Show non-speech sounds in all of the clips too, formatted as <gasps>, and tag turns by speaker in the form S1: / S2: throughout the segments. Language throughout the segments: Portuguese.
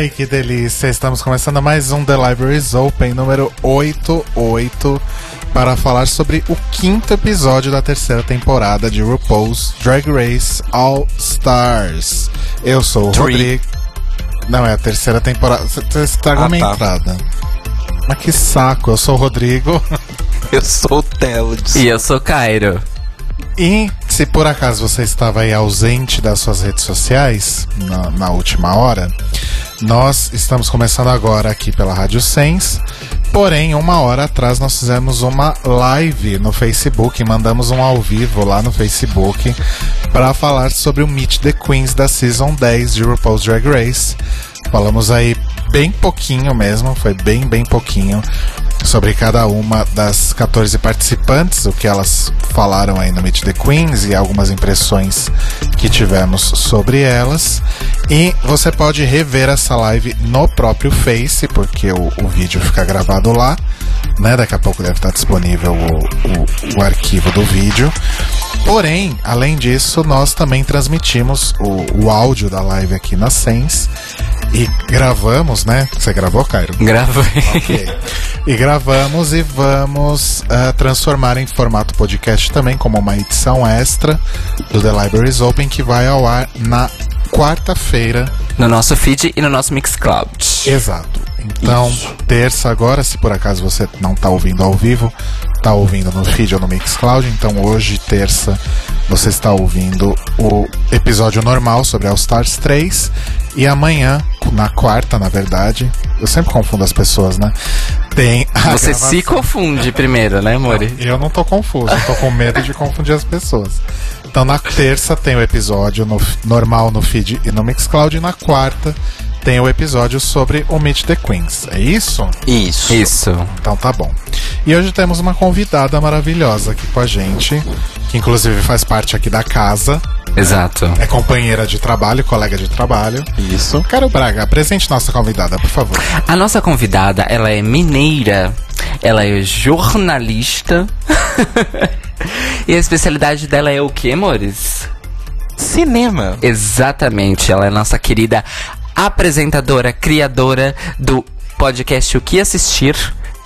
S1: Ai, que delícia! Estamos começando mais um The Libraries Open número 88 para falar sobre o quinto episódio da terceira temporada de RuPaul's Drag Race All Stars. Eu sou o
S2: Three.
S1: Rodrigo. Não, é a terceira temporada. Você estragou
S2: Ah,
S1: minha
S2: tá.
S1: entrada. Mas que saco, eu sou o Rodrigo. <laughs>
S2: Eu sou o Telos.
S3: E eu sou Cairo.
S1: E se por acaso você estava aí ausente das suas redes sociais na, na última hora, nós estamos começando agora aqui pela Rádio Sense. Porém, uma hora atrás nós fizemos uma live no Facebook, mandamos um ao vivo lá no Facebook para falar sobre o Meet the Queens da Season 10 de RuPaul's Drag Race. Falamos aí bem pouquinho mesmo, foi bem, bem pouquinho sobre cada uma das 14 participantes, o que elas falaram aí no Meet the Queens e algumas impressões que tivemos sobre elas. E você pode rever essa live no próprio Face, porque o, o vídeo fica gravado lá. Né? Daqui a pouco deve estar disponível o, o, o arquivo do vídeo. Porém, além disso, nós também transmitimos o, o áudio da live aqui na Sense. E gravamos, né? Você gravou, Cairo?
S3: Gravei.
S1: Ok. E gravamos e vamos ah, transformar em formato podcast também, como uma edição extra do The Libraries Open que vai ao ar na quarta-feira.
S3: No nosso feed e no nosso Mixcloud.
S1: Exato. Então, terça agora, se por acaso você não tá ouvindo ao vivo, tá ouvindo no feed ou no Mixcloud, então hoje, terça, você está ouvindo o episódio normal sobre All Stars 3 e amanhã, na quarta, na verdade, eu sempre confundo as pessoas, né? Tem a
S3: Você
S1: gravação-
S3: se confunde primeiro, né, Mori?
S1: eu não tô confuso, eu tô com medo de confundir as pessoas. Então na terça tem o episódio no- normal no feed e no Mixcloud, e na quarta tem o episódio sobre o Meet the Queens. É isso?
S2: Isso.
S3: Isso.
S1: Então tá bom. E hoje temos uma convidada maravilhosa aqui com a gente, que inclusive faz parte aqui da casa,
S3: Exato.
S1: é companheira de trabalho, colega de trabalho.
S2: Isso.
S1: Caro Braga, apresente nossa convidada, por favor.
S3: A nossa convidada, ela é mineira, ela é jornalista. <laughs> e a especialidade dela é o quê, Mores?
S2: Cinema.
S3: Exatamente, ela é nossa querida apresentadora, criadora do podcast O Que Assistir,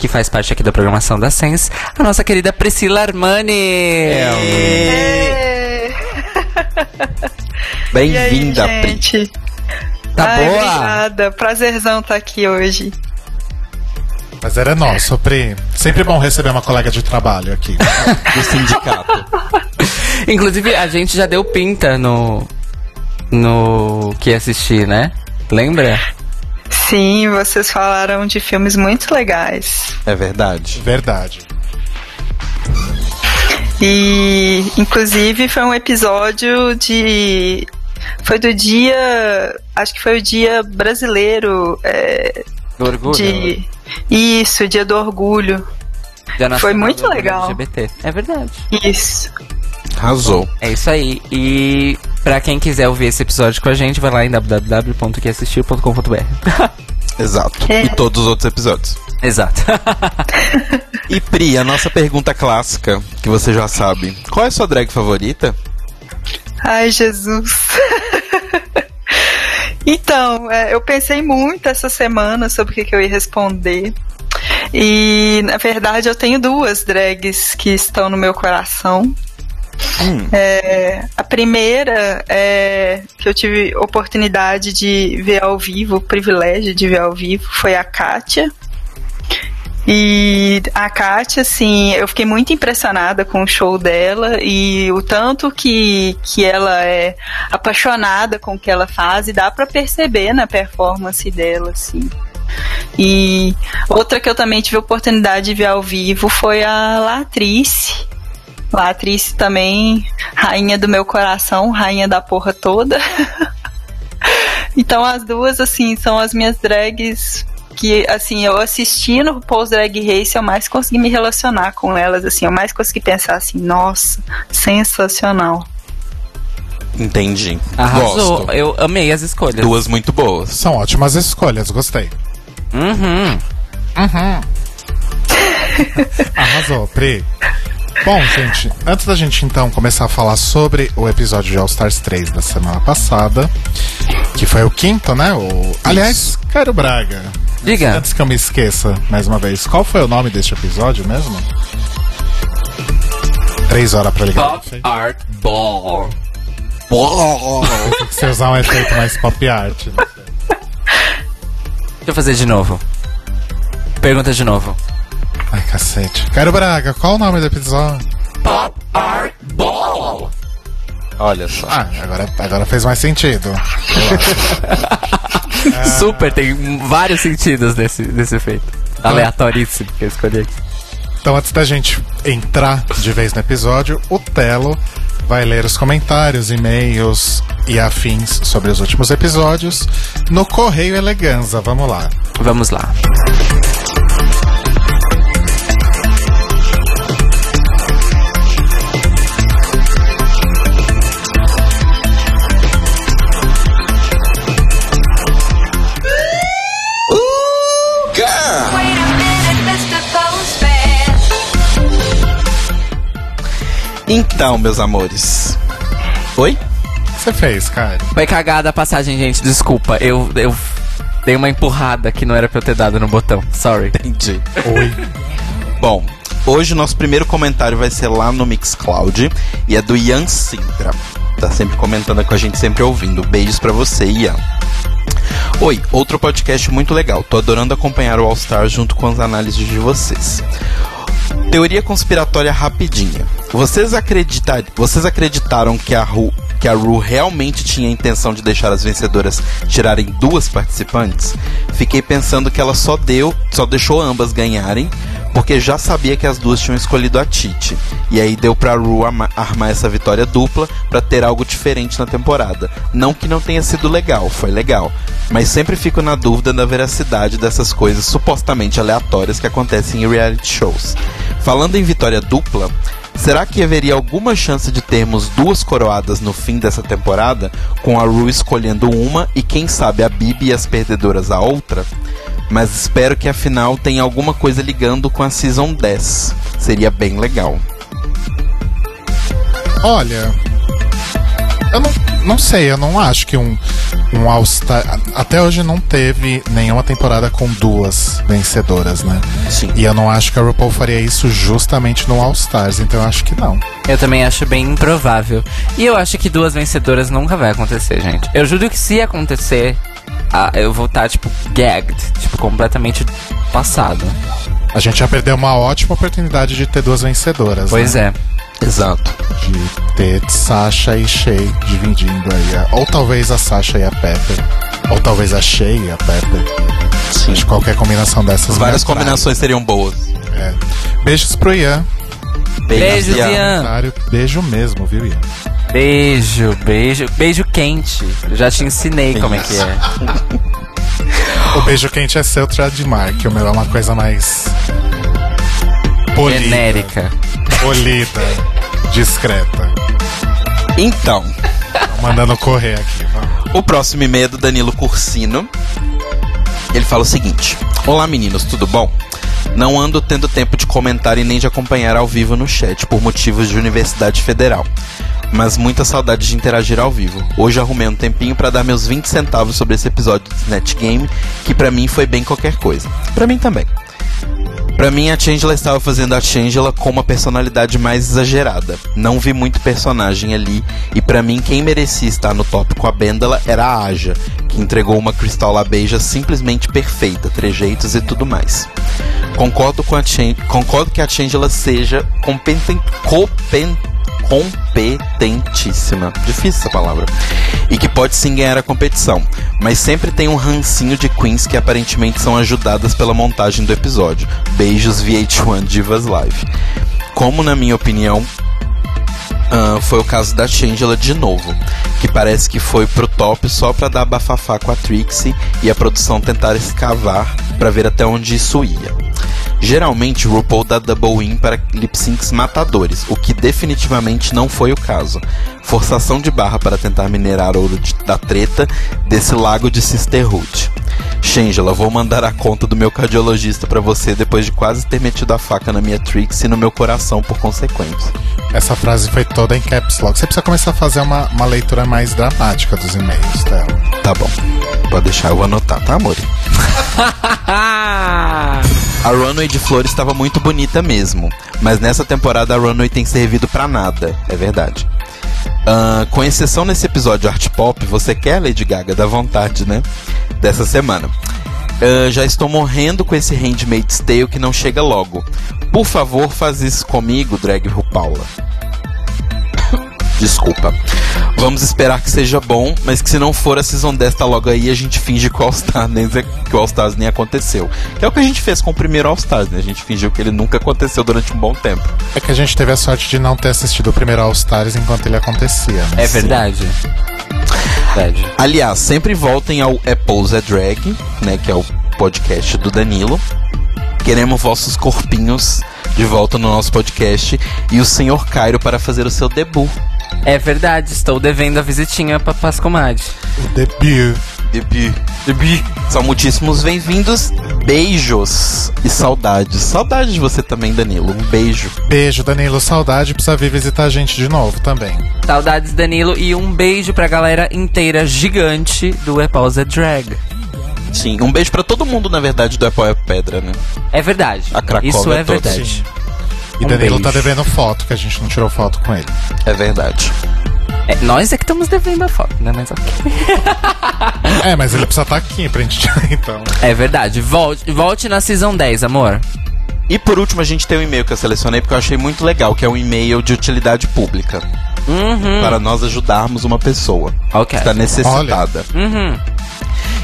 S3: que faz parte aqui da programação da Sense, a nossa querida Priscila Armani.
S4: Aí,
S2: Bem-vinda, Pri.
S4: gente?
S3: Tá
S4: Ai,
S3: boa?
S4: Obrigada. Prazerzão estar aqui hoje.
S1: Prazer é nosso, Pri. Sempre bom receber uma colega de trabalho aqui. <laughs>
S2: Do sindicato.
S3: Inclusive, a gente já deu pinta no. no que assistir, né? Lembra?
S4: Sim, vocês falaram de filmes muito legais.
S2: É verdade.
S1: Verdade.
S4: E, inclusive, foi um episódio de. Foi do dia. Acho que foi o dia brasileiro é,
S3: Do orgulho.
S4: de. Isso, dia do orgulho.
S3: Dia
S4: foi muito legal.
S3: LGBT. É verdade.
S4: Isso.
S2: Arrasou.
S3: É isso aí. E pra quem quiser ouvir esse episódio com a gente, vai lá em www.queassistir.com.br. <laughs>
S2: Exato.
S4: É.
S2: E todos os outros episódios.
S3: Exato. <laughs>
S2: E Pri, a nossa pergunta clássica, que você já sabe. Qual é a sua drag favorita?
S4: Ai, Jesus. <laughs> então, é, eu pensei muito essa semana sobre o que, que eu ia responder. E, na verdade, eu tenho duas drags que estão no meu coração.
S2: Hum.
S4: É, a primeira é que eu tive oportunidade de ver ao vivo, o privilégio de ver ao vivo, foi a Kátia. E a Kátia, assim, eu fiquei muito impressionada com o show dela e o tanto que, que ela é apaixonada com o que ela faz e dá pra perceber na performance dela, assim. E outra que eu também tive oportunidade de ver ao vivo foi a Latrice, Latrice também, rainha do meu coração, rainha da porra toda. <laughs> então as duas, assim, são as minhas drags que, assim, eu assistindo o Paul's Drag Race, eu mais consegui me relacionar com elas, assim, eu mais consegui pensar assim, nossa, sensacional.
S2: Entendi.
S3: Arrasou.
S2: Gosto.
S3: Eu amei as escolhas.
S2: Duas muito boas.
S1: São ótimas escolhas, gostei.
S3: Uhum. <laughs>
S1: Arrasou, Pri. Bom, gente, antes da gente então começar a falar sobre o episódio de All Stars 3 da semana passada, que foi o quinto, né? O... Aliás, Cairo Braga.
S3: Diga.
S1: Antes que eu me esqueça, mais uma vez, qual foi o nome deste episódio mesmo? Três horas pra ligar.
S3: Pop Art Ball.
S1: Tem que você usar um efeito mais pop art.
S3: Deixa eu fazer de novo. Pergunta de novo.
S1: Ai, cacete. Cairo Braga, qual o nome do episódio?
S3: Pop Art Ball.
S2: Olha só.
S1: Ah, agora, agora fez mais sentido. <laughs>
S3: Super, tem vários sentidos nesse, nesse efeito. Aleatoríssimo que eu escolhi aqui.
S1: Então, antes da gente entrar de vez no episódio, o Telo vai ler os comentários, e-mails e afins sobre os últimos episódios no Correio Eleganza. Vamos lá.
S3: Vamos lá.
S2: Então, meus amores. Oi?
S1: O que você fez, cara?
S3: Foi cagada a passagem, gente. Desculpa. Eu, eu dei uma empurrada que não era pra eu ter dado no botão. Sorry.
S2: Entendi.
S1: Oi.
S2: Bom, hoje o nosso primeiro comentário vai ser lá no Mixcloud e é do Ian Sintra. Tá sempre comentando com a gente, sempre ouvindo. Beijos pra você, Ian. Oi, outro podcast muito legal. Tô adorando acompanhar o All Stars junto com as análises de vocês. Teoria conspiratória rapidinha. Vocês, acreditar, vocês acreditaram que a Ru que a Ru realmente tinha a intenção de deixar as vencedoras tirarem duas participantes? Fiquei pensando que ela só deu, só deixou ambas ganharem, porque já sabia que as duas tinham escolhido a Titi. E aí deu pra Ru armar essa vitória dupla pra ter algo diferente na temporada. Não que não tenha sido legal, foi legal. Mas sempre fico na dúvida da veracidade dessas coisas supostamente aleatórias que acontecem em reality shows. Falando em vitória dupla, será que haveria alguma chance de termos duas coroadas no fim dessa temporada, com a Ru escolhendo uma e quem sabe a Bibi e as perdedoras a outra? Mas espero que afinal tenha alguma coisa ligando com a Season 10. Seria bem legal.
S1: Olha. Eu não, não sei, eu não acho que um, um All-Star. Até hoje não teve nenhuma temporada com duas vencedoras, né?
S2: Sim.
S1: E eu não acho que a RuPaul faria isso justamente no All-Stars, então eu acho que não.
S3: Eu também acho bem improvável. E eu acho que duas vencedoras nunca vai acontecer, gente. Eu juro que se acontecer, ah, eu vou estar, tipo, gagged. Tipo, completamente passado.
S1: A gente já perdeu uma ótima oportunidade de ter duas vencedoras.
S3: Pois
S1: né?
S3: é.
S2: Exato.
S1: De ter Sasha e Shay dividindo aí. a- Ou talvez a Sasha e a Pepper. Ou talvez a Shay e a Pepper.
S2: Sim.
S1: Acho que qualquer combinação dessas.
S2: Várias combinações seriam boas.
S1: É. Beijos pro Ian.
S3: Beijo,
S2: Ian.
S3: Ian.
S1: Beijo mesmo, viu, Ian?
S3: Beijo, beijo. Beijo quente. Eu já te ensinei como é que é. <laughs>
S1: O beijo quente é seu trademark. O meu é uma coisa mais. Polida,
S3: Genérica.
S1: Polida. Discreta.
S2: Então,
S1: Tô mandando correr aqui. Vamos.
S2: O próximo e-mail é do Danilo Cursino. Ele fala o seguinte: Olá meninos, tudo bom? Não ando tendo tempo de comentar e nem de acompanhar ao vivo no chat por motivos de Universidade Federal. Mas muita saudade de interagir ao vivo. Hoje arrumei um tempinho para dar meus 20 centavos sobre esse episódio de Snatch Game, que pra mim foi bem qualquer coisa. Pra mim também. Pra mim, a Changela estava fazendo a Changela com uma personalidade mais exagerada. Não vi muito personagem ali, e pra mim, quem merecia estar no top com a Bendela era a Aja, que entregou uma Crystal Labeija simplesmente perfeita, trejeitos e tudo mais. Concordo, com a Chan- concordo que a Changela seja competen compen- competentíssima. Difícil essa palavra. E que pode sim ganhar a competição. Mas sempre tem um rancinho de queens que aparentemente são ajudadas pela montagem do episódio. Beijos VH1 Divas Live. Como, na minha opinião, ah, foi o caso da Shangela de novo, que parece que foi pro top só pra dar bafafá com a Trixie e a produção tentar escavar pra ver até onde isso ia. Geralmente, RuPaul dá double win para lip syncs matadores, o que definitivamente não foi o caso. Forçação de barra para tentar minerar ouro de- da treta desse lago de Sisterhood. Shangela, vou mandar a conta do meu cardiologista pra você depois de quase ter metido a faca na minha Trixie e no meu coração por consequência.
S1: Essa frase foi toda em caps lock. Você precisa começar a fazer uma, uma leitura mais dramática dos e-mails dela.
S2: Tá bom. Pode deixar, eu anotar, tá, amor? <laughs> A runway de flores estava muito bonita mesmo, mas nessa temporada a runway tem servido pra nada, é verdade. Ah, com exceção nesse episódio art pop, você quer Lady Gaga da vontade, né? Dessa semana. Ah, já estou morrendo com esse Handmaid's Tale que não chega logo. Por favor, faz isso comigo, drag RuPaula. Desculpa. Vamos esperar que seja bom, mas que se não for a Season 10 tá logo aí, a gente finge que o All-Star nem, que o All-Stars nem aconteceu. Que é o que a gente fez com o primeiro All-Stars, né? A gente fingiu que ele nunca aconteceu durante um bom tempo.
S1: É que a gente teve a sorte de não ter assistido o primeiro All Stars enquanto ele acontecia. né?
S3: É verdade. Verdade.
S2: Aliás, sempre voltem ao Apple's a Drag, né? Que é o podcast do Danilo. Queremos vossos corpinhos de volta no nosso podcast e o senhor Cairo para fazer o seu debut.
S3: É verdade, estou devendo a visitinha pra Pascomade.
S1: O debut.
S2: Debut. Debut. São muitíssimos bem-vindos. Beijos e saudades. Saudades de você também, Danilo. Um beijo.
S1: Beijo, Danilo. Saudade. Precisa vir visitar a gente de novo também.
S3: Saudades, Danilo, e um beijo pra galera inteira gigante do Epausa Drag.
S2: Sim, um beijo pra todo mundo, na verdade, do Apple é Pedra, né?
S3: É verdade.
S2: A Cracóvia
S3: Isso é
S2: toda.
S3: verdade.
S1: E
S3: Um
S1: Danilo tá
S3: beijo.
S1: devendo foto, que a gente não tirou foto com ele.
S2: É verdade.
S3: É, nós é que estamos devendo a foto, né? Mas ok. <laughs>
S1: É, mas ele precisa estar aqui pra gente tirar, então.
S3: É verdade. Volte, volte na Season 10, amor.
S2: E por último, a gente tem um e-mail que eu selecionei porque eu achei muito legal, que é um e-mail de utilidade pública.
S3: Uhum.
S2: Para nós ajudarmos uma pessoa
S3: Ok.
S2: que está necessitada.
S3: Uhum.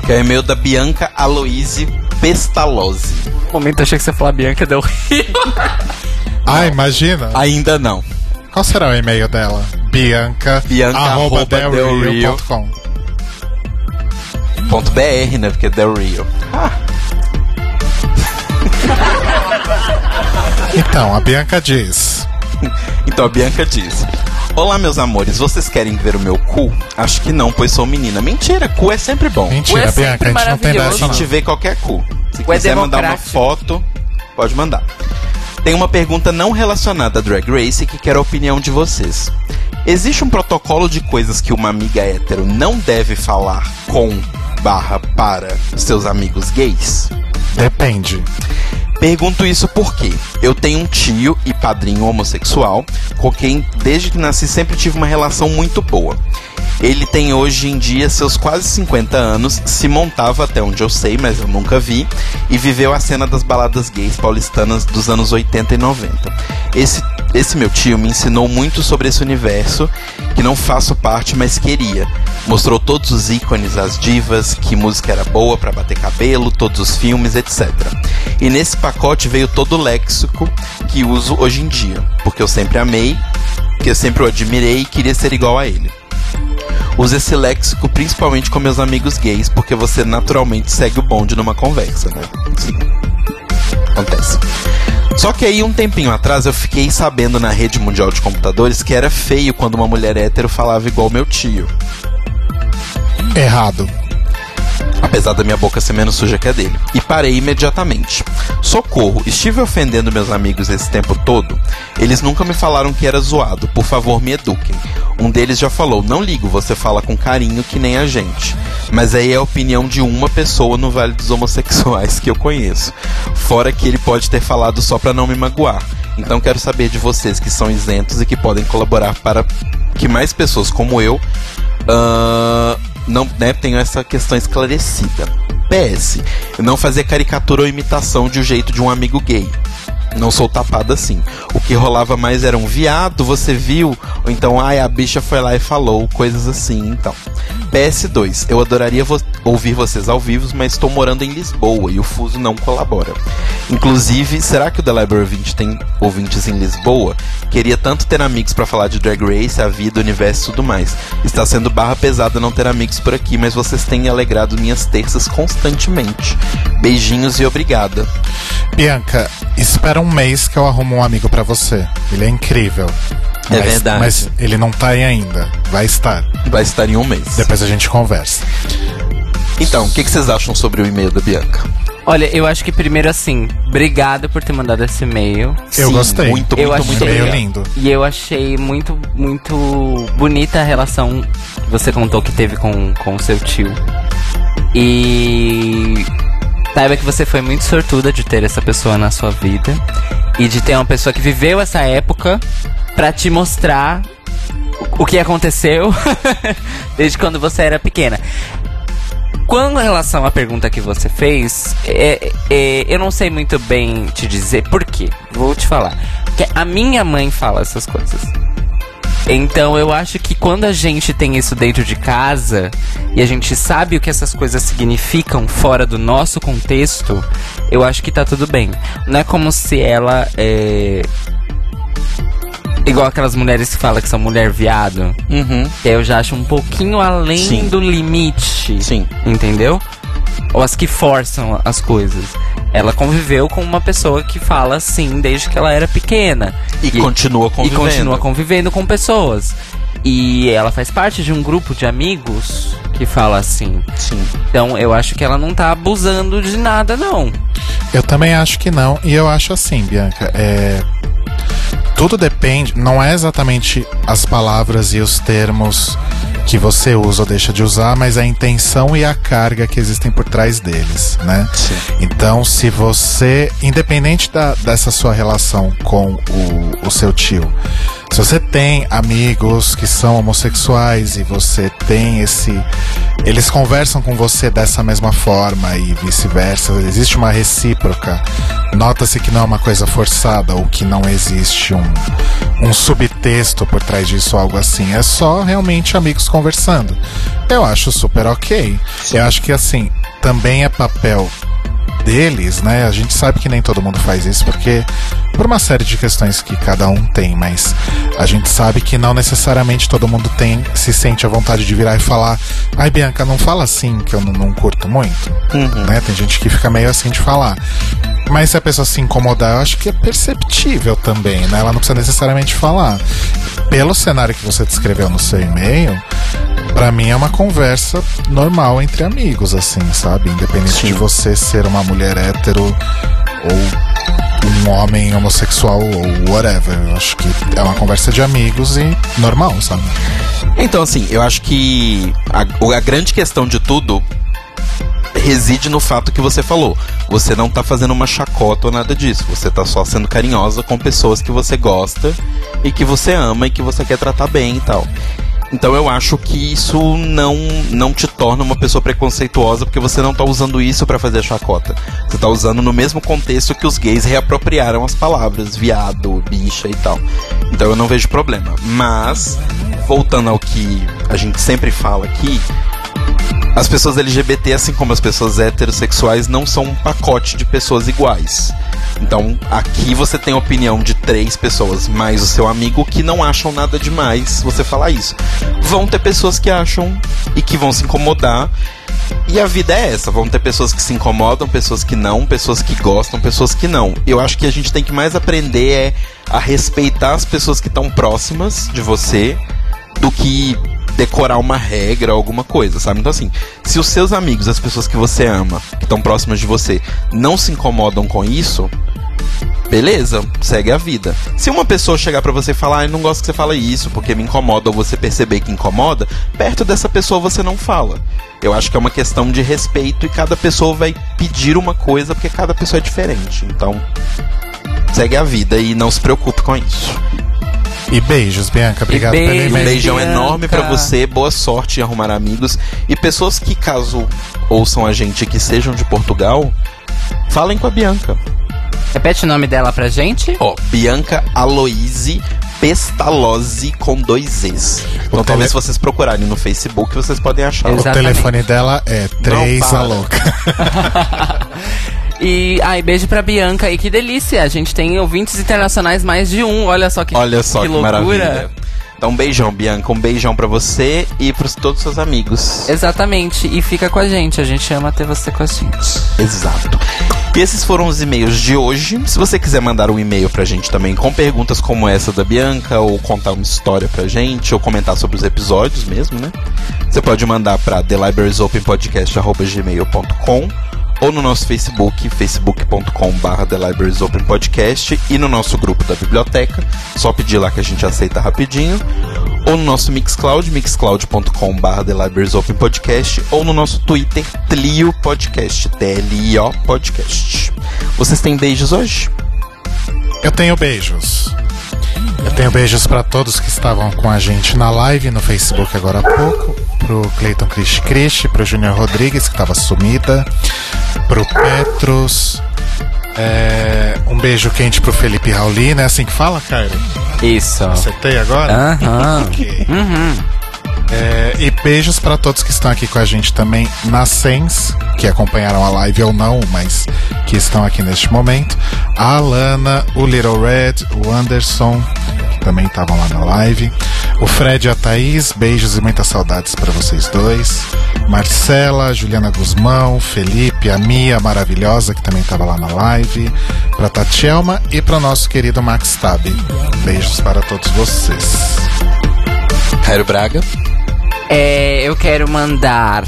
S2: Que é o e-mail da Bianca Aloise Pestalozzi.
S3: momento achei que você ia falar Bianca Del <laughs> Rio.
S1: Ah, imagina.
S2: Ainda não.
S1: Qual será o e-mail dela? Bianca.
S2: Bianca
S1: arroba
S2: arroba
S1: delrio.com.
S2: Ponto .br, né? Porque é Del Rio. <laughs>
S1: Então, a Bianca diz. <laughs>
S2: Então a Bianca diz: Olá, meus amores, vocês querem ver o meu cu? Acho que não, pois sou menina. Mentira, cu é sempre bom.
S1: Mentira,
S3: é
S1: Bianca, a
S3: sempre
S1: gente não tem
S2: A
S1: dessa.
S2: gente
S1: Não.
S2: vê qualquer cu. Se
S3: Cu é
S2: quiser mandar uma foto, pode mandar. Tem uma pergunta não relacionada a Drag Race que quero a opinião de vocês. Existe um protocolo de coisas que uma amiga hétero não deve falar com barra para seus amigos gays?
S1: Depende.
S2: Pergunto isso porque eu tenho um tio e padrinho homossexual com quem, desde que nasci, sempre tive uma relação muito boa. Ele tem hoje em dia seus quase 50 anos, se montava até onde eu sei, mas eu nunca vi, e viveu a cena das baladas gays paulistanas dos anos 80 e 90. Esse, esse meu tio me ensinou muito sobre esse universo, que não faço parte, mas queria. Mostrou todos os ícones, as divas, que música era boa pra bater cabelo, todos os filmes, etc. E nesse pacote veio todo o léxico que uso hoje em dia, porque eu sempre amei, que eu sempre o admirei e queria ser igual a ele. Uso esse léxico principalmente com meus amigos gays, porque você naturalmente segue o bonde numa conversa, né? Sim. Acontece. Só que aí, um tempinho atrás, eu fiquei sabendo na rede mundial de computadores que era feio quando uma mulher hétero falava igual meu tio.
S1: Errado.
S2: Apesar da minha boca ser menos suja que a dele. E parei imediatamente. Socorro, estive ofendendo meus amigos esse tempo todo? Eles nunca me falaram que era zoado, por favor me eduquem. Um deles já falou: não ligo, você fala com carinho que nem a gente. Mas aí é a opinião de uma pessoa no Vale dos Homossexuais que eu conheço. Fora que ele pode ter falado só pra não me magoar. Então quero saber de vocês que são isentos e que podem colaborar para que mais pessoas como eu ah, não né, tenham essa questão esclarecida. PS, não fazer caricatura ou imitação de um jeito de um amigo gay. Não sou tapado assim. O que rolava mais era um viado, você viu? Ou então, ai, a bicha foi lá e falou, coisas assim, então. PS2, eu adoraria vo ouvir vocês ao vivo, mas estou morando em Lisboa e o fuso não colabora. Inclusive, será que o The Library 20 tem ouvintes em Lisboa? Queria tanto ter amigos para falar de Drag Race, a vida, o universo e tudo mais. Está sendo barra pesada não ter amigos por aqui, mas vocês têm alegrado minhas terças constantemente. Beijinhos e obrigada.
S1: Bianca, espera um mês que eu arrumo um amigo para você. Ele é incrível.
S2: É
S1: mas,
S2: verdade.
S1: Mas ele não tá aí ainda. Vai estar.
S2: Vai estar em um mês.
S1: Depois a gente conversa.
S2: Então, o que, que vocês acham sobre o e-mail da Bianca?
S3: Olha, eu acho que primeiro assim, obrigado por ter mandado esse e-mail.
S1: Eu
S2: Sim,
S1: gostei.
S2: Muito,
S3: Eu
S2: muito,
S3: achei-
S2: muito
S1: Meio
S2: obrigado.
S1: lindo.
S3: E eu achei muito, muito bonita a relação que você contou que teve com com o seu tio. E saiba que você foi muito sortuda de ter essa pessoa na sua vida e de ter uma pessoa que viveu essa época pra te mostrar o que aconteceu <laughs> desde quando você era pequena. Em relação à pergunta que você fez, é- é, eu não sei muito bem te dizer por quê. Vou te falar. Porque a minha mãe fala essas coisas. Então eu acho que quando a gente tem isso dentro de casa e a gente sabe o que essas coisas significam fora do nosso contexto, eu acho que tá tudo bem. Não é como se ela é. Igual aquelas mulheres que falam que são mulher viado.
S2: Uhum.
S3: Que eu já acho um pouquinho além
S2: Sim.
S3: do limite.
S2: Sim.
S3: Entendeu? Ou as que forçam as coisas. Ela conviveu com uma pessoa que fala assim desde que ela era pequena.
S2: E, continua
S3: E
S2: convivendo.
S3: continua convivendo com pessoas. E ela faz parte de um grupo de amigos que fala assim.
S2: Sim.
S3: Então eu acho que ela não tá abusando de nada, não.
S1: Eu também acho que não. E eu acho assim, Bianca, é. Tudo depende, não é exatamente as palavras e os termos que você usa ou deixa de usar, mas a intenção e a carga que existem por trás deles, né?
S2: Sim.
S1: Então, se você, independente da, dessa sua relação com o, o seu tio, se você tem amigos que são homossexuais e você tem esse. Eles conversam com você dessa mesma forma e vice-versa, existe uma recíproca. Nota-se que não é uma coisa forçada ou que não existe um, um subtexto por trás disso, algo assim. É só realmente amigos conversando. Eu acho super ok. Eu acho que assim, também é papel deles, né? A gente sabe que nem todo mundo faz isso porque por uma série de questões que cada um tem, mas a gente sabe que não necessariamente todo mundo tem se sente a vontade de virar e falar: "Ai, Bianca, não fala assim que eu não, não curto muito",
S2: Uhum.
S1: né? Tem gente que fica meio assim de falar. Mas se a pessoa se incomodar, eu acho que é perceptível também, né? Ela não precisa necessariamente falar. Pelo cenário que você descreveu no seu e-mail, Pra mim é uma conversa normal entre amigos, assim, sabe? Independente
S2: Sim.
S1: de você ser uma mulher hétero ou um homem homossexual ou whatever. Eu acho que é uma conversa de amigos e normal, sabe?
S2: Então, assim, eu acho que a, a grande questão de tudo reside no fato que você falou. Você não tá fazendo uma chacota ou nada disso. Você tá só sendo carinhosa com pessoas que você gosta e que você ama e que você quer tratar bem e tal. Então eu acho que isso não, não te torna uma pessoa preconceituosa porque você não tá usando isso pra fazer chacota. Você tá usando no mesmo contexto que os gays reapropriaram as palavras, viado, bicha e tal. Então eu não vejo problema. Mas, voltando ao que a gente sempre fala aqui, as pessoas LGBT, assim como as pessoas heterossexuais, não são um pacote de pessoas iguais. Então, aqui você tem a opinião de três pessoas, mais o seu amigo, que não acham nada demais você falar isso. Vão ter pessoas que acham e que vão se incomodar. E a vida é essa. Vão ter pessoas que se incomodam, pessoas que não, pessoas que gostam, pessoas que não. Eu acho que a gente tem que mais aprender é a respeitar as pessoas que estão próximas de você do que decorar uma regra ou alguma coisa, sabe? Então assim, se os seus amigos, as pessoas que você ama, que estão próximas de você, não se incomodam com isso, beleza, segue a vida. Se uma pessoa chegar pra você e falar, ah, eu não gosto que você fale isso porque me incomoda ou você perceber que incomoda, perto dessa pessoa você não fala. Eu acho que é uma questão de respeito e cada pessoa vai pedir uma coisa porque cada pessoa é diferente. Então, segue a vida e não se preocupe com isso.
S1: E beijos, Bianca. Obrigado
S3: beijo,
S1: pelo
S2: Um
S1: e-mail.
S2: beijão
S3: Bianca.
S2: enorme pra você, boa sorte em arrumar amigos. E pessoas que, caso ouçam a gente que sejam de Portugal, falem com a Bianca.
S3: Repete o nome dela pra gente.
S2: Ó, Bianca Aloise Pestalozzi com dois Es. Então
S1: O
S2: talvez se
S1: tele-
S2: vocês procurarem no Facebook, vocês podem achar.
S1: O telefone dela é 3
S2: para.
S1: a louca. <laughs>
S3: E, ai, beijo pra Bianca. E que delícia, a gente tem ouvintes internacionais mais de um. Olha só que,
S2: Olha só que,
S3: loucura.
S2: maravilha. Então um beijão, Bianca. Um beijão pra você e pros todos os seus amigos.
S3: Exatamente, e fica com a gente. A gente ama ter você com a gente.
S2: Exato. E esses foram os e-mails de hoje. Se você quiser mandar um e-mail pra gente também com perguntas como essa da Bianca, ou contar uma história pra gente, ou comentar sobre os episódios mesmo, né? Você pode mandar pra thelibrariesopenpodcast.gmail.com ou no nosso Facebook, facebook.com.br thelibrariesopenpodcast e no nosso grupo da biblioteca, só pedir lá que a gente aceita rapidinho, ou no nosso Mixcloud, mixcloud.com.br thelibrariesopenpodcast ou no nosso Twitter, Tlio Podcast, T-L-I-O Podcast. Vocês têm beijos hoje?
S1: Eu tenho beijos. Eu tenho beijos pra todos que estavam com a gente na live no Facebook agora há pouco. Pro Cleiton Cristi Cristi, pro Júnior Rodrigues, que tava sumida. Pro Petros. É, um beijo quente pro Felipe Rauli, né? Assim que fala, Cairo?
S3: Isso.
S1: Acertei agora?
S3: Aham. <laughs>
S1: Ok.
S3: Uhum.
S1: É, e beijos pra todos que estão aqui com a gente também na Sens, que acompanharam a live ou não, mas que estão aqui neste momento. A Alana, o Little Red, o Anderson, também estavam lá na live. O Fred e a Thaís, beijos e muitas saudades pra vocês dois. Marcela, Juliana Guzmão, Felipe, a Mia maravilhosa, que também estava lá na live. Pra Tatielma e pro nosso querido Max Tab. Beijos para todos vocês.
S2: Cairo Braga.
S3: É, eu quero mandar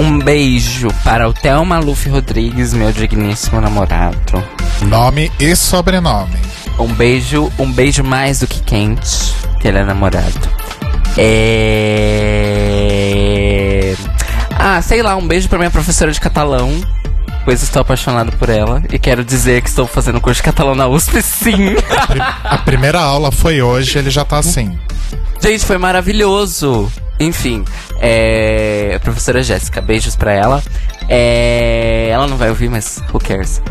S3: um beijo para o Theo Maluf Rodrigues, meu digníssimo namorado.
S1: Nome e sobrenome.
S3: Um beijo, um beijo mais do que quente, que ele é namorado. É. Ah, sei lá, um beijo pra minha professora de catalão. Pois estou apaixonado por ela. E quero dizer que estou fazendo curso de catalão na USP, sim.
S1: A primeira aula foi hoje, ele já tá assim.
S3: Gente, foi maravilhoso. Enfim, é. a Professora Jéssica, beijos pra ela. É. Ela não vai ouvir, mas who cares?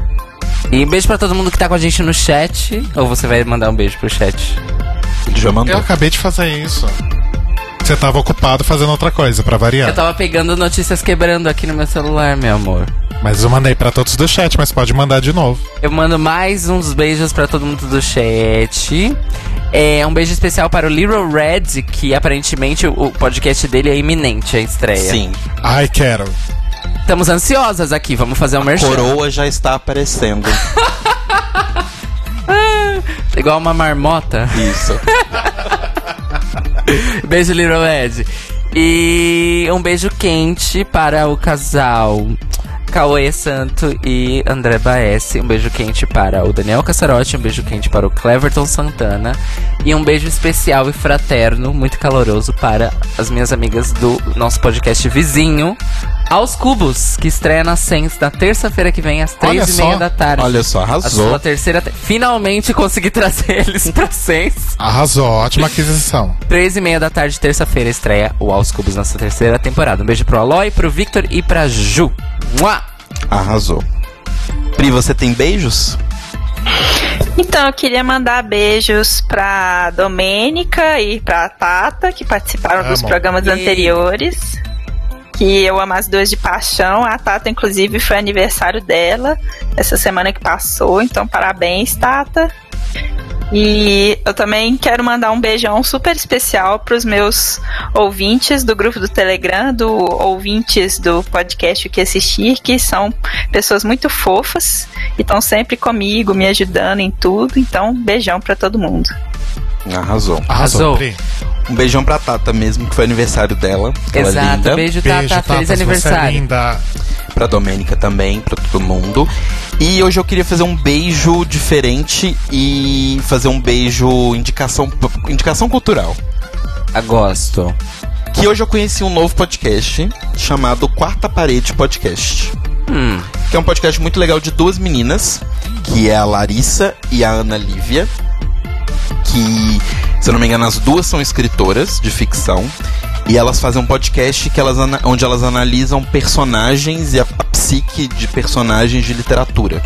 S3: E beijo pra todo mundo que tá com a gente no chat. Ou você vai mandar um beijo pro chat?
S2: Já
S1: Eu
S2: mandou.
S1: acabei de fazer isso. Você tava ocupado fazendo outra coisa, pra variar.
S3: Eu tava pegando notícias quebrando aqui no meu celular, meu amor.
S1: Mas eu mandei pra todos do chat, mas pode mandar de novo.
S3: Eu mando mais uns beijos pra todo mundo do chat. É um beijo especial para o Little Red, que aparentemente o podcast dele é iminente a estreia.
S2: Sim.
S1: Ai, quero.
S3: Estamos ansiosas aqui, vamos fazer um merchan.
S2: Coroa já está aparecendo. <laughs>
S3: Igual uma marmota.
S2: Isso. <laughs>
S3: Beijo, Little Ed. E um beijo quente para o casal Cauê Santo e André Baesse. Um beijo quente para o Daniel Cassarotti. Um beijo quente para o Cleverton Santana. E um beijo especial e fraterno, muito caloroso, para as minhas amigas do nosso podcast vizinho, Aos Cubos, que estreia na Sens na terça-feira que vem, às
S1: Olha
S3: três e meia
S1: só.
S3: da tarde.
S2: Olha só,
S3: A
S2: arrasou.
S3: sua terceira. te- Finalmente consegui <laughs> trazer eles pra Sens.
S1: Arrasou, ótima aquisição.
S3: Três e meia da tarde, terça-feira, estreia o Aos Cubos nessa terceira temporada. Um beijo pro Aloy, pro Victor e pra Ju. Mua!
S2: Arrasou. Pri, você tem beijos?
S4: Então, eu queria mandar beijos pra Domênica e pra Tata, que participaram dos
S1: Amo.
S4: programas
S3: E-
S4: anteriores. Que eu amo as duas de paixão. A Tata, inclusive, foi aniversário dela essa semana que passou. Então, parabéns, Tata. E eu também quero mandar um beijão super especial para os meus ouvintes do grupo do Telegram, do ouvintes do podcast O que assistir, que são pessoas muito fofas e estão sempre comigo, me ajudando em tudo. Então, beijão para todo mundo.
S2: Arrasou.
S1: Arrasou,
S3: Arrasou.
S2: Um beijão pra Tata mesmo, que foi aniversário dela. Ela é
S3: Exato,
S2: linda.
S3: beijo,
S1: Beijo,
S3: Tata. Feliz
S1: você é
S3: aniversário.
S1: linda.
S2: Pra Domênica também, pra todo mundo. E hoje eu queria fazer um beijo diferente e fazer um beijo indicação, indicação cultural.
S3: Ah, Gosto.
S2: Que hoje eu conheci um novo podcast chamado Quarta Parede Podcast.
S3: Hum,
S2: Que é um podcast muito legal de duas meninas, que é a Larissa e a Ana Lívia. Que, se eu não me engano, as duas são escritoras de ficção. E elas fazem um podcast que elas, onde elas analisam personagens e a, a psique de personagens de literatura.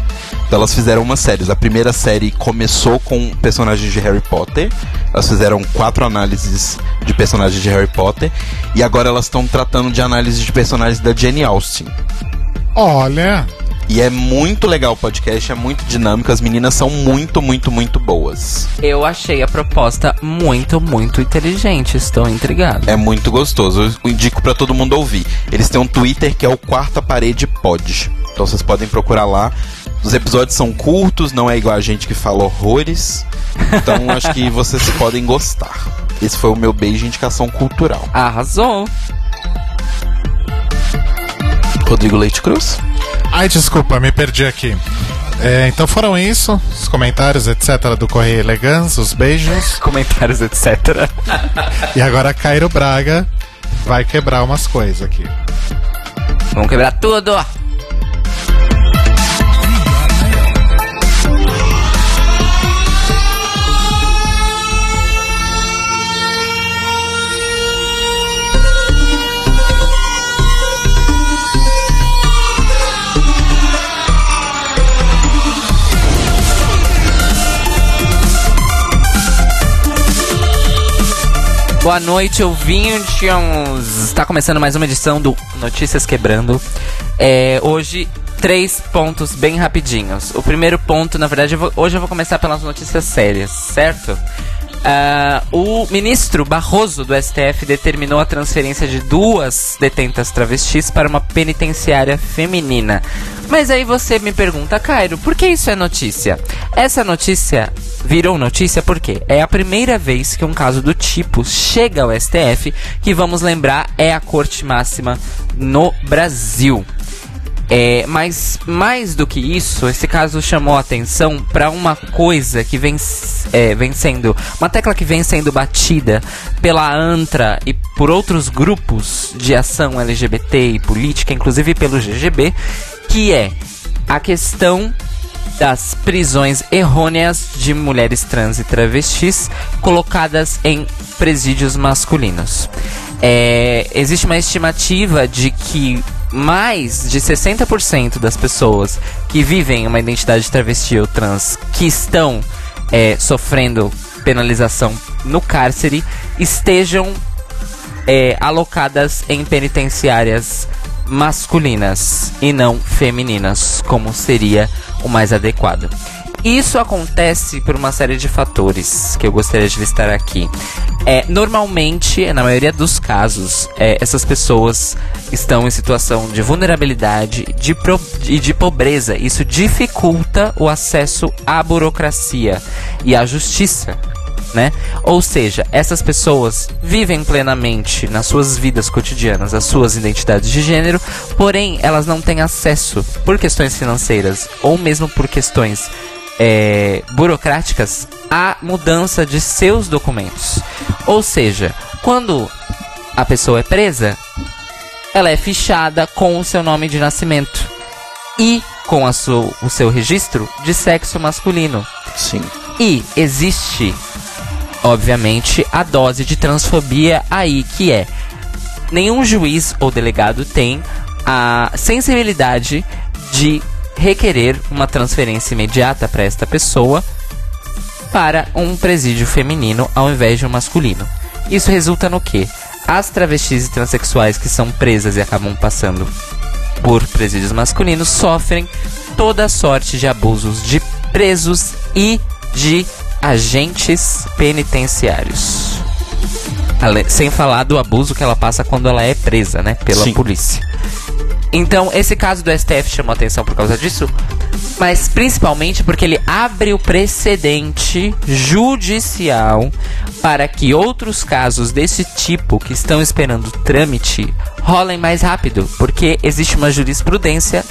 S2: Então elas fizeram umas séries. A primeira série começou com personagens de Harry Potter. Elas fizeram quatro análises de personagens de Harry Potter. E agora elas estão tratando de análise de personagens da Jane Austen.
S1: Olha,
S2: E é muito legal o podcast, é muito dinâmico. As meninas são muito, muito, muito boas.
S3: Eu achei a proposta muito, muito inteligente. Estou intrigado.
S2: É muito gostoso. Eu indico pra todo mundo ouvir. Eles têm um Twitter que é o Quarta Parede Pod. Então vocês podem procurar lá. Os episódios são curtos, não é igual a gente que fala horrores. Então <laughs> acho que vocês podem gostar. Esse foi o meu beijo de indicação cultural.
S3: Arrasou.
S2: Rodrigo Leite Cruz?
S1: Ai desculpa, me perdi aqui. É, então foram isso, os comentários, etc. do Correio Elegância, os beijos. <laughs>
S3: Comentários, etc.
S1: E agora Cairo Braga vai quebrar umas coisas aqui.
S3: Vamos quebrar tudo. Boa noite, ouvintes. Está começando mais uma edição do Notícias Quebrando. É, hoje, três pontos bem rapidinhos. O primeiro ponto, na verdade, eu vou- hoje eu vou começar pelas notícias sérias, certo? Ah, o ministro Barroso do STF determinou a transferência de duas detentas travestis para uma penitenciária feminina. Mas aí você me pergunta, Cairo, por que isso é notícia? Essa notícia virou notícia porque é a primeira vez que um caso do tipo chega ao STF, que vamos lembrar é a corte máxima no Brasil. É, mas mais do que isso, esse caso chamou atenção para uma coisa que vem, é, vem sendo. Uma tecla que vem sendo batida pela ANTRA e por outros grupos de ação LGBT e política, inclusive pelo GGB, que é a questão das prisões errôneas de mulheres trans e travestis colocadas em presídios masculinos. É, existe uma estimativa de que mais de 60% das pessoas que vivem uma identidade travesti ou trans que estão é, sofrendo penalização no cárcere estejam é, alocadas em penitenciárias masculinas e não femininas, como seria o mais adequado. Isso acontece por uma série de fatores que eu gostaria de listar aqui. É, normalmente, na maioria dos casos, é, essas pessoas estão em situação de vulnerabilidade de pro- e de pobreza. Isso dificulta o acesso à burocracia e à justiça né? Ou seja, essas pessoas vivem plenamente nas suas vidas cotidianas as suas identidades de gênero, porém elas não têm acesso por questões financeiras ou mesmo por questões é, burocráticas à mudança de seus documentos. Ou seja, quando a pessoa é presa, ela é fichada com o seu nome de nascimento e com a su- o seu registro de sexo masculino.
S2: Sim.
S3: E existe, obviamente, a dose de transfobia aí, que é nenhum juiz ou delegado tem a sensibilidade de requerer uma transferência imediata para esta pessoa para um presídio feminino ao invés de um masculino. Isso resulta no que? As travestis e transexuais que são presas e acabam passando por presídios masculinos sofrem toda sorte de abusos de presos e de agentes penitenciários. Sem falar do abuso que ela passa quando ela é presa, né? Pela
S2: Sim.
S3: polícia. Então, esse caso do STF chamou atenção por causa disso, mas principalmente porque ele abre o precedente judicial para que outros casos desse tipo que estão esperando trâmite rolem mais rápido, porque existe uma jurisprudência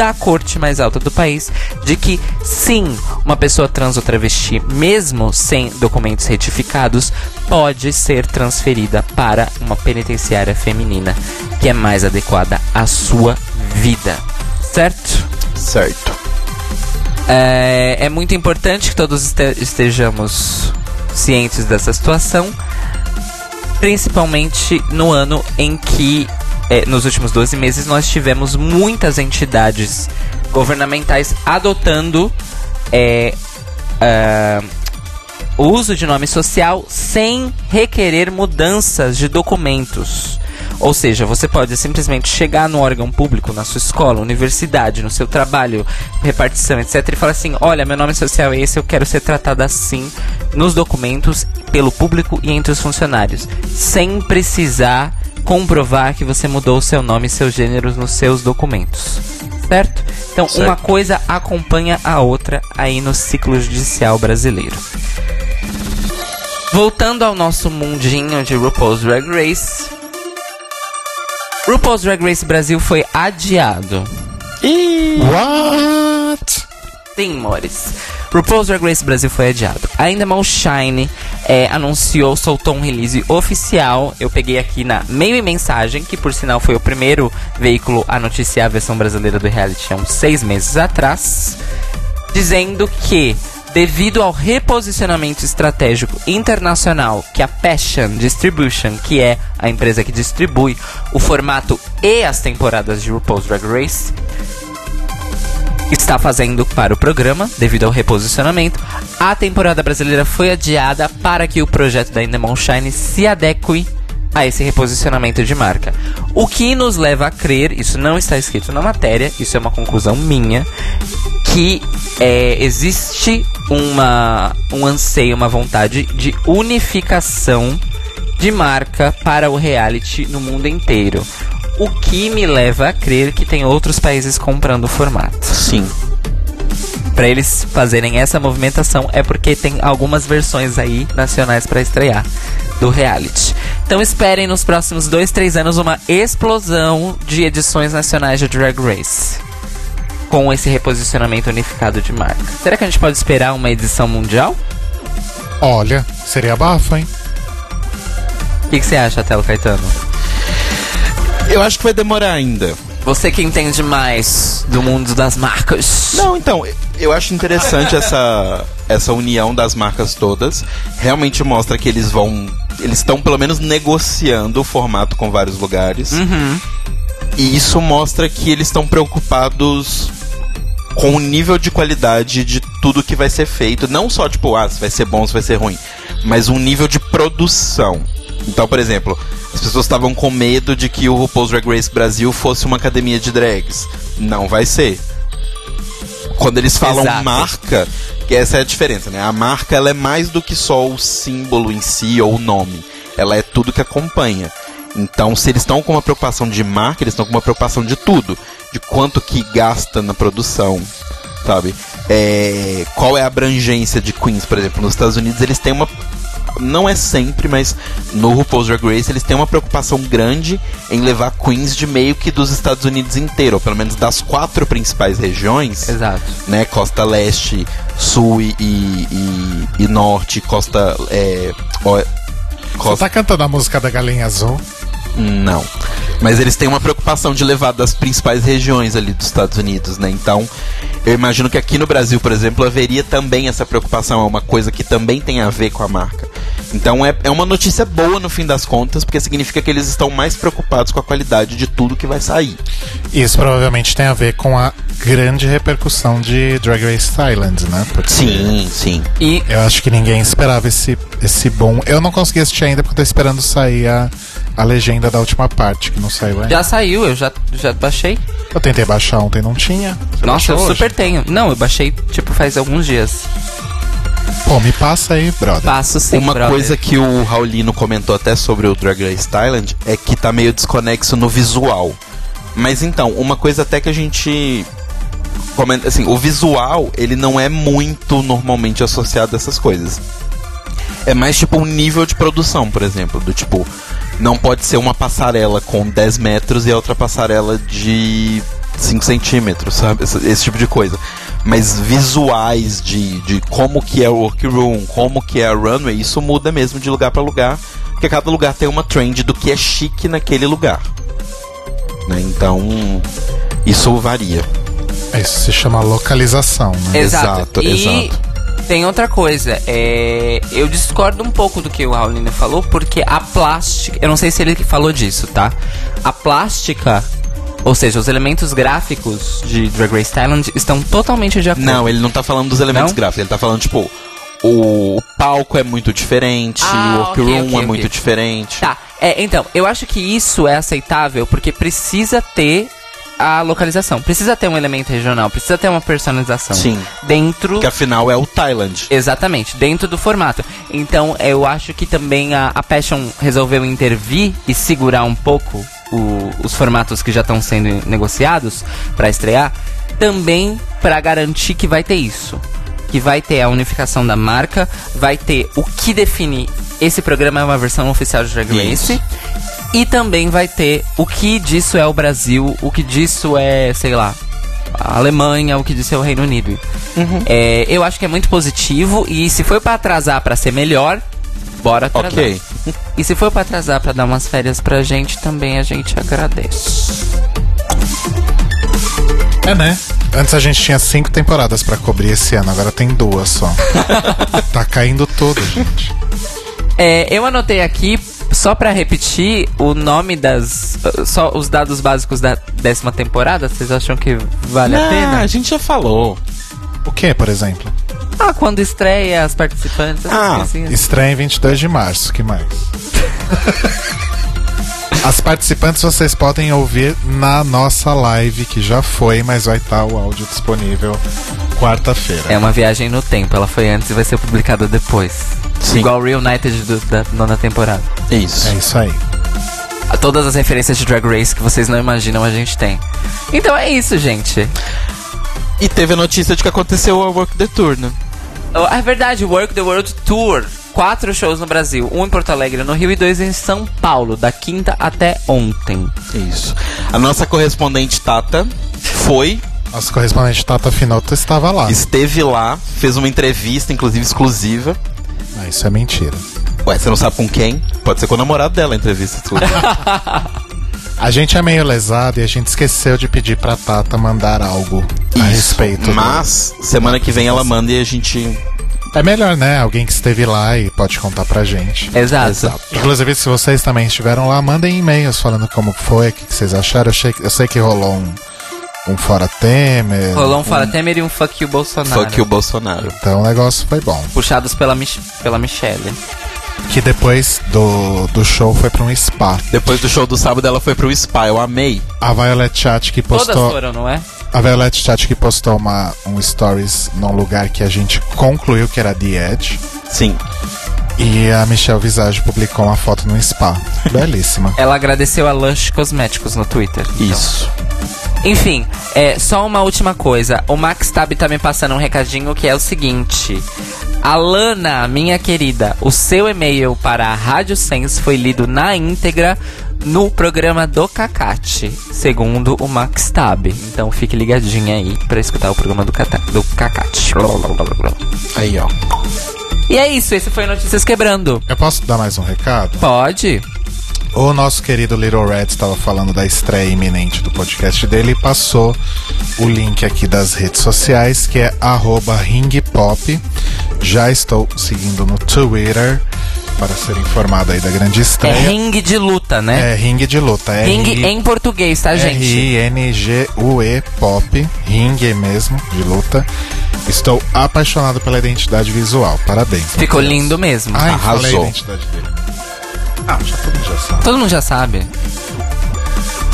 S3: da corte mais alta do país de que sim, uma pessoa trans ou travesti, mesmo sem documentos retificados, pode ser transferida para uma penitenciária feminina que é mais adequada à sua vida. Certo?
S2: Certo.
S3: É, é muito importante que todos este- estejamos cientes dessa situação, principalmente no ano em que, é, nos últimos 12 meses, nós tivemos muitas entidades governamentais adotando é, ah, o uso de nome social sem requerer mudanças de documentos. Ou seja, você pode simplesmente chegar no órgão público, na sua escola, universidade, no seu trabalho, repartição, etc., e falar assim: olha, meu nome social é esse, eu quero ser tratado assim nos documentos, pelo público e entre os funcionários, sem precisar comprovar que você mudou o seu nome e seus gêneros nos seus documentos. Certo? Então,
S2: Certo.
S3: uma coisa acompanha a outra aí no ciclo judicial brasileiro. Voltando ao nosso mundinho de RuPaul's Drag Race. RuPaul's Drag Race Brasil foi adiado.
S1: What?
S3: Sim, mores. RuPaul's Drag Race Brasil foi adiado. A Endemol Shine é, anunciou, soltou um release oficial. Eu peguei aqui na Meio e Mensagem, que por sinal foi o primeiro veículo a noticiar a versão brasileira do reality há uns seis meses atrás. Dizendo que, devido ao reposicionamento estratégico internacional que a Passion Distribution, que é a empresa que distribui o formato e as temporadas de RuPaul's Drag Race, está fazendo para o programa, devido ao reposicionamento. A temporada brasileira foi adiada para que o projeto da Endemol Shine se adeque a esse reposicionamento de marca. O que nos leva a crer, isso não está escrito na matéria, isso é uma conclusão minha, que é, existe uma, um anseio, uma vontade de unificação de marca para o reality no mundo inteiro. O que me leva a crer que tem outros países comprando o formato.
S2: Sim.
S3: Pra eles fazerem essa movimentação é porque tem algumas versões aí nacionais pra estrear do reality. Então esperem nos próximos dois, três anos uma explosão de edições nacionais de Drag Race. Com esse reposicionamento unificado de marca. Será que a gente pode esperar uma edição mundial?
S1: Olha, seria bafo, hein?
S3: O que, que você acha, Telo Caetano?
S2: Eu acho que vai demorar ainda.
S3: Você que entende mais do mundo das marcas.
S2: Não, então, eu acho interessante essa, essa união das marcas todas. Realmente mostra que eles vão. Eles estão pelo menos negociando o formato com vários lugares.
S3: Uhum.
S2: E isso mostra que eles estão preocupados com o nível de qualidade de tudo que vai ser feito. Não só, tipo, ah, se vai ser bom, se vai ser ruim. Mas um nível de produção. Então, por exemplo, as pessoas estavam com medo de que o RuPaul's Drag Race Brasil fosse uma academia de drags. Não vai ser. Quando eles falam
S3: Exato.
S2: marca, que essa é a diferença, né? A marca ela é mais do que só o símbolo em si ou o nome. Ela é tudo que acompanha. Então, se eles estão com uma preocupação de marca, eles estão com uma preocupação de tudo. De quanto que gasta na produção, sabe? É, qual é a abrangência de queens, por exemplo. Nos Estados Unidos eles têm uma... Não é sempre, mas no RuPaul's Drag Race eles têm uma preocupação grande em levar queens de meio que dos Estados Unidos inteiro. Ou pelo menos das quatro principais regiões
S3: Exato.
S2: né? Costa Leste, Sul e, e, e Norte, Costa. É,
S1: Você
S2: costa
S1: tá cantando a música da Galinha Azul?
S2: Não. Mas eles têm uma preocupação de levar das principais regiões ali dos Estados Unidos, né? Então, eu imagino que aqui no Brasil, por exemplo, haveria também essa preocupação. É uma coisa que também tem a ver com a marca. Então, é, é uma notícia boa no fim das contas, porque significa que eles estão mais preocupados com a qualidade de tudo que vai sair.
S1: Isso provavelmente tem a ver com a grande repercussão de Drag Race Thailand, né? Porque
S2: Sim, sim.
S3: E
S1: Eu acho que ninguém esperava esse, esse bom. Eu não consegui assistir ainda porque eu tô esperando sair a, a legenda da última parte, que não saiu ainda.
S3: já saiu, eu já, já baixei.
S1: Eu tentei baixar ontem, não tinha. Você
S3: Nossa, eu
S1: baixou
S3: super
S1: hoje?
S3: tenho. Não, eu baixei, tipo, faz alguns dias.
S1: Pô, me passa aí, brother.
S3: Passo sim,
S2: Uma
S3: brother.
S2: coisa que o Raulino comentou até sobre o Drag Race Thailand é que tá meio desconexo no visual. Mas então, uma coisa até que a gente comenta, assim, o visual, ele não é muito normalmente associado a essas coisas. É mais tipo um nível de produção, por exemplo, do tipo, não pode ser uma passarela com 10 metros e a outra passarela de 5 centímetros, sabe? Esse, esse tipo de coisa. Mas visuais de, de como que é o workroom, como que é a runway, isso muda mesmo de lugar pra lugar, porque cada lugar tem uma trend do que é chique naquele lugar. Né? Então, isso varia.
S1: Isso se chama localização, né?
S3: Exato.
S2: Exato,
S3: e
S2: exato.
S3: Tem outra coisa. É, eu discordo um pouco do que o Raulino falou, porque a plástica. Eu não sei se ele que falou disso, tá? A plástica Ou seja, os elementos gráficos de Drag Race Thailand estão totalmente de acordo.
S2: Não, ele não tá falando dos elementos
S3: Não?
S2: gráficos, ele tá falando, tipo, o palco é muito diferente,
S3: Ah,
S2: o workroom
S3: ok, ok,
S2: é
S3: ok.
S2: muito diferente.
S3: Tá, é, então, eu acho que isso é aceitável porque precisa ter a localização. Precisa ter um elemento regional, precisa ter uma personalização.
S2: Sim.
S3: Dentro.
S2: Porque afinal é o Thailand.
S3: Exatamente, dentro do formato. Então, eu acho que também a, a Passion resolveu intervir e segurar um pouco o- os formatos que já estão sendo negociados para estrear, também para garantir que vai ter isso. Que vai ter a unificação da marca, vai ter o que define esse programa é uma versão oficial de Drag Race.
S2: Isso.
S3: E também vai ter o que disso é o Brasil, o que disso é, sei lá, a Alemanha, o que disso é o Reino Unido. É, eu acho que é muito positivo e se for pra atrasar pra ser melhor, bora atrasar.
S2: Ok.
S3: E se for pra atrasar pra dar umas férias pra gente, também a gente agradece.
S1: É, né? Antes a gente tinha cinco temporadas pra cobrir esse ano, agora tem duas só. <laughs> tá caindo tudo, gente.
S3: É, eu anotei aqui só pra repetir o nome das só os dados básicos da décima temporada. Vocês acham que vale a
S2: Ah,
S3: pena?
S2: a gente já falou.
S1: O que, por exemplo?
S3: Ah, quando estreia as participantes.
S2: Ah,
S3: coisinhas.
S1: Estreia em 22 de março, que mais? <laughs> As participantes vocês podem ouvir na nossa live, que já foi, mas vai estar o áudio disponível quarta-feira.
S3: É uma viagem no tempo, ela foi antes e vai ser publicada depois.
S2: Sim.
S3: Igual Reunited do, da nona temporada.
S2: Isso.
S1: É isso aí.
S3: Todas as referências de Drag Race que vocês não imaginam a gente tem. Então é isso, gente.
S2: E teve a notícia de que aconteceu a Work the Tour, né?
S3: Oh, É verdade, Work the World Tour. Quatro shows no Brasil, um em Porto Alegre, no Rio e dois em São Paulo, da quinta até ontem.
S2: Isso. A nossa correspondente Tata foi,
S1: Nosso correspondente Tata Finoto estava lá.
S2: esteve lá, fez uma entrevista, inclusive exclusiva.
S1: Ah, isso é mentira.
S2: Ué, você não sabe com quem? Pode ser com o namorado dela a entrevista exclusiva. <laughs>
S1: A gente é meio lesado e a gente esqueceu de pedir pra Tata mandar algo a respeito. do-
S2: Mas, semana que vem ela manda e a gente.
S1: É melhor, né? Alguém que esteve lá e pode contar pra gente.
S3: Exato.
S2: Exato.
S1: Inclusive, se vocês também estiveram lá, mandem e-mails falando como foi, o que que vocês acharam. Eu, achei- eu sei que rolou um, um Fora Temer.
S3: Rolou um Fala Temer e um Fuck You Bolsonaro.
S2: Fuck o Bolsonaro.
S1: Então o negócio foi bom.
S3: Puxados pela, Mich pela Michelle.
S1: Que depois do, do show foi pra um spa.
S2: Depois do show do sábado ela foi pro Spa, eu amei.
S1: A Violet Chat que
S3: Todas
S1: postou.
S3: foram, não é?
S1: A Violet Chat que postou uma, um stories num lugar que a gente concluiu que era The Edge.
S2: Sim.
S1: E a Michelle Visage publicou uma foto no spa. <laughs> Belíssima.
S3: Ela agradeceu a Lush Cosméticos no Twitter. então.
S2: Isso.
S3: Enfim, é, só uma última coisa. O Max Tab tá me passando um recadinho que é o seguinte. Alana, minha querida, o seu e-mail para a Rádio Sense foi lido na íntegra no programa do Cacate, segundo o Max Tab. Então fique ligadinha aí pra escutar o programa do, Cata do Cacate.
S2: Aí, ó.
S3: E é isso, esse foi Notícias Quebrando.
S1: Eu posso dar mais um recado?
S3: Pode?
S1: O nosso querido Little Red estava falando da estreia iminente do podcast dele e passou o link aqui das redes sociais, que é arroba ringpop. Já estou seguindo no Twitter para ser informado aí da grande
S3: É
S1: estreia.
S3: ringue de luta, né?
S1: É ringue de luta. É
S3: ringue em português, tá, gente?
S1: R-I-N-G-U-E Pop. Ringue mesmo, de luta. Estou apaixonado pela identidade visual. Parabéns.
S3: Ficou lindo mesmo.
S1: Ai,
S2: Arrasou.
S1: falei a identidade dele. Ah, já todo mundo já sabe.
S3: Todo mundo já sabe.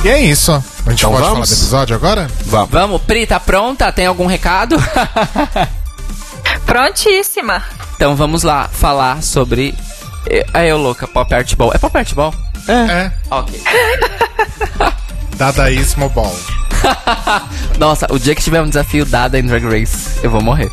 S1: E é isso. A gente
S2: Então
S1: pode
S2: vamos?
S1: falar do episódio agora?
S2: Vamos.
S3: Vamos, Pri, tá pronta? Tem algum recado? <laughs>
S4: Prontíssima.
S3: então vamos lá falar sobre. eh, A eu louca, Pop Art Ball. É Pop Art Ball?
S1: É.
S3: Ok. <laughs>
S1: Dadaísmo Ball. <laughs>
S3: Nossa, o dia que tiver um desafio dado em Drag Race, eu vou morrer.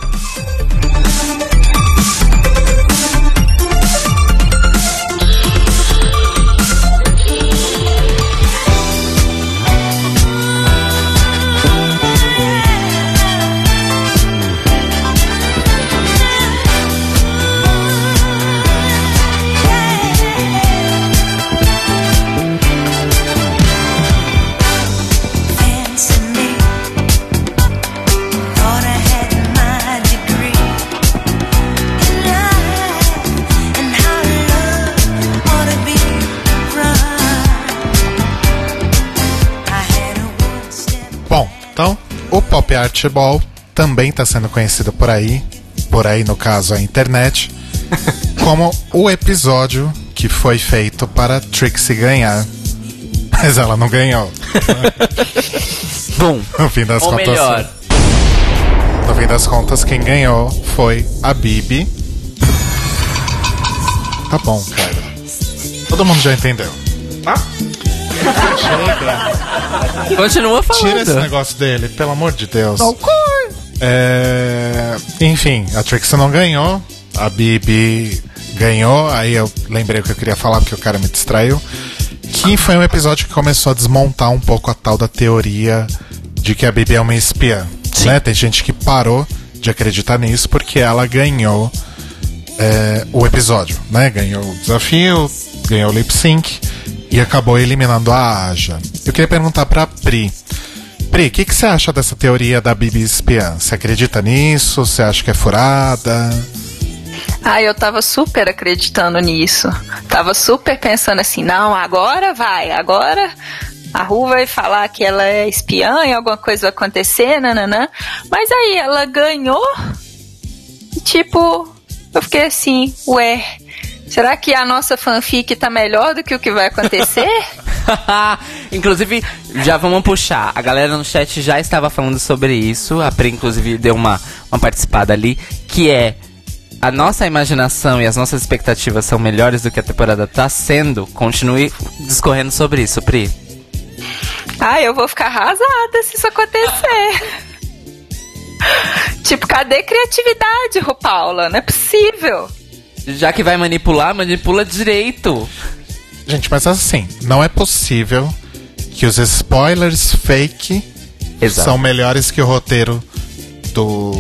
S1: O Pop Art Ball também está sendo conhecido por aí, por aí no caso a internet, <laughs> como o episódio que foi feito para Trixie ganhar. Mas ela não ganhou. <laughs>
S3: Bom,
S1: No fim das
S3: ou
S1: contas.
S3: melhor,
S1: No fim das contas, quem ganhou foi a Bibi. Tá bom, cara. Todo mundo já entendeu. Chega.
S3: continua
S1: Tira esse
S3: falando.
S1: negócio dele, pelo amor de Deus. É... Enfim, a Trixie não ganhou. A Bibi ganhou. Aí eu lembrei o que eu queria falar porque o cara me distraiu. Que foi um episódio que começou a desmontar um pouco a tal da teoria de que a Bibi é uma espiã.
S2: Sim.
S1: Né? Tem gente que parou de acreditar nisso porque ela ganhou é, o episódio, né? Ganhou o desafio, ganhou o lip sync e acabou eliminando a Aja. Eu queria perguntar pra Pri. Pri, o que, que você acha dessa teoria da Bibi espiã? Você acredita nisso? Você acha que é furada?
S4: Ah, eu tava super acreditando nisso. Tava super pensando assim, não, agora vai, agora a Ru vai falar que ela é espiã e alguma coisa vai acontecer, nananã. Mas aí ela ganhou e tipo, eu fiquei assim, ué, será que a nossa fanfic tá melhor do que o que vai acontecer? <laughs>
S3: inclusive, já vamos puxar. A galera no chat já estava falando sobre isso. A Pri, inclusive, deu uma, uma participada ali. Que é. A nossa imaginação e as nossas expectativas são melhores do que a temporada tá sendo. Continue discorrendo sobre isso, Pri.
S4: ah, eu vou ficar arrasada se isso acontecer. <laughs> tipo, cadê criatividade, Paula? Não é possível.
S3: Já que vai manipular, manipula direito.
S1: Gente, mas assim, não é possível que os spoilers fake
S3: Exato.
S1: são melhores que o roteiro do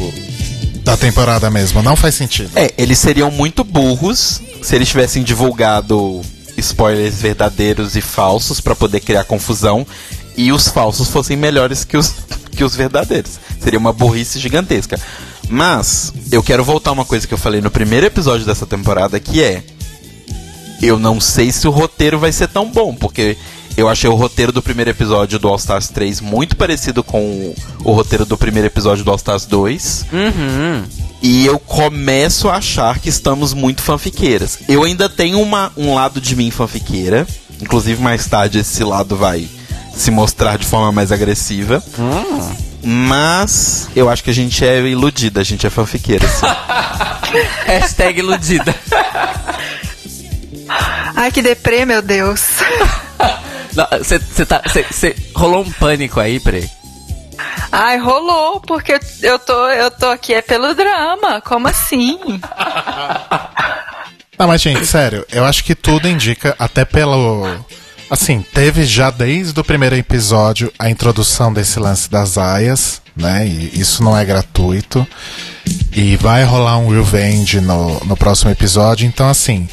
S1: da temporada mesmo. Não faz sentido.
S2: É, eles seriam muito burros se eles tivessem divulgado spoilers verdadeiros e falsos pra poder criar confusão e os falsos fossem melhores que os, <laughs> que os verdadeiros. Seria uma burrice gigantesca. Mas eu quero voltar a uma coisa que eu falei no primeiro episódio dessa temporada, que é eu não sei se o roteiro vai ser tão bom, porque eu achei o roteiro do primeiro episódio do All Stars 3 muito parecido com o, roteiro do primeiro episódio do All Stars 2.
S3: Uhum.
S2: E eu começo a achar que estamos muito fanfiqueiras. Eu ainda tenho uma, um lado de mim fanfiqueira. Inclusive, mais tarde, esse lado vai se mostrar de forma mais agressiva. Mas eu acho que a gente é iludida, a gente é fanfiqueira. sim. <laughs>
S3: Hashtag iludida.
S4: Ai, que deprê, meu Deus. <laughs>
S3: Você tá. Cê, cê- rolou um pânico aí, Pri?
S4: Ai, rolou, porque eu tô, eu tô aqui é pelo drama. Como assim?
S1: Não, mas gente, sério, eu acho que tudo indica, até pelo. Assim, teve já desde o primeiro episódio a introdução desse lance das aias, né? E isso não é gratuito. E vai rolar um revenge no, no próximo episódio. Então, assim,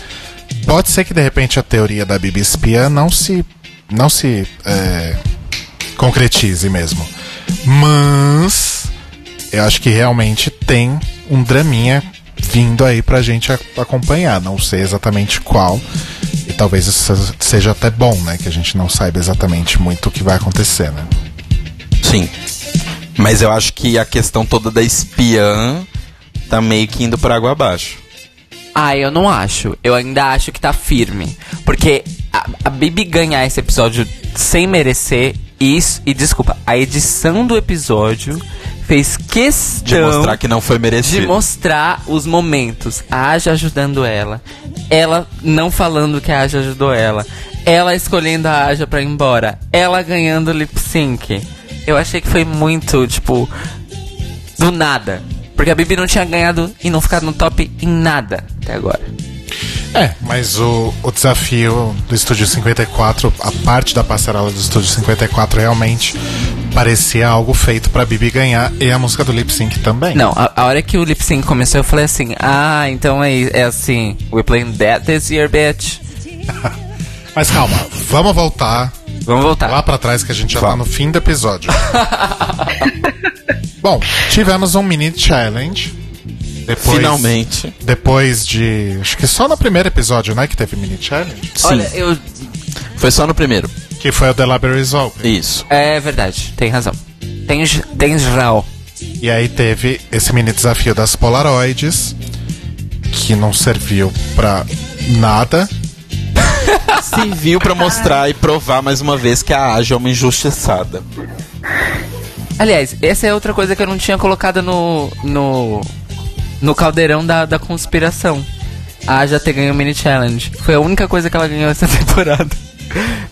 S1: pode ser que de repente a teoria da Bibi Espiã não se. não se. é, concretize mesmo. Mas. Eu acho que realmente tem um draminha vindo aí pra gente acompanhar. Não sei exatamente qual. E talvez isso se- seja até bom, né? Que a gente não saiba exatamente muito o que vai acontecer, né?
S2: Sim. Mas eu acho que a questão toda da espiã tá meio que indo por água abaixo.
S3: Ah, eu não acho. Eu ainda acho que tá firme. Porque a, a Bibi ganhar esse episódio sem merecer isso. E desculpa, a edição do episódio fez questão
S2: De mostrar que não foi
S3: de
S2: merecido.
S3: mostrar os momentos. A Aja ajudando ela. Ela não falando que a Aja ajudou ela. Ela escolhendo a Aja pra ir embora. Ela ganhando lip sync. Eu achei que foi muito, tipo. Do nada. Porque a Bibi não tinha ganhado e não ficado no top em nada até agora.
S1: É, mas o, o desafio do Estúdio 54, a parte da passarela do Estúdio 54 realmente parecia algo feito pra Bibi ganhar e a música do lip sync também.
S3: Não, a, a hora que o lip sync começou, eu falei assim: ah, então é, é assim. We're playing that this year, bitch. <laughs>
S1: Mas calma, vamos voltar
S3: Vamos voltar.
S1: lá pra trás que a gente já tá no fim do episódio. <laughs> Bom, tivemos um mini challenge. Depois,
S2: Finalmente.
S1: Depois de. Acho que só no primeiro episódio, né? Que teve mini challenge.
S2: Sim.
S3: Olha, eu.
S2: Foi só no primeiro.
S1: Que foi o The Libraries Open.
S2: Isso.
S3: É verdade, tem razão. Tem, tem Jral.
S1: E aí teve esse mini desafio das Polaroids, que não serviu pra nada. <laughs>
S2: Serviu pra mostrar e provar mais uma vez que a Aja é uma injustiçada.
S3: Aliás, essa é outra coisa que eu não tinha colocado no. no. No caldeirão da, da conspiração. A Aja ter ganho o mini challenge. Foi a única coisa que ela ganhou essa <laughs> temporada.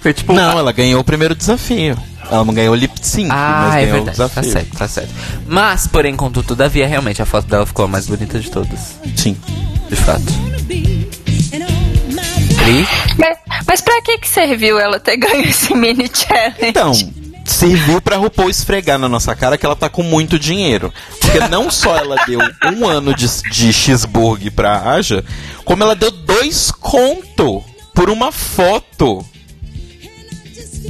S3: Foi tipo.
S2: Não, ela ganhou o primeiro desafio. Ela não ganhou o lip sync,
S3: Ah,
S2: mas
S3: é
S2: ganhou o
S3: verdade. Tá
S2: desafio.
S3: certo, tá certo. Mas, porém, contudo, todavia, realmente a foto dela ficou a mais bonita de todas.
S2: Sim.
S3: De fato.
S4: Mas, mas pra que que serviu ela ter <laughs> ganho esse mini challenge?
S2: Então, serviu pra RuPaul esfregar na nossa cara que ela tá com muito dinheiro. Porque não só ela deu um ano de, de cheeseburger pra Aja, como ela deu dois conto por uma foto.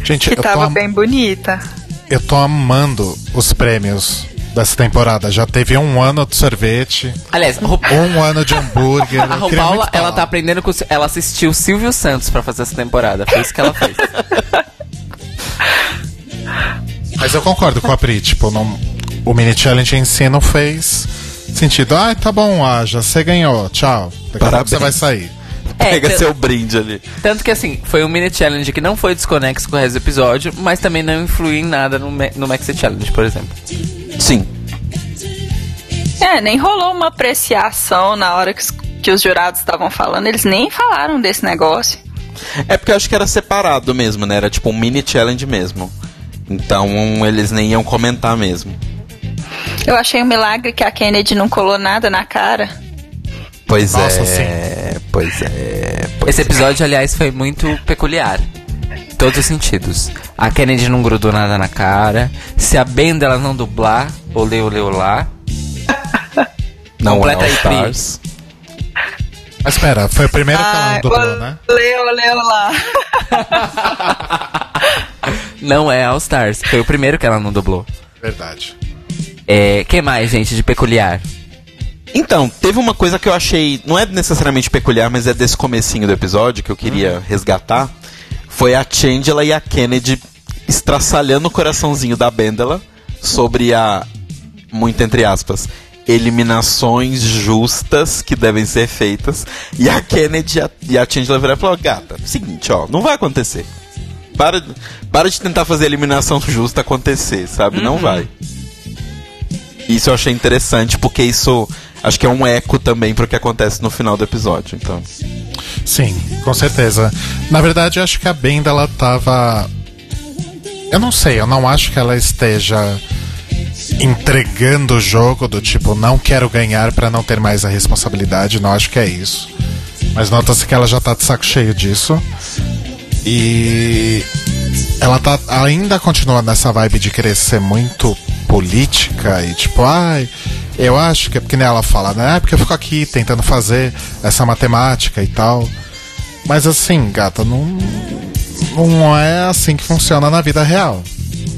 S1: Gente,
S4: que tava
S1: am-
S4: bem bonita.
S1: eu tô amando os prêmios dessa temporada. Já teve um ano de sorvete,
S3: Aliás, Ru-
S1: um ano de hambúrguer. <laughs>
S3: a
S1: Eu
S3: Ru
S1: queria
S3: Paula,
S1: muito
S3: ela tá aprendendo com. o- Ela assistiu o Silvio Santos pra fazer essa temporada. Foi isso que ela fez. <laughs>
S1: Mas eu concordo com a Pri, tipo, não, o mini challenge em si não fez sentido. Ah, tá bom, Aja, você ganhou, tchau. Daqui a pouco
S2: Parabéns.
S1: você vai sair.
S3: É,
S2: Pega seu brinde ali.
S3: Tanto que assim, foi um mini challenge que não foi desconexo com o resto do episódio, mas também não influiu em nada no, no Maxi Challenge, por exemplo.
S2: Sim.
S4: É, nem rolou uma apreciação na hora que os, que os jurados estavam falando. Eles nem falaram desse negócio.
S2: É porque eu acho que era separado mesmo, né? Era tipo um mini challenge mesmo. Então eles nem iam comentar mesmo.
S4: Eu achei um milagre que a Kennedy não colou nada na cara.
S2: Pois
S1: Nossa,
S2: é. Pois é. Pois
S3: Esse
S2: é.
S3: episódio, aliás, foi muito peculiar. Em todos os sentidos. A Kennedy não grudou nada na cara. Se a Benda ela não dublar, olê, olê, olá. <laughs>
S2: Não
S3: Completa
S2: é
S3: aí, Pri.
S2: Stars.
S1: Mas espera, foi o primeiro que ela não dublou, né?
S4: Leu, leu lá. <laughs>
S3: Não é All Stars. Foi o primeiro que ela não dublou.
S1: Verdade.
S3: É, que mais, gente, de peculiar?
S2: Então, teve uma coisa que eu achei, não é necessariamente peculiar, mas é desse comecinho do episódio que eu queria resgatar. Foi a Changela e a Kennedy estraçalhando o coraçãozinho da Bendela sobre a, muito entre aspas, eliminações justas que devem ser feitas. E a Kennedy e a, e a Changela viraram e falaram, gata, seguinte, ó, não vai acontecer. Para, para de tentar fazer a eliminação justa acontecer, sabe? Não vai. Isso eu achei interessante, porque isso acho que é um eco também pro que acontece no final do episódio. Então,
S1: Sim, com certeza. Na verdade, eu acho que a Benda ela tava. Eu não sei, eu não acho que ela esteja entregando o jogo do tipo, não quero ganhar pra não ter mais a responsabilidade, não acho que é isso. Mas nota-se que ela já tá de saco cheio disso. E ela tá ainda continua nessa vibe de querer ser muito política e tipo, ai, eu acho que é porque nem ela fala, né? É porque eu fico aqui tentando fazer essa matemática e tal. Mas assim, gata, não, não é assim que funciona na vida real,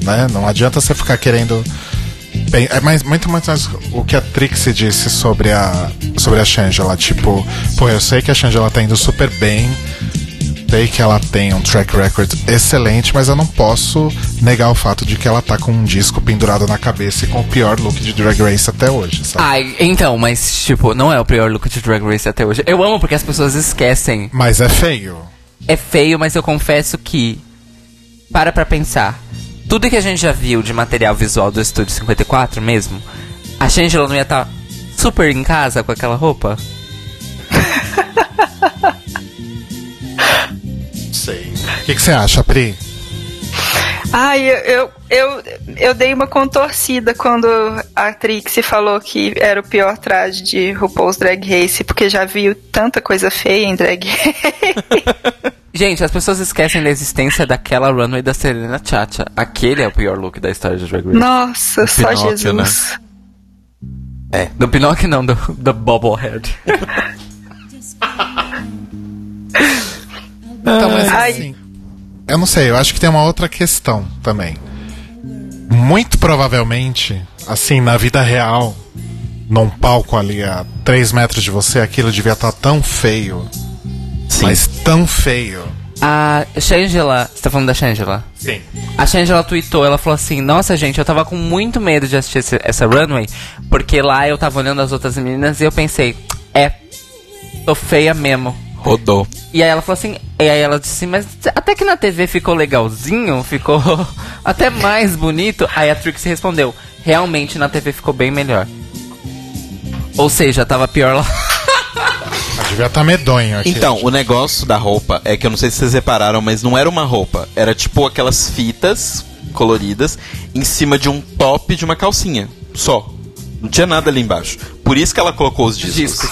S1: né? Não adianta você ficar querendo Bem, é mais, muito mais o que a Trixie disse sobre a, sobre a Shangela. Tipo, pô, eu sei que a Shangela tá indo super bem, sei que ela tem um track record excelente, mas eu não posso negar o fato de que ela tá com um disco pendurado na cabeça e com o pior look de Drag Race até hoje, sabe?
S3: Ai, então, mas, tipo, não é o pior look de Drag Race até hoje. Eu amo porque as pessoas esquecem.
S1: Mas é feio.
S3: É feio, mas eu confesso que. Para pra pensar. Tudo que a gente já viu de material visual do Estúdio 54 mesmo, a Shangela não ia estar super em casa com aquela roupa? <laughs>
S1: Sei. O que, que você acha, Pri?
S4: Ai, eu, eu, eu, eu dei uma contorcida quando a Trixie falou que era o pior traje de RuPaul's Drag Race, porque já viu tanta coisa feia em Drag Race. <laughs>
S3: Gente, as pessoas esquecem da existência daquela runway da Serena Chacha. Aquele é o pior look da história de Drag Race.
S4: Nossa, só
S2: Pinóquio,
S4: Jesus.
S3: Do Pinóquio não, do, do Bobblehead. <laughs>
S1: Então, mas
S4: Ai.
S1: assim. Eu não sei, eu acho que tem uma outra questão também. Muito provavelmente, assim, na vida real, num palco ali a 3 metros de você, aquilo devia estar tão feio.
S2: sim.
S1: Mas tão feio.
S3: A Shangela, você tá falando da Shangela?
S1: Sim.
S3: A Shangela tweetou, ela falou assim: Nossa, gente, eu tava com muito medo de assistir esse- essa runway, porque lá eu tava olhando as outras meninas e eu pensei, é, tô feia mesmo.
S2: Rodou.
S3: E aí ela falou assim, e aí ela disse assim, mas até que na TV ficou legalzinho, ficou <laughs> até mais bonito. Aí a Trix respondeu, realmente na TV ficou bem melhor. Ou seja, tava pior lá.
S1: Devia estar medonho aqui.
S2: Então, o negócio da roupa é que eu não sei se vocês repararam, mas não era uma roupa. Era tipo aquelas fitas coloridas em cima de um top de uma calcinha. Só. Não tinha nada ali embaixo. Por isso que ela colocou os discos.
S3: Discos.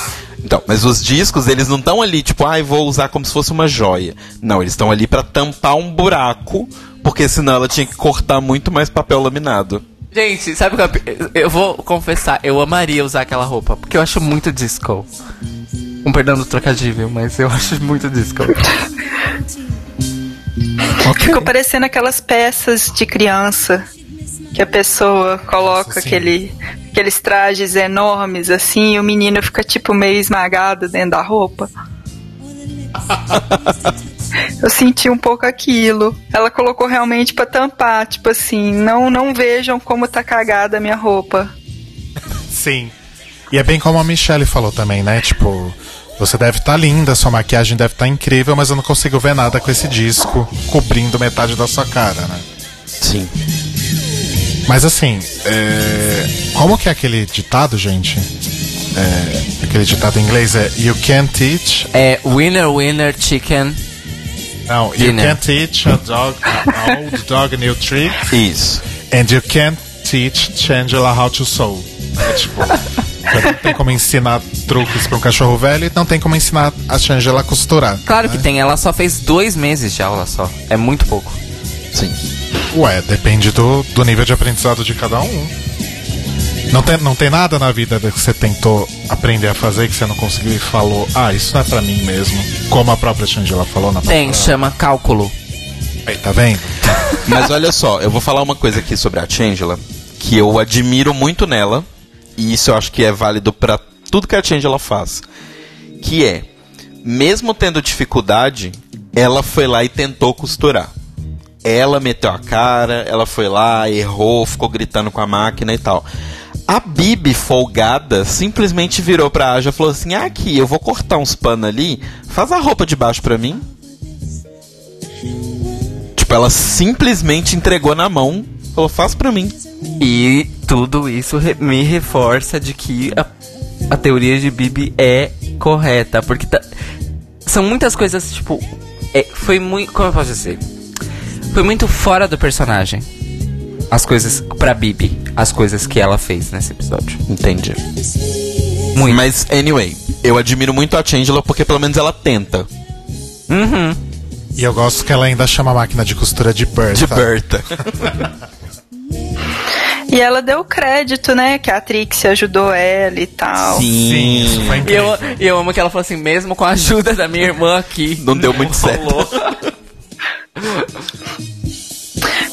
S2: Então, mas os discos, eles não estão ali, tipo, ai, vou usar como se fosse uma joia. Não, eles estão ali pra tampar um buraco, porque senão ela tinha que cortar muito mais papel laminado.
S3: Gente, sabe o que eu, eu vou confessar, eu amaria usar aquela roupa, porque eu acho muito disco. Com perdão do trocadilho, mas eu <laughs> acho muito disco.
S4: Ficou parecendo aquelas peças de criança que a pessoa coloca
S1: Sim.
S4: aquele, aqueles trajes enormes assim e o menino fica tipo meio esmagado dentro da roupa. <laughs> Eu senti um pouco aquilo. Ela colocou realmente pra tampar, tipo assim, não não vejam como tá cagada a minha roupa.
S1: Sim. E é bem como a Michelle falou também, né? Tipo, você deve estar linda, sua maquiagem deve estar incrível, mas eu não consigo ver nada com esse disco cobrindo metade da sua cara, né?
S2: Sim.
S1: Mas assim, é... como que é aquele ditado, gente? É... Aquele ditado em inglês é You can't teach.
S3: É winner, winner, chicken.
S1: Não, you
S3: Dinner.
S1: can't teach a dog, a old dog new trick,
S2: Isso.
S1: and you can't teach Chandela how to sew. É tipo, não tem como ensinar truques pra um cachorro velho e não tem como ensinar a Shangela a costurar.
S3: Claro que tem, ela só fez dois meses de aula só. É muito pouco.
S2: Sim.
S1: Ué, depende do, do nível de aprendizado de cada um. Não tem, não tem nada na vida que você tentou aprender a fazer que você não conseguiu e falou, ah, isso não é pra mim mesmo. Como a própria Shangela falou na
S3: Tem,
S1: palavra.
S3: chama cálculo.
S1: Aí, tá vendo? <laughs>
S2: Mas olha só, eu vou falar uma coisa aqui sobre a Changela, que eu admiro muito nela, e isso eu acho que é válido pra tudo que a Changela faz. Que é, mesmo tendo dificuldade, ela foi lá e tentou costurar. Ela meteu a cara, ela foi lá, errou, ficou gritando com a máquina e tal. A Bibi, folgada, simplesmente virou pra Aja e falou assim: ah, aqui, eu vou cortar uns panos ali, faz a roupa de baixo pra mim. Tipo, ela simplesmente entregou na mão, falou: faz pra mim.
S3: E tudo isso re- me reforça de que a, a teoria de Bibi é correta. Porque tá- são muitas coisas, tipo. é, foi muito. Como eu posso dizer? Foi muito fora do personagem. As coisas. Pra Bibi. As coisas que ela fez nesse episódio.
S2: Entendi.
S3: Muito.
S2: Mas, anyway, eu admiro muito a Changela porque pelo menos ela tenta.
S3: Uhum.
S1: E eu gosto que ela ainda chama a máquina de costura de Bertha.
S2: De Berta. <laughs>
S4: E ela deu crédito, né, que a Trix ajudou ela e tal.
S1: Sim, isso foi
S3: E
S1: incrível.
S3: eu, e eu amo que ela falou assim, mesmo com a ajuda da minha irmã aqui.
S2: Não deu muito certo.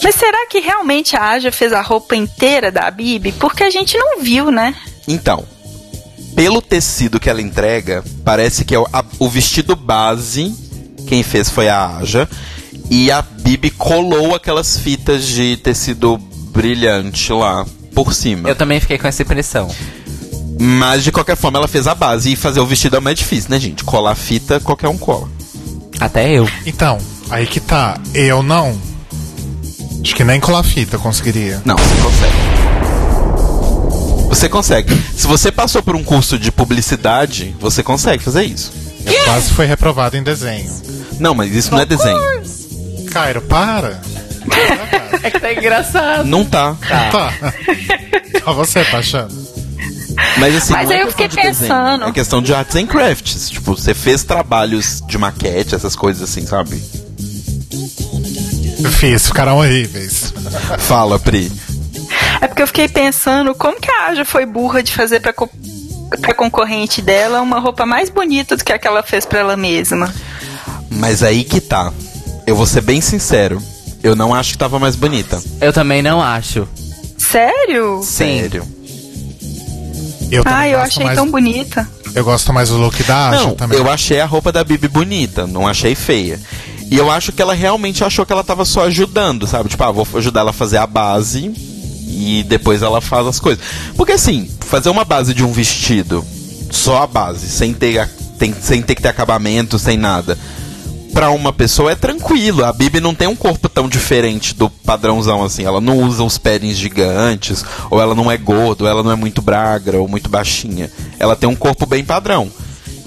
S4: Mas será que realmente a Aja fez a roupa inteira da Bibi? Porque a gente não viu, né?
S2: Então, pelo tecido que ela entrega, parece que é o, a- o vestido base, quem fez foi a Aja. E a Bibi colou aquelas fitas de tecido brilhante lá por cima.
S3: Eu também fiquei com essa impressão.
S2: Mas de qualquer forma ela fez a base. E fazer o vestido é mais difícil, né, gente? Colar fita, qualquer um cola.
S3: Até eu.
S1: Então, aí que tá. Eu não. Acho que nem colar fita eu conseguiria.
S2: Não, você consegue. Você consegue. Se você passou por um curso de publicidade, você consegue fazer isso.
S1: Eu quase fui reprovado em desenho.
S2: Não, mas isso não é desenho.
S1: Cairo, para! <laughs>
S3: É que tá engraçado.
S2: Não tá.
S1: Tá. <laughs> Só você tá achando.
S2: Mas assim,
S4: Mas
S2: não é
S4: aí eu
S2: questão
S4: fiquei
S2: de desenho,
S4: pensando.
S2: É questão de arts and crafts. Tipo, você fez trabalhos de maquete, essas coisas assim, sabe?
S1: Fiz, ficaram horríveis.
S2: Fala, Pri.
S4: É porque eu fiquei pensando como que a Aja foi burra de fazer pra, co pra concorrente dela uma roupa mais bonita do que a que ela fez pra ela mesma.
S2: Mas aí que tá. Eu vou ser bem sincero. Eu não acho que tava mais bonita.
S3: Eu também não acho.
S4: Sério?
S3: Sim.
S2: Sério.
S1: Eu
S4: Ai, eu achei
S1: mais,
S4: tão bonita.
S1: Eu gosto mais do look da Aja
S2: Não,
S1: também.
S2: eu achei a roupa da Bibi bonita, não achei feia. E eu acho que ela realmente achou que ela tava só ajudando, sabe? Tipo, ah, vou ajudar ela a fazer a base e depois ela faz as coisas. Porque assim, fazer uma base de um vestido, só a base, sem ter, tem- sem ter que ter acabamento, sem nada. Pra uma pessoa é tranquilo. A Bibi não tem um corpo tão diferente do padrãozão assim. Ela não usa os paddings gigantes, ou ela não é gordo, ou ela não é muito braga ou muito baixinha. Ela tem um corpo bem padrão.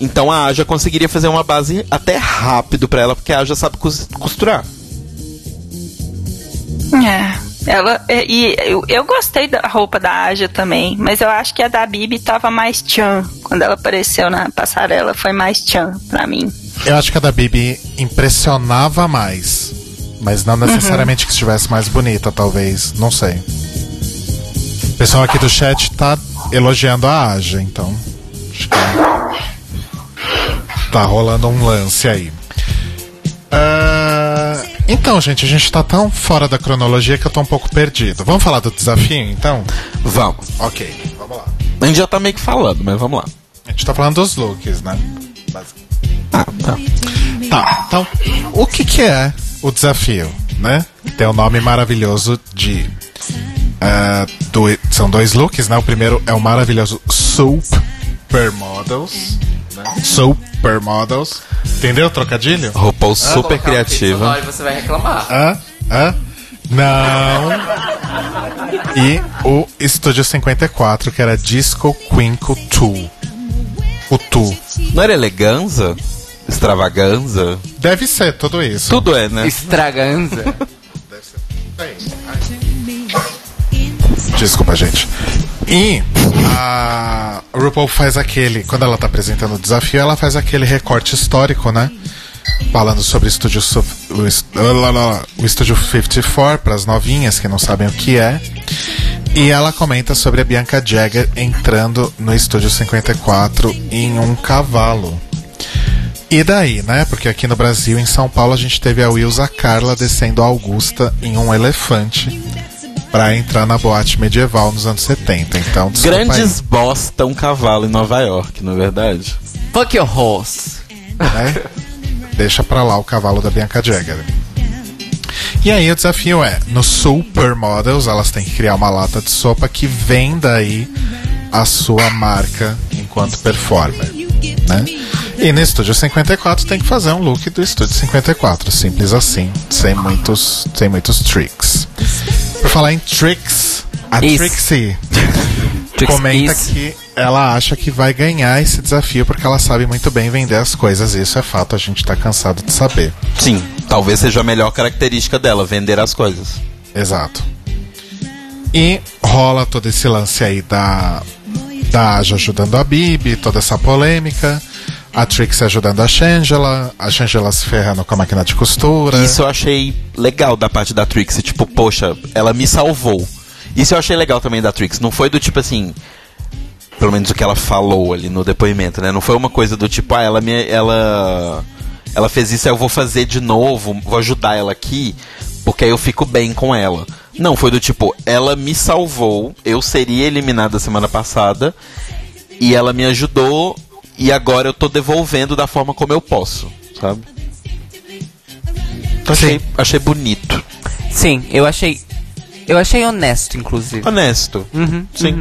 S2: Então a Aja conseguiria fazer uma base até rápido pra ela, porque a Aja sabe cos- costurar.
S4: É. Ela, é, e eu, eu gostei da roupa da Aja também, mas eu acho que a da Bibi tava mais tchan. Quando ela apareceu na passarela, foi mais tchan pra mim.
S1: Eu acho que a da Bibi impressionava mais. Mas não necessariamente que estivesse mais bonita, talvez. Não sei. O pessoal aqui do chat tá elogiando a Aja, então. Acho que tá rolando um lance aí. Ah, então, gente, a gente tá tão fora da cronologia que eu tô um pouco perdido. Vamos falar do desafio, então?
S2: Vamos.
S1: Ok, vamos lá.
S2: A gente já tá meio que falando, mas vamos lá.
S1: A gente tá falando dos looks, né?
S2: Ah, tá.
S1: Tá, então, o que que é o desafio, né? Tem o nome maravilhoso de... ah, do- são dois looks, né? O primeiro é o maravilhoso Supermodels, né? Supermodels. Entendeu o trocadilho?
S2: RuPaul super criativa.
S3: Olha, você vai reclamar.
S1: Hã? Hã? Não. E o Estúdio 54, que era Disco Quinco 2. O Tu.
S2: Não era eleganza? Extravaganza?
S1: Deve ser tudo isso.
S2: Tudo é, né?
S3: Estraganza. <laughs>
S1: Desculpa, gente. E a RuPaul faz aquele, quando ela tá apresentando o desafio, ela faz aquele recorte histórico, né? Falando sobre o estúdio, o, o estúdio 54 para as novinhas que não sabem o que é. E ela comenta sobre a Bianca Jagger entrando no estúdio 54 em um cavalo. E daí, né? Porque aqui no Brasil, em São Paulo, a gente teve a Wilsa Carla descendo a Augusta em um elefante pra entrar na boate medieval nos anos 70. Então, desculpa
S2: Grandes bosta um cavalo em Nova York, não é verdade?
S3: Fuck your horse.
S1: aí, né? Deixa pra lá o cavalo da Bianca Jagger. E aí o desafio é, no Supermodels, elas têm que criar uma lata de sopa que venda aí a sua marca enquanto performer, né? E no Estúdio 54 tem que fazer um look do Estúdio 54, simples assim, sem muitos, sem muitos tricks. Por falar em tricks, a
S3: Isso.
S1: Trixie <laughs> comenta
S3: is-
S1: que ela acha que vai ganhar esse desafio porque ela sabe muito bem vender as coisas. E isso é fato, a gente tá cansado de saber.
S2: Sim, talvez seja a melhor característica dela, vender as coisas.
S1: Exato. E rola todo esse lance aí da, da Aja ajudando a Bibi, toda essa polêmica. A Trix ajudando a Shangela, a Shangela se ferrando com a máquina de costura.
S2: Isso eu achei legal da parte da Trixie, tipo, poxa, ela me salvou. Isso eu achei legal também da Trix. Não foi do tipo assim. Pelo menos o que ela falou ali no depoimento, né? Não foi uma coisa do tipo, ah, ela me. Ela. Ela fez isso, eu vou fazer de novo, vou ajudar ela aqui, porque aí eu fico bem com ela. Não, foi do tipo, ela me salvou, eu seria eliminada semana passada, e ela me ajudou, e agora eu tô devolvendo da forma como eu posso, sabe? Achei, achei bonito.
S3: Sim, eu achei. Eu achei honesto, inclusive.
S2: Honesto.
S3: Uhum,
S2: Sim.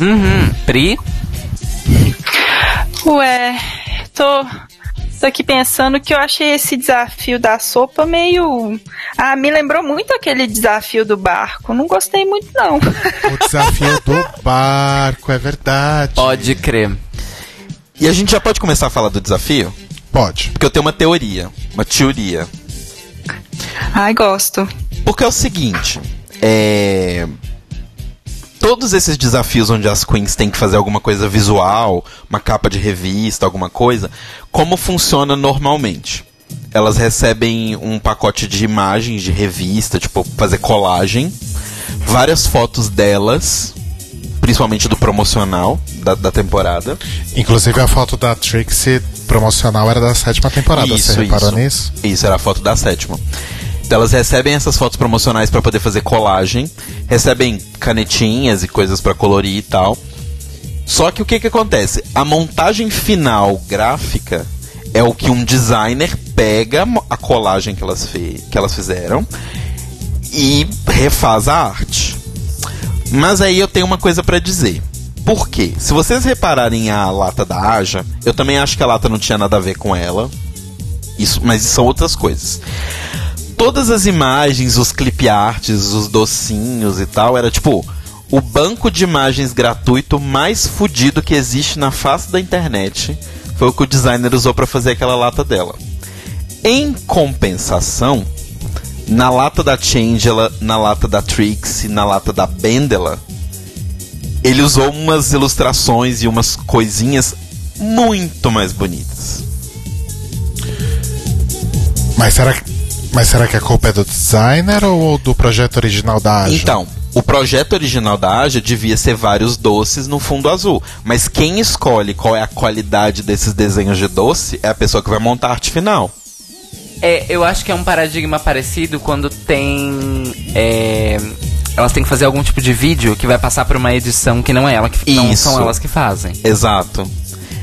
S3: Uhum. Pri?
S4: Ué, tô, tô aqui pensando que eu achei esse desafio da sopa meio. Ah, me lembrou muito aquele desafio do barco. Não gostei muito, não.
S1: O desafio do <laughs> barco, é verdade.
S3: Pode crer.
S2: E a gente já pode começar a falar do desafio?
S1: Pode.
S2: Porque eu tenho uma teoria, uma teoria.
S4: Ai, gosto.
S2: Porque é o seguinte, é... Todos esses desafios onde as queens têm que fazer alguma coisa visual, uma capa de revista, alguma coisa, como funciona normalmente? Elas recebem um pacote de imagens de revista, tipo, fazer colagem, várias fotos delas, principalmente do promocional da, da temporada.
S1: Inclusive a foto da Trixie promocional era da sétima temporada,
S2: Isso,
S1: você reparou
S2: isso.
S1: nisso?
S2: Isso era a foto da sétima. Então elas recebem essas fotos promocionais para poder fazer colagem, recebem canetinhas e coisas para colorir e tal. Só que o que que acontece? A montagem final gráfica é o que um designer pega a colagem que elas, que elas fizeram e refaz a arte. Mas aí eu tenho uma coisa para dizer. Por quê? Se vocês repararem a lata da Aja, eu também acho que a lata não tinha nada a ver com ela. Isso, mas são outras coisas. Todas as imagens, os clip arts, os docinhos e tal, era tipo o banco de imagens gratuito mais fudido que existe na face da internet. Foi o que o designer usou para fazer aquela lata dela. Em compensação, na lata da Changela, na lata da Trixie, na lata da Bendela, ele usou umas ilustrações e umas coisinhas muito mais bonitas.
S1: Mas será, mas será que a culpa é do designer ou do projeto original da Aja?
S2: Então, o projeto original da Aja devia ser vários doces no fundo azul. Mas quem escolhe qual é a qualidade desses desenhos de doce é a pessoa que vai montar a arte final.
S3: É, eu acho que é um paradigma parecido quando tem. É, elas têm que fazer algum tipo de vídeo que vai passar por uma edição que não é ela que não
S2: Isso.
S3: são elas que fazem.
S2: Exato.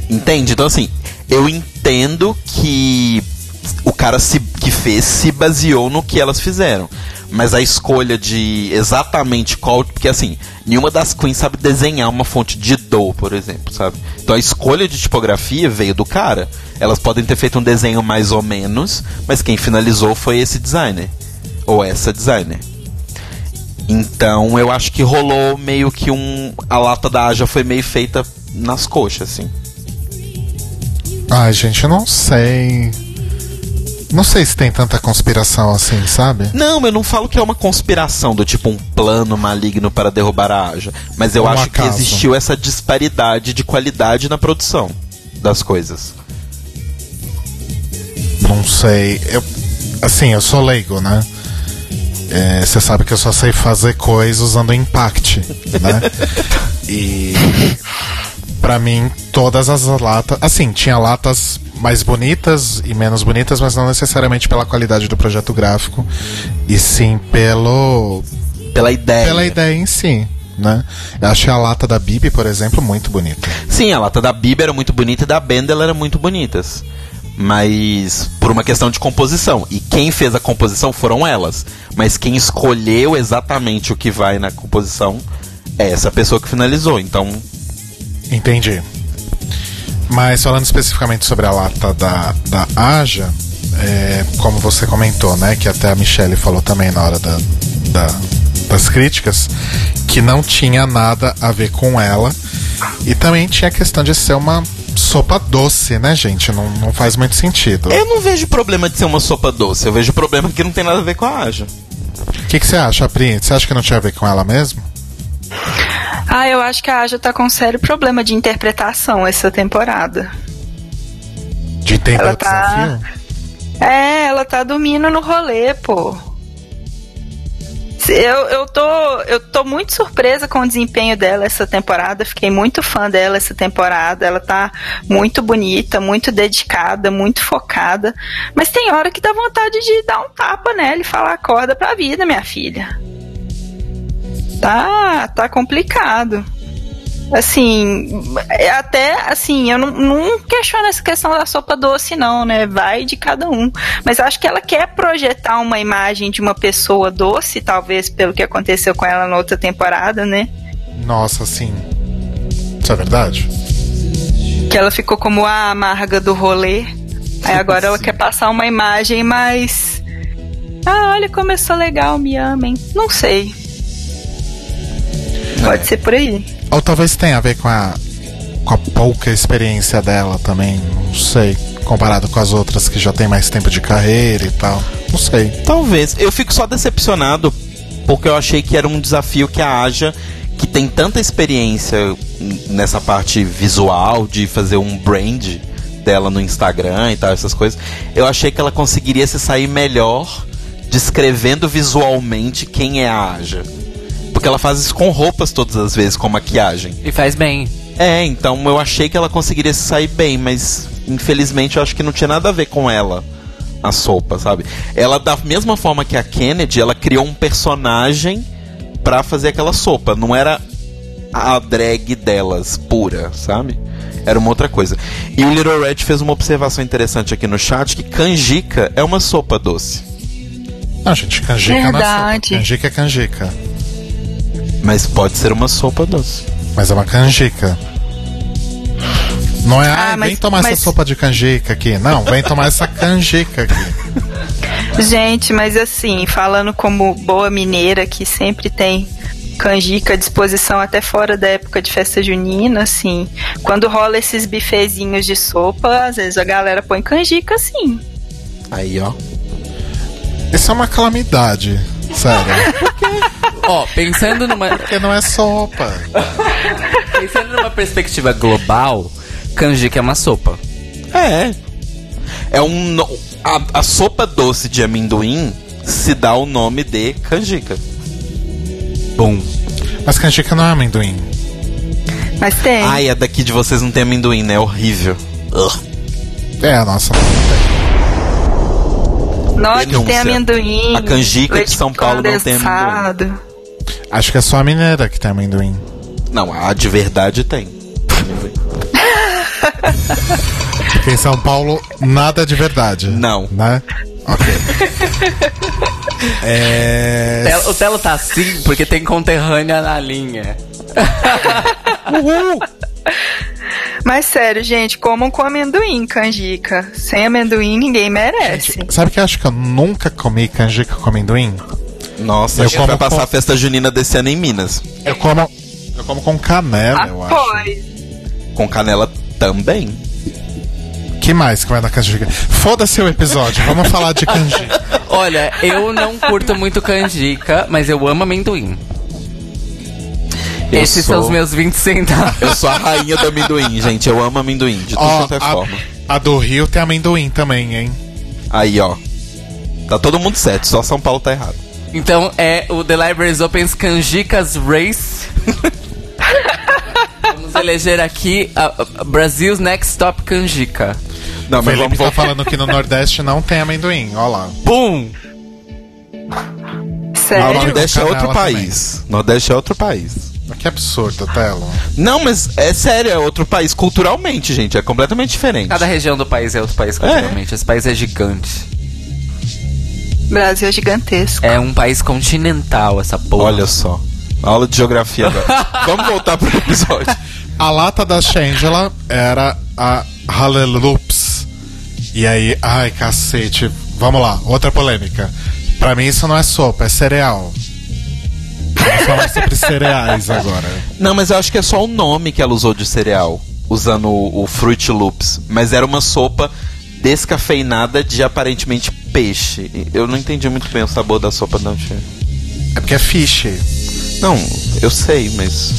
S2: Entende? Então, assim, eu entendo que o cara se, que fez se baseou no que elas fizeram. Mas a escolha de exatamente qual. Porque, assim, nenhuma das queens sabe desenhar uma fonte de do, por exemplo, sabe? Então a escolha de tipografia veio do cara. Elas podem ter feito um desenho mais ou menos, mas quem finalizou foi esse designer. Ou essa designer. Então eu acho que rolou meio que um. A lata da Aja foi meio feita nas coxas, assim.
S1: Ai, gente, eu não sei. Não sei se tem tanta conspiração assim, sabe?
S2: Não, eu não falo que é uma conspiração do tipo um plano maligno para derrubar a Aja. Mas eu
S1: Um
S2: acho que
S1: acaso.
S2: existiu essa disparidade de qualidade na produção das coisas.
S1: Não sei. Eu, assim, eu sou leigo, né? Você sabe que eu só sei fazer coisa usando Impact, né? <laughs> e pra mim, todas as latas. Assim, tinha latas mais bonitas e menos bonitas, mas não necessariamente pela qualidade do projeto gráfico, e sim pelo
S2: Pela ideia.
S1: pela ideia em si. Né? Eu achei a lata da Bibi, por exemplo, muito bonita.
S2: Sim, a lata da Bibi era muito bonita e da Bendel era muito bonitas. Mas por uma questão de composição. E quem fez a composição foram elas. Mas quem escolheu exatamente o que vai na composição é essa pessoa que finalizou. Então,
S1: Entendi. Mas falando especificamente sobre a lata da, da Aja, é, como você comentou, né? Que até a Michelle falou também na hora da, da- das críticas, que não tinha nada a ver com ela. E também tinha a questão de ser uma sopa doce, né, gente? Não, não faz muito sentido.
S2: eu não vejo problema de ser uma sopa doce. Eu vejo problema que não tem nada a ver com a Aja.
S1: O que, que você acha, Pri? Você acha que não tinha a ver com ela mesmo?
S4: Ah, eu acho que a Aja tá com um sério problema de interpretação essa temporada.
S1: De entender
S4: Ela
S1: o
S4: tá-
S1: desafio?
S4: É, ela tá dormindo no rolê, pô. Eu, eu, tô, eu tô muito surpresa com o desempenho dela essa temporada. Fiquei muito fã dela essa temporada. Ela tá muito bonita, muito dedicada, muito focada. Mas tem hora que dá vontade de dar um tapa nela e falar acorda pra vida, minha filha. Tá, tá complicado. Assim, é até assim, eu não, não questiono essa questão da sopa doce, não, né? Vai de cada um. Mas acho que ela quer projetar uma imagem de uma pessoa doce, talvez pelo que aconteceu com ela na outra temporada, né?
S1: Nossa, sim. Isso é verdade?
S4: Que ela ficou como a amarga do rolê. Aí agora ela quer passar uma imagem mais. Ah, olha como eu sou legal, me amem. Não sei. Pode ser por aí.
S1: Ou talvez tenha a ver com a, com a pouca experiência dela também, não sei. Comparado com as outras que já tem mais tempo de carreira e tal. Não sei.
S2: Talvez. Eu fico só decepcionado porque eu achei que era um desafio que a Aja, que tem tanta experiência nessa parte visual, de fazer um brand dela no Instagram e tal, essas coisas, eu achei que ela conseguiria se sair melhor descrevendo visualmente quem é a Aja. Porque ela faz isso com roupas todas as vezes, com maquiagem.
S3: E faz bem.
S2: É, então eu achei que ela conseguiria se sair bem, mas infelizmente eu acho que não tinha nada a ver com ela a sopa, sabe? Ela da mesma forma que a Kennedy, ela criou um personagem pra fazer aquela sopa, não era a drag delas pura, sabe? era uma outra coisa. E o Little Red fez uma observação interessante aqui no chat que canjica é uma sopa doce.
S1: Não, gente, canjica não é sopa.
S4: Verdade.
S1: Canjica é canjica.
S2: Mas pode ser uma sopa doce.
S1: Mas é uma canjica. Não é,
S4: Ah,
S1: ah,
S4: mas-
S1: vem tomar
S4: mas-
S1: essa sopa de canjica aqui. Não, vem tomar essa canjica aqui. <laughs>
S4: Gente, mas assim, falando como boa mineira que sempre tem canjica à disposição até fora da época de festa junina, assim, quando rola esses bifezinhos de sopa, às vezes a galera põe canjica sim.
S2: Aí, ó.
S1: Isso é uma calamidade. Sério.
S3: Ó, pensando numa,
S1: Porque não é sopa.
S3: pensando numa perspectiva global, canjica é uma sopa.
S2: É. É um. no- A, a sopa doce de amendoim se dá o nome de canjica.
S3: Bum.
S1: Mas canjica não é amendoim.
S4: Mas tem.
S2: Ai, a daqui de vocês não tem amendoim, né? É horrível. Ugh.
S1: É, a nossa.
S4: Nós
S2: denúncia.
S4: tem amendoim.
S2: A canjica de São Paulo não tem
S4: condensado.
S1: Acho que é só a mineira que tem amendoim.
S2: Não, a de verdade tem.
S1: Porque em São Paulo, nada de verdade.
S2: Não.
S1: Né? Ok. é.
S3: O Telo tá assim porque tem conterrânea na linha.
S4: Mas sério, gente, comam com amendoim, canjica. Sem amendoim ninguém merece.
S1: Sabe que eu acho que eu nunca comi canjica com amendoim?
S2: Nossa,
S1: Eu
S2: a gente vai passar
S1: com-
S2: a festa junina desse ano em Minas.
S1: Eu como. Eu como com canela, eu acho.
S4: Após.
S2: Com canela também.
S1: que mais que vai na canjica? Foda-se o episódio, vamos falar de canjica. <laughs>
S3: Olha, eu não curto muito canjica, mas eu amo amendoim.
S2: Eu
S3: Esses
S2: sou-
S3: são os meus 20 centavos.
S2: Eu sou a rainha do amendoim, <laughs> gente. Eu amo amendoim, de quanto é forma.
S1: a, a do Rio tem amendoim também, hein?
S2: Aí, ó. Tá todo mundo certo, só São Paulo tá errado.
S3: Então é o The Libraries Opens Canjicas Race. <laughs> Vamos eleger aqui a, a Brasil's Next Top Canjica.
S2: Não, mas
S1: Felipe
S2: vamos
S1: tá falando que no Nordeste não tem amendoim, ó lá.
S3: Bum!
S2: Ah, o
S4: Sério?
S2: Nordeste é outro
S1: também.
S2: país. Nordeste é outro país.
S1: Que absurdo, Telo.
S2: Não, mas é sério, é outro país culturalmente, gente. É completamente diferente.
S3: Cada região do país é outro país culturalmente. Esse país é gigante.
S4: Brasil é gigantesco.
S3: É um país continental, essa porra.
S2: Olha só. Aula de geografia agora. <laughs> Vamos voltar pro episódio.
S1: A lata da Shangela era a Halleloops. E aí, ai cacete. Vamos lá, outra polêmica. Pra mim isso não é sopa, é cereal. Falar sobre cereais agora.
S2: Não, mas eu acho que é só o nome que ela usou de cereal. Usando o, o Fruit Loops. Mas era uma sopa descafeinada de aparentemente peixe. Eu não entendi muito bem o sabor da sopa, não, tia.
S1: É porque é fish.
S2: Não, eu sei, mas.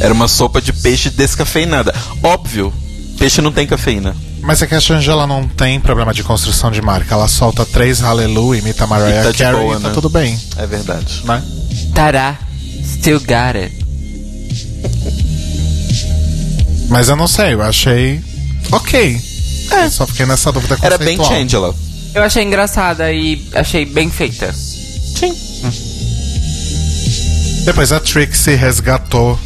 S2: Era uma sopa de peixe descafeinada. Óbvio, peixe não tem cafeína.
S1: Mas é que a Shangela não tem problema de construção de marca. Ela solta três Hallelujah, imita Mariah
S2: E tá
S1: Carey
S2: boa,
S1: e tá
S2: né?
S1: tudo bem,
S2: É verdade.
S1: né?
S3: Tará. Still got it.
S1: Mas eu não sei, eu achei ok. Só fiquei nessa dúvida
S2: Era bem. Changela.
S3: Eu achei engraçada e achei bem feita.
S2: Sim.
S1: Depois a Trixie resgatou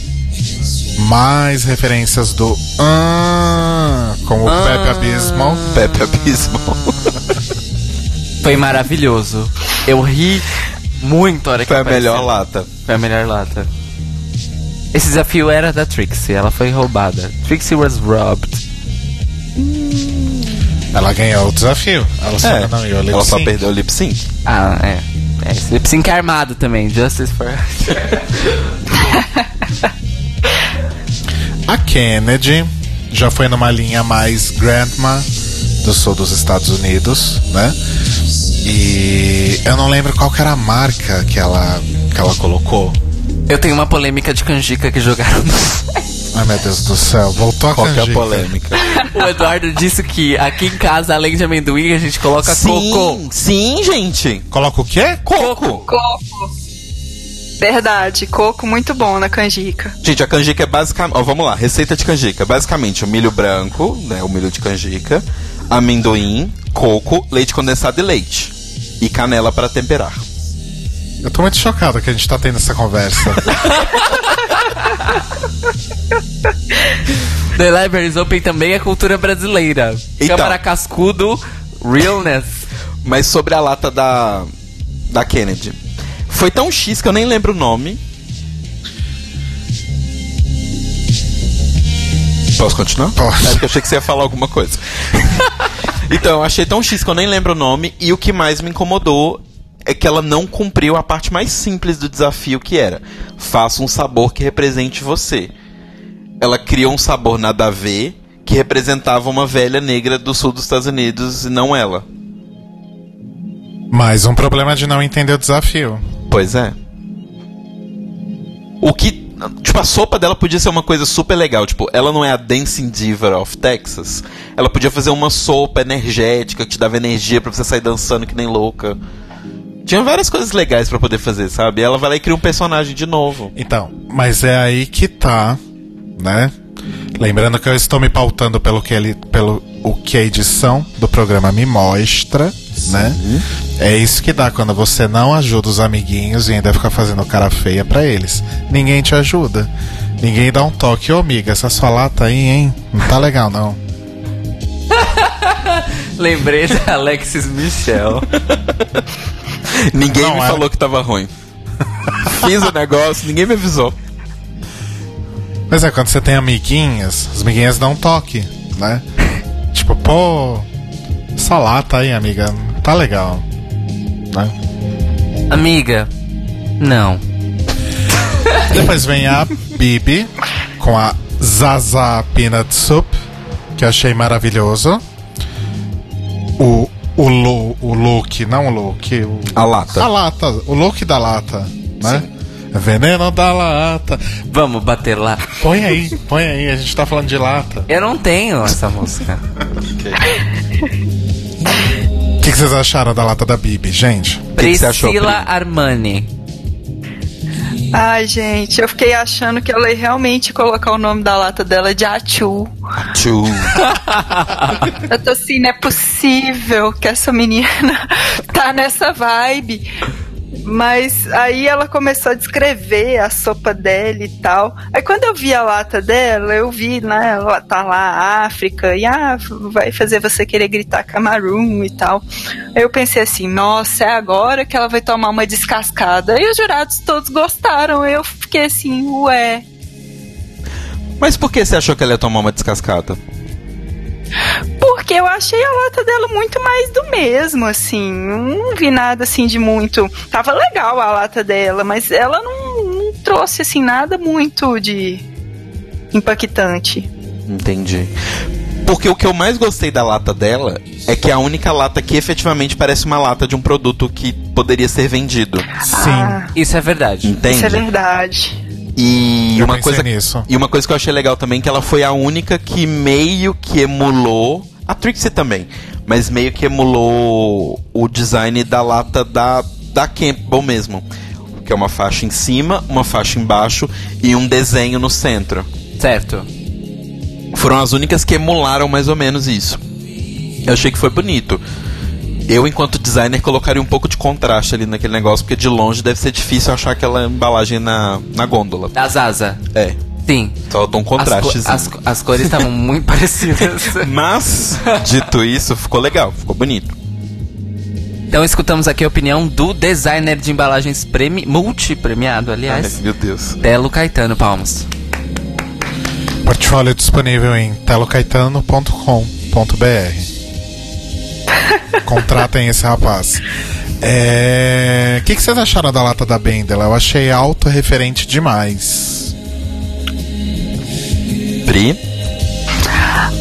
S1: mais referências do ah, com o Pepe Abismal.
S2: Pepe Abismo. <laughs>
S3: Foi maravilhoso. Eu ri muito a hora que
S2: Foi a
S3: apareceu.
S2: melhor lata.
S3: Foi a melhor lata. Esse desafio era da Trixie, ela foi roubada. Trixie was robbed.
S1: Ela ganhou o desafio. Ela só
S2: É,
S1: não ganhou o lip
S2: ela só
S1: sync.
S2: perdeu o lip sync.
S3: Ah, é. É, esse lip sync é armado também, Justice for
S1: A Kennedy já foi numa linha mais grandma do sul dos Estados Unidos, né? E eu não lembro qual que era a marca que ela, que ela colocou.
S3: Eu tenho uma polêmica de canjica que jogaram no... <laughs>
S1: Ai meu Deus do céu, voltou a
S2: Qual que é a
S1: canjica.
S2: polêmica? <laughs>
S3: O Eduardo disse que aqui em casa, além de amendoim, a gente coloca cocô.
S2: sim, sim, gente.
S1: Coloca o quê?
S2: Coco.
S4: Coco. Verdade, coco muito bom na canjica.
S2: Gente, a canjica é basicamente. Ó, vamos lá, receita de canjica. Basicamente, o milho branco, né? O milho de canjica, amendoim, coco, leite condensado e leite. E canela para temperar.
S1: Eu tô muito chocado que a gente tá tendo essa conversa. <laughs>
S3: The Libraries Open também é cultura brasileira.
S2: Então.
S3: Câmara Cascudo, Realness.
S2: Mas sobre a lata da, da Kennedy. Foi tão X que eu nem lembro o nome. Posso continuar?
S1: Pode.
S2: É porque eu achei que você ia falar alguma coisa. Então, eu achei tão X que eu nem lembro o nome. E o que mais me incomodou é que ela não cumpriu a parte mais simples do desafio, que era faça um sabor que represente você. Ela criou um sabor nada a ver que representava uma velha negra do sul dos Estados Unidos e não ela.
S1: Mais um problema de não entender o desafio.
S2: Pois é. O que. Tipo, a sopa dela podia ser uma coisa super legal. Tipo, ela não é a Dancing Diva of Texas. Ela podia fazer uma sopa energética que te dava energia pra você sair dançando que nem louca. Tinha várias coisas legais pra poder fazer, sabe? Ela vai lá e cria um personagem de novo.
S1: Então, mas é aí que tá, né? Lembrando que eu estou me pautando pelo que ele, pelo o que a edição do programa me mostra, né? É isso que dá quando você não ajuda os amiguinhos e ainda fica fazendo cara feia pra eles. Ninguém te ajuda. Ninguém dá um toque, ô amiga, essa sua lata aí, hein? Não tá legal não. <laughs>
S3: Lembrei da Alexis Michel. <laughs>
S2: Ninguém
S1: Não,
S2: me
S1: é.
S2: falou que tava ruim. Fiz o negócio, ninguém me avisou.
S1: Mas é, quando você tem amiguinhas, as amiguinhas dão um toque, né? Tipo, pô, essa lata aí, amiga, tá legal. Né?
S3: Amiga, não.
S1: Depois vem a Bibi com a Zaza Peanut Soup, que eu achei maravilhoso. O, o, lo, o look, não o look, o,
S2: A lata.
S1: a lata, o look da lata, né? Veneno da lata.
S3: Vamos bater lá.
S1: Põe aí, põe aí, a gente tá falando de lata.
S3: Eu não tenho essa música. <laughs>
S1: O que, que vocês acharam da lata da Bibi, gente?
S2: que que você achou,
S3: Priscila
S2: Pri?
S3: Armani.
S4: Ai, gente, eu fiquei achando que ela ia realmente colocar o nome da lata dela de Achu.
S2: Tchu. <laughs>
S4: Eu tô assim, não é possível que essa menina <laughs> tá nessa vibe. Mas aí ela começou a descrever a sopa dela e tal. Aí quando eu vi a lata dela, eu vi, né, ela tá lá, África, e ah, vai fazer você querer gritar Camarão e tal. Aí eu pensei assim, nossa, é agora que ela vai tomar uma descascada. E os jurados todos gostaram. Eu fiquei assim, ué,
S2: Mas por que você achou que ela ia tomar uma descascada?
S4: Porque eu achei a lata dela muito mais do mesmo, assim. Não vi nada assim de muito. Tava legal a lata dela, mas ela não, não trouxe assim nada muito de impactante.
S2: Entendi. Porque o que eu mais gostei da lata dela é que é a única lata que efetivamente parece uma lata de um produto que poderia ser vendido.
S1: Sim,
S4: Ah,
S3: Isso é verdade.
S2: Entende?
S4: isso é verdade.
S2: E
S1: eu
S2: uma coisa
S1: nisso.
S2: E uma coisa que eu achei legal também que ela foi a única que meio que emulou a Trixie também, mas meio que emulou o design da lata da da Campbell mesmo, que é uma faixa em cima, uma faixa embaixo e um desenho no centro.
S3: Certo.
S2: Foram as únicas que emularam mais ou menos isso. Eu achei que foi bonito. Eu, enquanto designer, colocaria um pouco de contraste ali naquele negócio, porque de longe deve ser difícil achar aquela embalagem na, na gôndola.
S3: A Zaza.
S2: É,
S3: Sim.
S2: faltou um
S3: As, co-
S2: contraste.
S3: as, as cores estavam <laughs> muito parecidas.
S2: Mas, dito isso, ficou legal, ficou bonito.
S3: Então escutamos aqui a opinião do designer de embalagens premi multi-premiado, aliás,
S2: Ai, meu Deus.
S3: Telo Caetano Palmas.
S1: portfólio disponível em telocaetano.com.br. Contratem esse rapaz. É, O que, que vocês acharam da lata da Bendela? Eu achei autorreferente demais.
S2: Pri,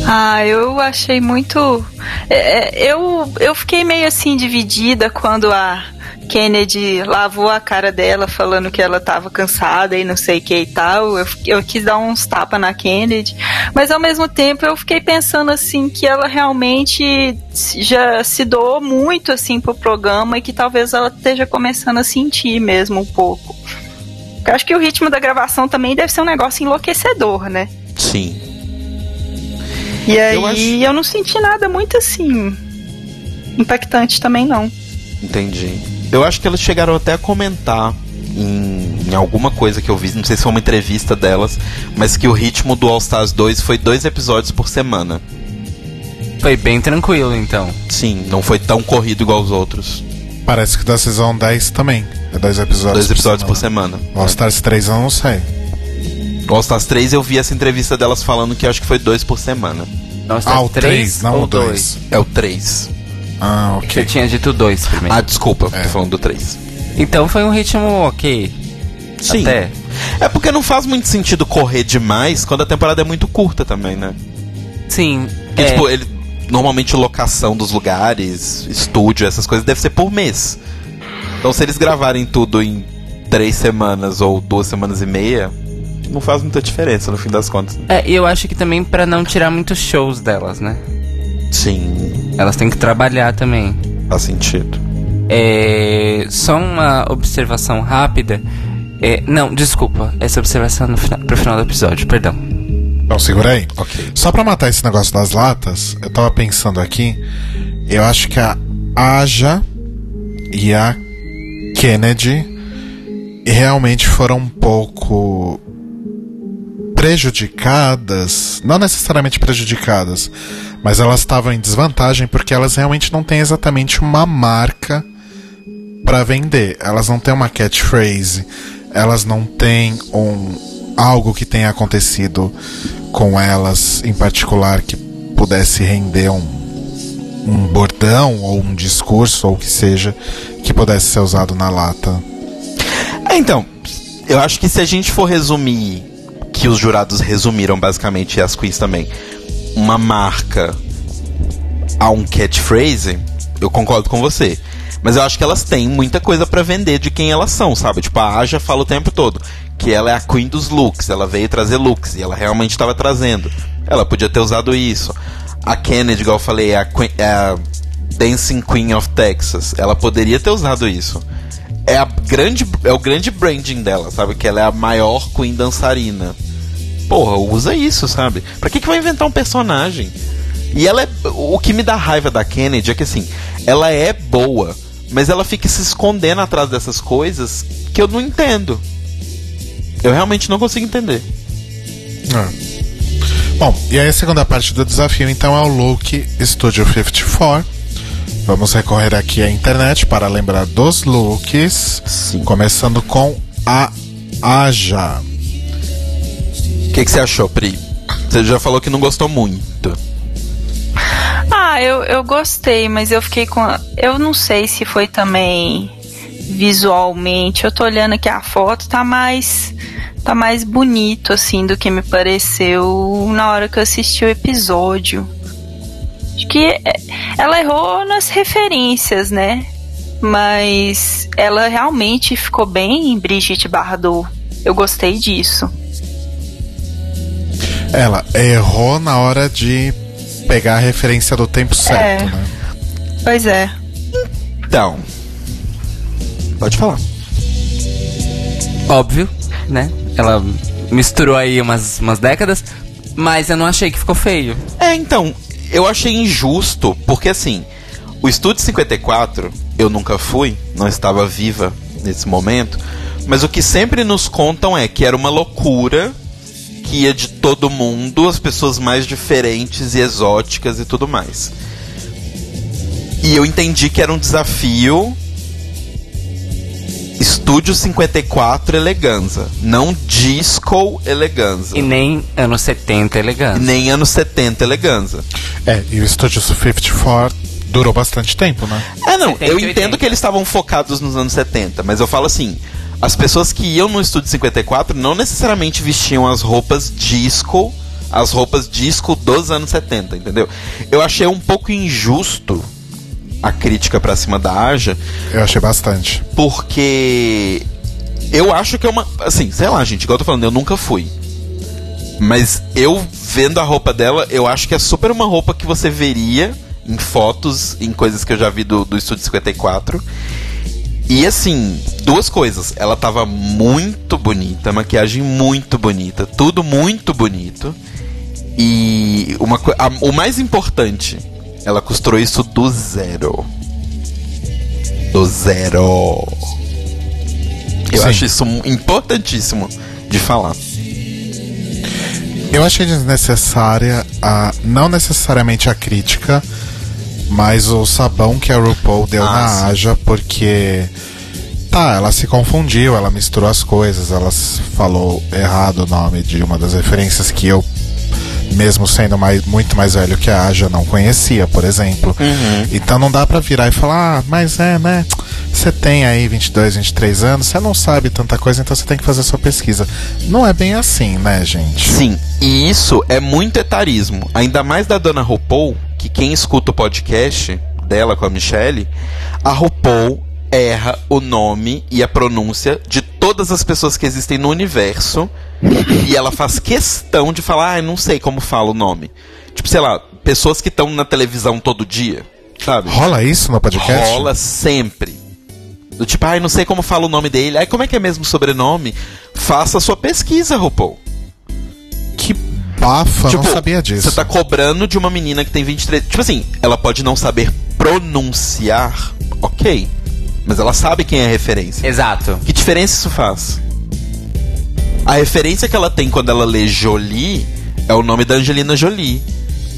S4: Ah, eu achei muito. é, é, eu, eu fiquei meio assim dividida quando a Kennedy lavou a cara dela falando que ela tava cansada e não sei o que e tal. Eu, eu quis dar uns tapas na Kennedy, mas ao mesmo tempo eu fiquei pensando assim que ela realmente já se doou muito assim pro programa e que talvez ela esteja começando a sentir mesmo um pouco. Eu acho que o ritmo da gravação também deve ser um negócio enlouquecedor, né?
S2: sim.
S4: E aí
S2: Eu
S4: eu,
S2: acho-
S4: não senti nada muito assim impactante também não.
S2: Entendi. Eu acho que elas chegaram até a comentar em, em alguma coisa que eu vi, não sei se foi uma entrevista delas, mas que o ritmo do All Stars 2 foi dois episódios por semana.
S3: Foi bem tranquilo, então.
S2: Sim, não foi tão corrido igual os outros.
S1: Parece que da Season 10 também. É dois episódios.
S2: Dois episódios por semana.
S1: Por semana. All Stars 3 eu não sei.
S2: O All Stars 3 eu vi essa entrevista delas falando que acho que foi dois por semana.
S3: Nossa,
S1: Ah, o
S3: três
S1: 3, não
S3: ou
S1: o 2.
S2: É o 3.
S1: Ah,
S3: Você
S1: ok.
S3: tinha dito dois primeiro.
S2: Ah, desculpa,
S1: É.
S2: tô falando do 3.
S3: Então foi um ritmo ok.
S2: Sim.
S3: Até.
S2: É porque não faz muito sentido correr demais quando a temporada é muito curta também, né?
S3: Sim.
S2: Porque,
S3: é,
S2: tipo, ele. Normalmente locação dos lugares, estúdio, essas coisas, deve ser por mês. Então se eles gravarem tudo em três semanas ou duas semanas e meia, não faz muita diferença no fim das contas.
S3: é, e eu acho que também pra não tirar muitos shows delas, né?
S2: Sim,
S3: Elas têm que trabalhar também.
S2: faz sentido.
S3: É, só uma observação rápida. É, não, desculpa. Essa observação no final, pro final do episódio, perdão.
S1: Então, segura aí.
S2: Ok.
S1: Só pra matar esse negócio das latas, eu tava pensando aqui. Eu acho que a Aja e a Kennedy realmente foram um pouco prejudicadas. Não necessariamente prejudicadas, mas elas estavam em desvantagem porque elas realmente não têm exatamente uma marca pra vender. Elas não têm uma catchphrase, elas não têm um algo que tenha acontecido com elas em particular que pudesse render um um bordão ou um discurso ou o que seja que pudesse ser usado na lata.
S2: É, então, eu acho que se a gente for resumir, que os jurados resumiram basicamente, e as queens também, uma marca a um catchphrase, eu concordo com você. Mas eu acho que elas têm muita coisa pra vender de quem elas são, sabe? Tipo, a Aja fala o tempo todo que ela é a queen dos looks, ela veio trazer looks, e ela realmente estava trazendo. Ela podia ter usado isso. A Kennedy, igual eu falei, é a, queen- é a Dancing Queen of Texas. Ela poderia ter usado isso. É, a grande, é o grande branding dela, sabe? Que ela é a maior queen dançarina. Porra, usa isso, sabe? Pra que, que vai inventar um personagem? E ela é. O que me dá raiva da Kennedy é que assim, ela é boa, mas ela fica se escondendo atrás dessas coisas que eu não entendo. Eu realmente não consigo entender.
S1: É. Bom, e aí a segunda parte do desafio então é o look Studio 54. Vamos recorrer aqui à internet para lembrar dos looks,
S2: Sim.
S1: começando com a Aja.
S2: O que, que você achou, Pri? Você já falou que não gostou muito.
S4: Ah, eu, eu gostei, mas eu fiquei com. Eu não sei se foi também visualmente. Eu tô olhando aqui a foto, tá mais. Tá mais bonito, assim, do que me pareceu na hora que eu assisti o episódio. Acho que é, ela errou nas referências, né? Mas ela realmente ficou bem em Brigitte Bardot. Eu gostei disso.
S1: Ela errou na hora de pegar a referência do tempo certo,
S4: É.
S1: né?
S4: Pois é.
S2: Então. Pode falar.
S3: Óbvio, né? Ela misturou aí umas, umas décadas, mas eu não achei que ficou feio.
S2: É, então, eu achei injusto, porque assim, o Estúdio 54, eu nunca fui, não estava viva nesse momento, mas o que sempre nos contam é que era uma loucura que ia de todo mundo, as pessoas mais diferentes e exóticas e tudo mais. E eu entendi que era um desafio Estúdio 54 Eleganza, não Disco Eleganza.
S3: E nem anos 70 elegante.
S2: Nem anos 70 Eleganza.
S1: É, e o Studio 54 durou bastante tempo, né?
S2: É, não,
S3: 70
S2: eu
S3: e
S2: entendo
S3: 80.
S2: que eles estavam focados nos anos 70, mas eu falo assim, as pessoas que iam no Estúdio 54 não necessariamente vestiam as roupas disco, as roupas disco dos anos 70, entendeu? Eu achei um pouco injusto a crítica pra cima da Aja,
S1: Eu achei bastante.
S2: porque eu acho que é uma, assim, sei lá, gente, igual eu tô falando, eu nunca fui. Mas eu vendo a roupa dela, eu acho que é super uma roupa que você veria em fotos, em coisas que eu já vi do, do Estúdio 54. E assim, duas coisas. Ela tava muito bonita, maquiagem muito bonita, tudo muito bonito. E uma a- o mais importante, ela costurou isso do zero. Do zero. Eu Eu acho isso importantíssimo de falar.
S1: Eu achei desnecessária, a, não necessariamente a crítica, mas o sabão que a RuPaul deu
S2: Ah,
S1: na
S2: sim.
S1: Aja, porque. Tá, ela se confundiu, ela misturou as coisas, ela falou errado o nome de uma das referências que eu, mesmo sendo mais, muito mais velho que a Aja, não conhecia, por exemplo. Então não dá pra virar e falar, ah, mas é, né? Você tem aí 22, 23 anos, você não sabe tanta coisa, então você tem que fazer a sua pesquisa. Não é bem assim, né, gente?
S2: Sim, e isso é muito etarismo. Ainda mais da dona RuPaul, que quem escuta o podcast dela com a Michelle, a RuPaul erra o nome e a pronúncia de todas as pessoas que existem no universo. e ela faz questão de falar, ah, eu não sei como fala o nome. Tipo, sei lá, pessoas que estão na televisão todo dia, sabe?
S1: Rola isso no podcast?
S2: Rola sempre. Do tipo, ai, não sei como fala o nome dele. Ai, como é que é mesmo o sobrenome? Faça a sua pesquisa, RuPaul.
S1: Bafo, eu não sabia disso.
S2: Você tá cobrando de uma menina que tem 23. Tipo assim, ela pode não saber pronunciar, ok. Mas ela sabe quem é a referência.
S3: Exato.
S2: Que diferença isso faz? A referência que ela tem quando ela lê Jolie é o nome da Angelina Jolie.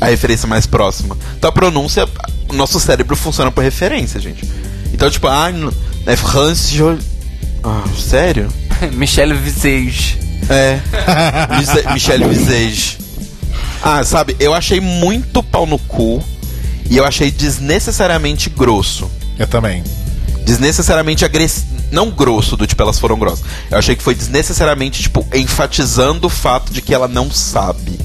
S2: A referência mais próxima. Então a pronúncia, o nosso cérebro funciona por referência, gente. Então, tipo, ah, é France Jolie. Ah, sério? <laughs>
S3: Michelle Visage.
S2: É. <laughs> Michelle Visage. Ah, sabe, eu achei muito pau no cu e eu achei desnecessariamente grosso.
S1: Eu também.
S2: Desnecessariamente agressivo. Não grosso, do tipo, elas foram grossas. Eu achei que foi desnecessariamente, tipo, enfatizando o fato de que ela não sabe.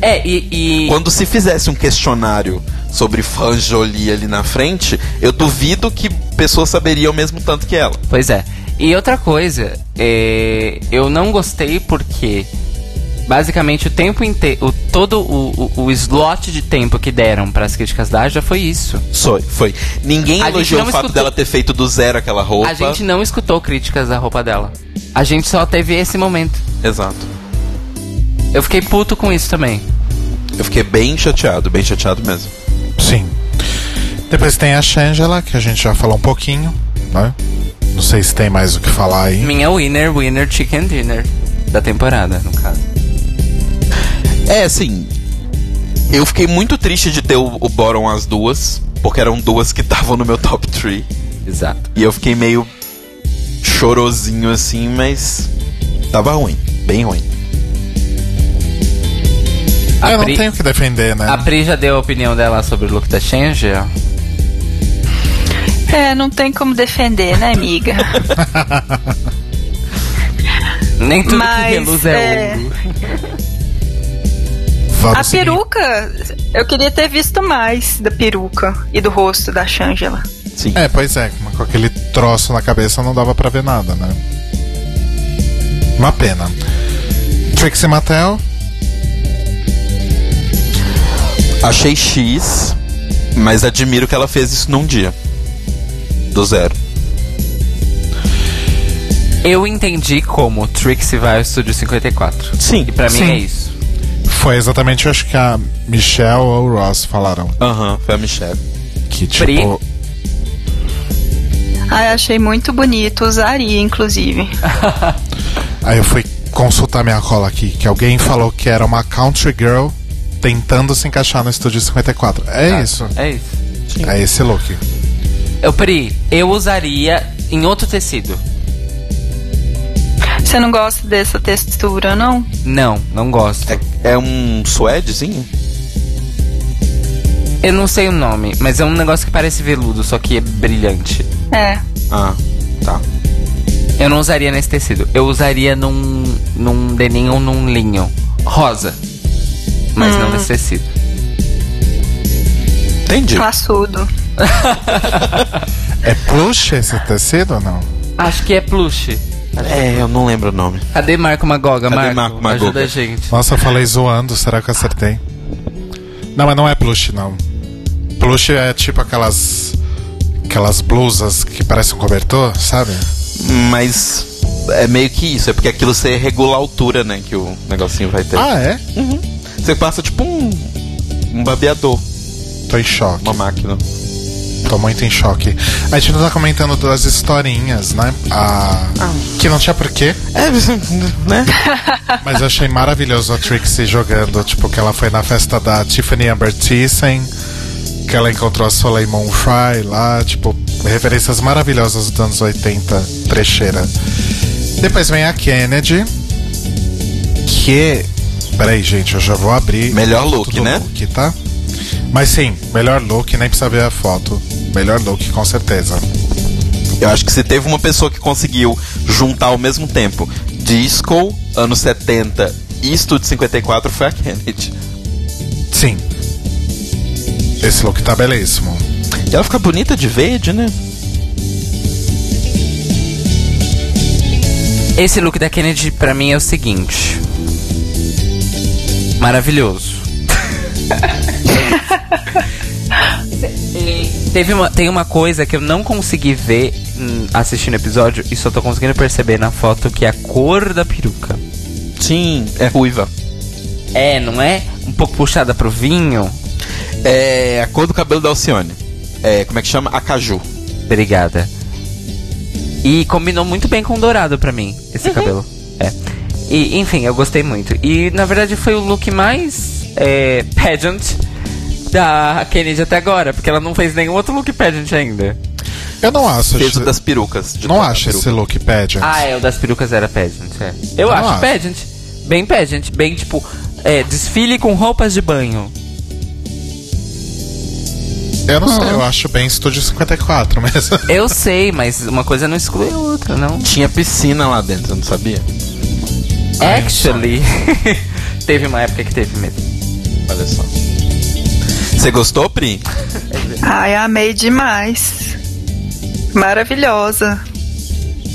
S3: É, e. e-
S2: Quando se fizesse um questionário sobre Fran Jolie ali na frente, eu duvido que pessoas saberiam o mesmo tanto que ela.
S3: Pois é. E outra coisa, é, eu não gostei porque basicamente o tempo inteiro, todo o, o, o slot de tempo que deram para as críticas da Aja foi isso.
S2: Foi, foi. Ninguém
S3: A
S2: elogiou o fato
S3: escutou-
S2: dela ter feito do zero aquela roupa.
S3: A gente não escutou críticas da roupa dela. A gente só teve esse momento.
S2: Exato.
S3: Eu fiquei puto com isso também.
S2: Eu fiquei bem chateado, bem chateado mesmo.
S1: Sim. Depois tem a Shangela, que a gente já falou um pouquinho, né? Não sei se tem mais o que falar aí.
S3: Minha winner, winner, chicken dinner da temporada, no caso.
S2: É, assim. Eu fiquei muito triste de ter o, o Boron as duas, porque eram duas que <laughs> estavam no meu top 3.
S3: Exato.
S2: E eu fiquei meio chorosinho assim, mas tava ruim, bem ruim.
S3: A
S1: eu não
S3: Pri-
S1: tenho o que defender, né?
S3: A Pri já deu a opinião dela sobre o look da Change.
S4: É, não tem como defender, né, amiga? <laughs>
S3: Nem tudo
S4: Mas,
S3: que reluz é,
S4: é,
S3: ouro.
S1: Vamos
S4: A
S1: seguir.
S4: peruca, eu queria ter visto mais da peruca e do rosto da Shangela.
S2: Sim.
S1: É, pois é, mas com aquele troço na cabeça não dava pra ver nada, né? Uma pena. Trixie Mattel,
S2: Achei X, mas admiro que ela fez isso num dia. Do zero.
S3: Eu entendi como Trixie vai ao Estúdio 54.
S2: Sim.
S3: E pra mim
S1: Sim.
S3: é isso.
S1: foi exatamente, eu acho que a Michelle ou o Ross falaram.
S2: Aham, foi a Michelle.
S1: Que
S3: Pri?
S1: tipo.
S4: Ai, achei muito bonito, usaria, inclusive. <laughs>
S1: Aí eu fui consultar minha cola aqui, que alguém falou que era uma country girl tentando se encaixar no Estúdio 54. É isso.
S3: É isso.
S1: É esse look.
S3: Eu, Pri, eu usaria em outro tecido.
S4: Você não gosta dessa textura, não?
S3: Não, não gosto.
S2: É, é um suedezinho?
S3: Eu não sei o nome, mas é um negócio que parece veludo, só que é brilhante.
S4: É.
S2: Ah, tá.
S3: Eu não usaria nesse tecido. Eu usaria num, num denim ou num linho. Rosa. Mas não nesse tecido.
S2: Entendi.
S4: Classudo. <laughs>
S1: É plush esse tecido ou não?
S3: Acho que é plush.
S2: É, eu não lembro o nome.
S3: Cadê Marco Magoga?
S2: Cadê
S3: Marco,
S2: Marco Magoga?
S3: ajuda a gente.
S1: Nossa, eu falei zoando, será que eu acertei? Não, mas não é plush, não. Plush é tipo aquelas. Aquelas blusas que parecem um cobertor, sabe?
S2: Mas é meio que isso, é porque aquilo você regula a altura, né? Que o negocinho vai ter.
S1: Ah, é?
S2: Você passa tipo um, um babeador,
S1: Tô em choque.
S2: uma máquina.
S1: Tô muito em choque. A gente não tá comentando das historinhas, né? A... Que não tinha porquê,
S2: É, né? <laughs>
S1: mas eu achei maravilhoso a Trixie jogando. Tipo, que ela foi na festa da Tiffany Amber Thyssen, que ela encontrou a Soleil Monfry lá. Tipo, referências maravilhosas dos anos 80, trecheira. Depois vem a Kennedy, que. Peraí, gente, eu já vou abrir.
S2: Melhor look, né?
S1: Look, tá? Mas sim, melhor look, nem precisa ver a foto. Melhor look, com certeza.
S2: Eu acho que se teve uma pessoa que conseguiu juntar ao mesmo tempo disco, anos 70 e Estúdio 54 foi a Kennedy.
S1: Sim. Esse look tá belíssimo.
S2: E ela fica bonita de verde, né?
S3: Esse look da Kennedy pra mim é o seguinte. Maravilhoso. <laughs> Teve uma, tem uma coisa que eu não consegui ver hum, assistindo o episódio e só tô conseguindo perceber na foto que é a cor da peruca.
S2: Sim, é ruiva.
S3: É, não é? Um pouco puxada pro vinho.
S2: É a cor do cabelo da Alcione. É, como é que chama? Acaju.
S3: Obrigada. E combinou muito bem com o dourado pra mim, esse cabelo. É. E, enfim, eu gostei muito. E na verdade foi o look mais é, pageant da Kennedy até agora, porque ela não fez nenhum outro look pageant ainda.
S1: Eu não acho.
S2: Peso
S1: esse-
S2: das perucas. de
S1: não acho
S2: peruca.
S1: esse look pageant.
S3: Ah, é, o das perucas era pageant, é. Eu
S1: Eu
S3: acho
S1: acho.
S3: pageant. Bem pageant, bem tipo, é, desfile com roupas de banho.
S1: Eu não sei, eu acho bem Estúdio 54 mesmo. <laughs>
S3: Eu sei, mas uma coisa não exclui a outra, não.
S2: Tinha piscina lá dentro, não sabia?
S3: Actually, <laughs> teve uma época que teve mesmo.
S2: Olha só. Você gostou, Pri?
S4: Ai, amei demais. Maravilhosa.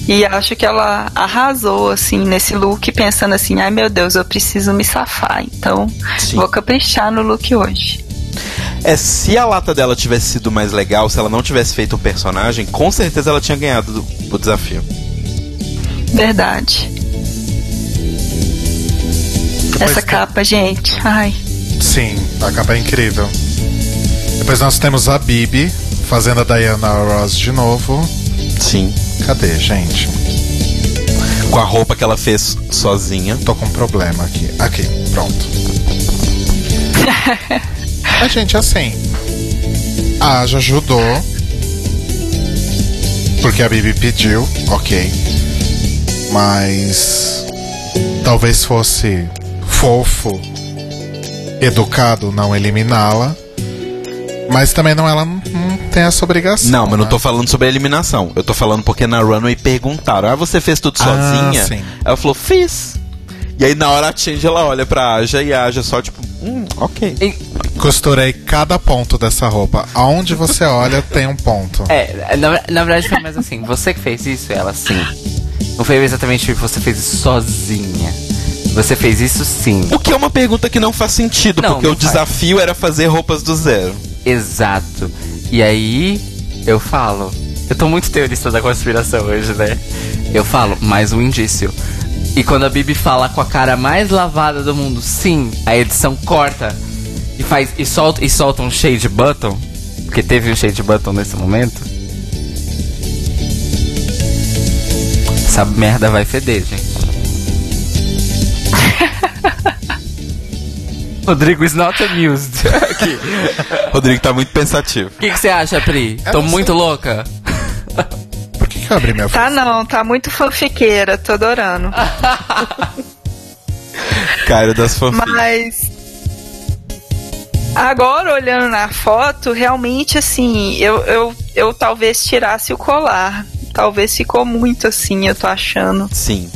S4: E acho que ela arrasou, assim, nesse look, pensando assim, ai meu Deus, eu preciso me safar. Então,
S2: Sim.
S4: vou caprichar no look hoje.
S2: É, se a lata dela tivesse sido mais legal, se ela não tivesse feito um personagem, com certeza ela tinha ganhado do- o desafio.
S4: Verdade.
S1: Depois
S4: Essa
S1: tem-
S4: capa, gente. Ai.
S1: Sim, a capa é incrível. Depois nós temos a Bibi fazendo a Diana Ross de novo.
S2: Sim.
S1: Cadê, gente?
S2: Com a roupa que ela fez sozinha.
S1: Tô com um problema aqui. Aqui, pronto. <laughs> a gente, assim. A Aja ajudou. Porque a Bibi pediu, ok. Mas. Talvez fosse fofo, educado não eliminá-la. Mas também não, ela não, não tem essa obrigação.
S2: Não, mas não
S1: né?
S2: tô falando sobre a eliminação. Eu tô falando porque na Runway perguntaram: Ah, você fez tudo
S1: Ah,
S2: sozinha?
S1: sim.
S2: Ela falou: Fiz. E aí na hora a Change ela olha pra Aja e a Aja só tipo: Hum, ok.
S1: Costurei cada ponto dessa roupa. Aonde você olha, tem um ponto.
S3: É, na, na verdade foi mais assim, você que fez isso, ela sim. Não foi exatamente você fez isso sozinha. Você fez isso sim.
S2: O que é uma pergunta que não faz sentido,
S3: Não,
S2: porque
S3: não
S2: o
S3: faz.
S2: desafio era fazer roupas do zero.
S3: Exato. E aí, eu falo. Eu tô muito teorista da conspiração hoje, né? Eu falo, mais um indício. E quando a Bibi fala com a cara mais lavada do mundo, sim, a edição corta e faz e solta, e solta um shade button, porque teve um shade button nesse momento. Essa merda vai feder, gente. Rodrigo is not amused. <laughs> Aqui.
S2: Rodrigo tá muito pensativo.
S3: O que você acha, Pri?
S1: Eu
S3: Tô muito
S1: sei.
S3: louca?
S1: Por que, que eu abri minha
S4: Tá não, tá muito fanfiqueira, tô adorando. <laughs>
S2: Cara das fanfics.
S4: Mas agora olhando na foto, realmente assim, eu, eu, eu talvez tirasse o colar. Talvez ficou muito assim, eu tô achando.
S2: Sim.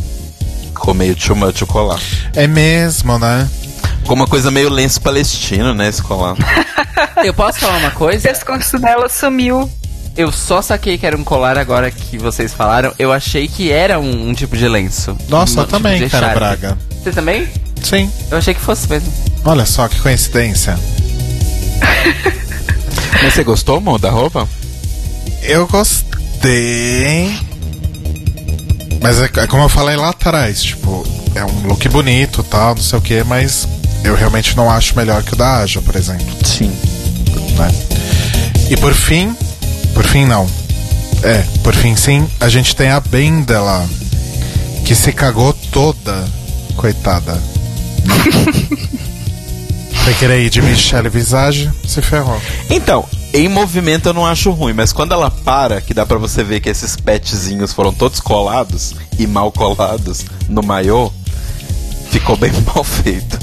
S2: Ficou meio too much o colar.
S1: É mesmo, né?
S2: Ficou uma coisa meio lenço palestino, né, esse colar. <laughs>
S3: Eu posso falar uma
S4: O
S3: coisa?
S4: pescoço dela sumiu.
S3: Eu só saquei que era um colar agora que vocês falaram. Eu achei que era um, um tipo de lenço.
S1: Nossa,
S3: Um
S1: eu
S3: tipo
S1: também, cara
S3: echarpe.
S1: Braga.
S3: Você também?
S1: Sim.
S3: Eu achei que fosse mesmo.
S1: Olha só que coincidência. <laughs>
S2: Mas você gostou, amor, da roupa?
S1: Eu gostei. Mas é, é como eu falei lá atrás, tipo, é um look bonito tal, não sei o que, mas eu realmente não acho melhor que o da Aja, por exemplo.
S2: Sim.
S1: né? E por fim, Por fim, não. É, por fim, sim. A gente tem a Bendela, que se cagou toda. Coitada. <laughs> Foi querer ir de Michelle Visage, se ferrou.
S2: Então, em movimento eu não acho ruim, mas quando ela para, que dá pra você ver que esses petzinhos foram todos colados e mal colados no maiô, ficou bem <laughs> mal feito.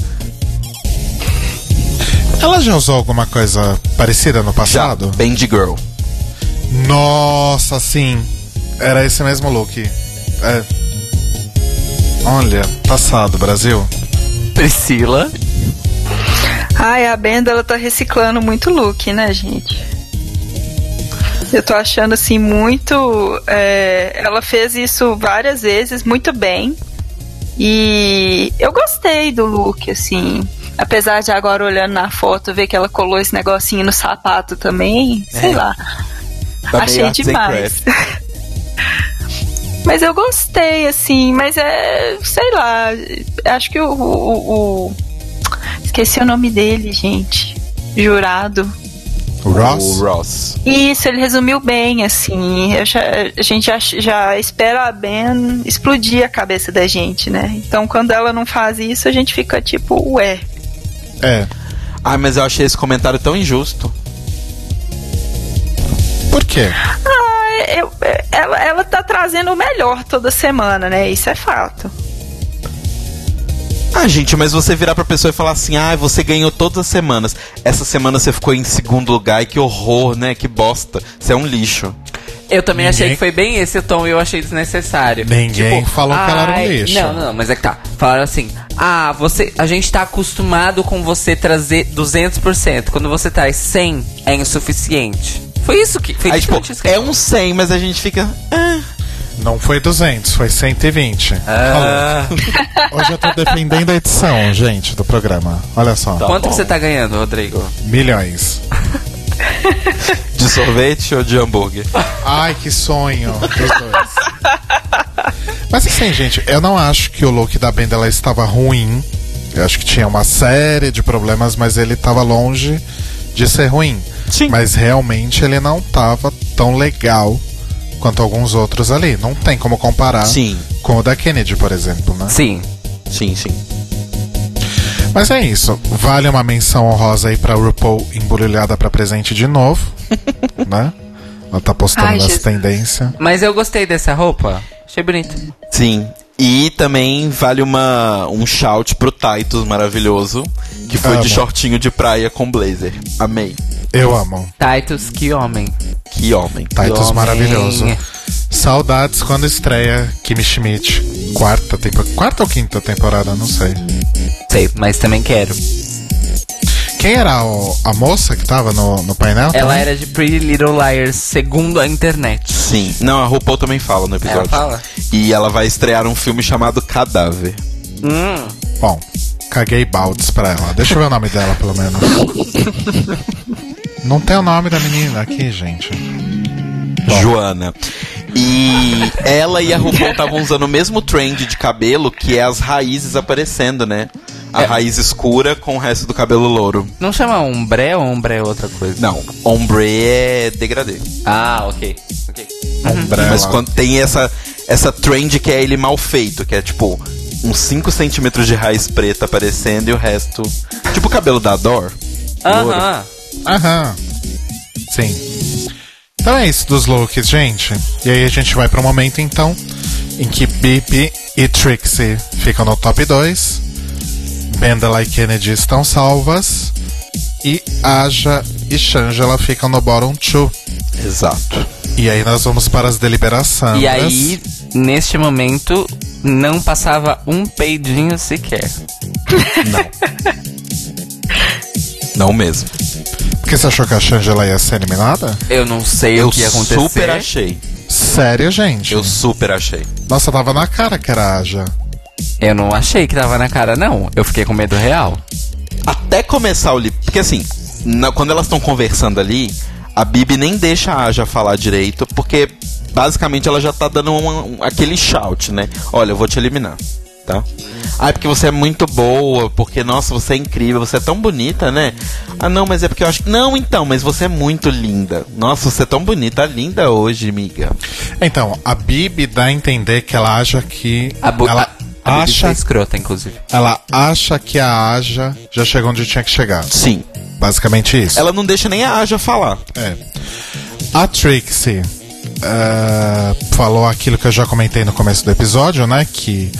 S1: Ela já usou alguma coisa parecida no
S2: Já,
S1: passado?
S2: Bendy Girl.
S1: Nossa, sim. Era esse mesmo look. É. Olha, passado, Brasil.
S3: Priscila.
S4: Ai, a Benda ela tá reciclando muito look, né, gente? Eu tô achando assim muito. é, ela fez isso várias vezes, muito bem. E eu gostei do look, assim. Apesar de agora olhando na foto ver que ela colou esse negocinho no sapato também, sei lá.
S2: Tá
S4: Achei demais. <laughs> Mas eu gostei, assim, mas é. sei lá. Acho que o. o- o- esqueci o nome dele, gente. Jurado.
S1: O Ross?
S2: O Ross.
S4: Isso, ele resumiu bem, assim. Eu já- a gente já, já espera a Ben explodir a cabeça da gente, né? Então quando ela não faz isso, a gente fica tipo, ué.
S1: É.
S2: Ah, mas eu achei esse comentário tão injusto.
S1: Por quê?
S4: Ah, eu- ela, ela tá trazendo o melhor toda semana, né? Isso é fato.
S2: Ah, gente, mas você virar pra pessoa e falar assim: ah, você ganhou todas as semanas. Essa semana você ficou em segundo lugar e que horror, né? Que bosta. Você é um lixo.
S3: Eu também
S1: Ninguém-
S3: achei que foi bem esse o tom e eu achei desnecessário.
S1: Ninguém falou que ela era um lixo.
S3: Não, não, mas é que tá. Falaram assim: ah, você, a gente tá acostumado com você trazer 200%. Quando você traz 100, é insuficiente. Foi isso que. Foi
S2: Aí, tipo,
S3: que
S2: é um 100, mas a gente fica. ah.
S1: Não foi 200, foi 120.
S3: Ah,
S1: Falou. Hoje eu tô defendendo a edição, gente, do programa. Olha só.
S3: quanto
S2: bom.
S3: que você tá ganhando, Rodrigo?
S1: Milhões.
S2: De sorvete ou de hambúrguer?
S1: Ai, que sonho dos dois. Mas assim, gente, eu não acho que o look da Bendela estava ruim. Eu acho que tinha uma série de problemas, mas ele estava longe de ser ruim.
S2: Sim.
S1: Mas realmente ele não estava tão legal quanto alguns outros ali. Não tem como comparar
S2: Sim,
S1: com o da Kennedy, por exemplo, né?
S3: Sim.
S2: sim, sim.
S1: Mas é isso. Vale uma menção honrosa aí pra RuPaul embrulhada pra presente de novo, <laughs> né? Ela tá postando
S4: Ai,
S1: nas
S4: Jesus.
S1: tendências.
S3: Mas eu gostei dessa roupa. Achei bonita.
S2: Sim. E também vale uma, um shout pro Titus maravilhoso, que foi
S1: Amo.
S2: de shortinho de praia com blazer. Amei.
S1: Eu amo.
S3: Titus, que homem.
S2: Que homem.
S1: Titus
S3: homem.
S1: maravilhoso. Saudades quando estreia Kimi Schmidt. Quarta temporada. Quarta ou quinta temporada, não sei.
S3: Sei, mas também quero.
S1: Quem era o- a moça que tava no, no painel?
S3: Ela
S1: também?
S3: era de Pretty Little Liars, segundo a internet.
S2: Sim. Não, a RuPaul também fala no episódio.
S3: Ela fala?
S2: E ela vai estrear um filme chamado Cadáver.
S3: Hum.
S1: Bom, caguei baldes pra ela. Deixa eu ver o nome dela, pelo menos. <laughs> não tem o nome da menina aqui, gente.
S2: Joana. E ela e a RuPaul estavam usando o mesmo trend de cabelo, que é as raízes aparecendo, né? A
S3: É.
S2: raiz escura com o resto do cabelo louro.
S3: Não chama ombré ou ombré é outra coisa?
S2: Não, ombre é degradê.
S3: Ah, ok. Ok.
S1: Umbrella.
S2: Mas quando tem essa, essa trend que é ele mal feito, que é tipo uns 5 centímetros de raiz preta aparecendo e o resto. Tipo o cabelo da Dor.
S3: Aham.
S1: Aham. Sim. Então é isso dos looks, gente. E aí a gente vai pro momento então em que Bibi e Trixie ficam no top 2. Bendela e Kennedy estão salvas. E Aja e Shangela ficam no bottom 2.
S2: Exato.
S1: E aí nós vamos para as deliberações.
S3: E aí, neste momento, não passava um peidinho sequer. <laughs>
S2: Não mesmo.
S1: Por que você achou que a Shangela ia ser eliminada?
S3: Eu não sei
S2: Eu
S3: o que ia acontecer.
S2: super achei.
S1: Sério, gente?
S2: Eu super achei.
S1: Nossa, tava na cara que era a Aja.
S3: Eu não achei que tava na cara, não. Eu fiquei com medo real.
S2: Até começar o livro. Porque assim, na- quando elas estão conversando ali, a Bibi nem deixa a Aja falar direito, porque basicamente ela já tá dando um- um- aquele shout, né? Olha, eu vou te eliminar, tá? Ah, é porque você é muito boa, porque, nossa, você é incrível, você é tão bonita, né? Ah, não, mas é porque eu acho que. Não, então, mas você é muito linda. Nossa, você é tão bonita, linda hoje, amiga.
S1: Então, a Bibi dá a entender que ela acha que.
S3: A, bu-
S1: ela
S3: a, a Bibi
S1: acha,
S3: foi escrota, inclusive.
S1: ela acha que a Aja já chegou onde tinha que chegar.
S2: Sim.
S1: Basicamente isso.
S2: Ela não deixa nem a Aja falar.
S1: É. A Trixie eh, falou aquilo que eu já comentei no começo do episódio, né? Que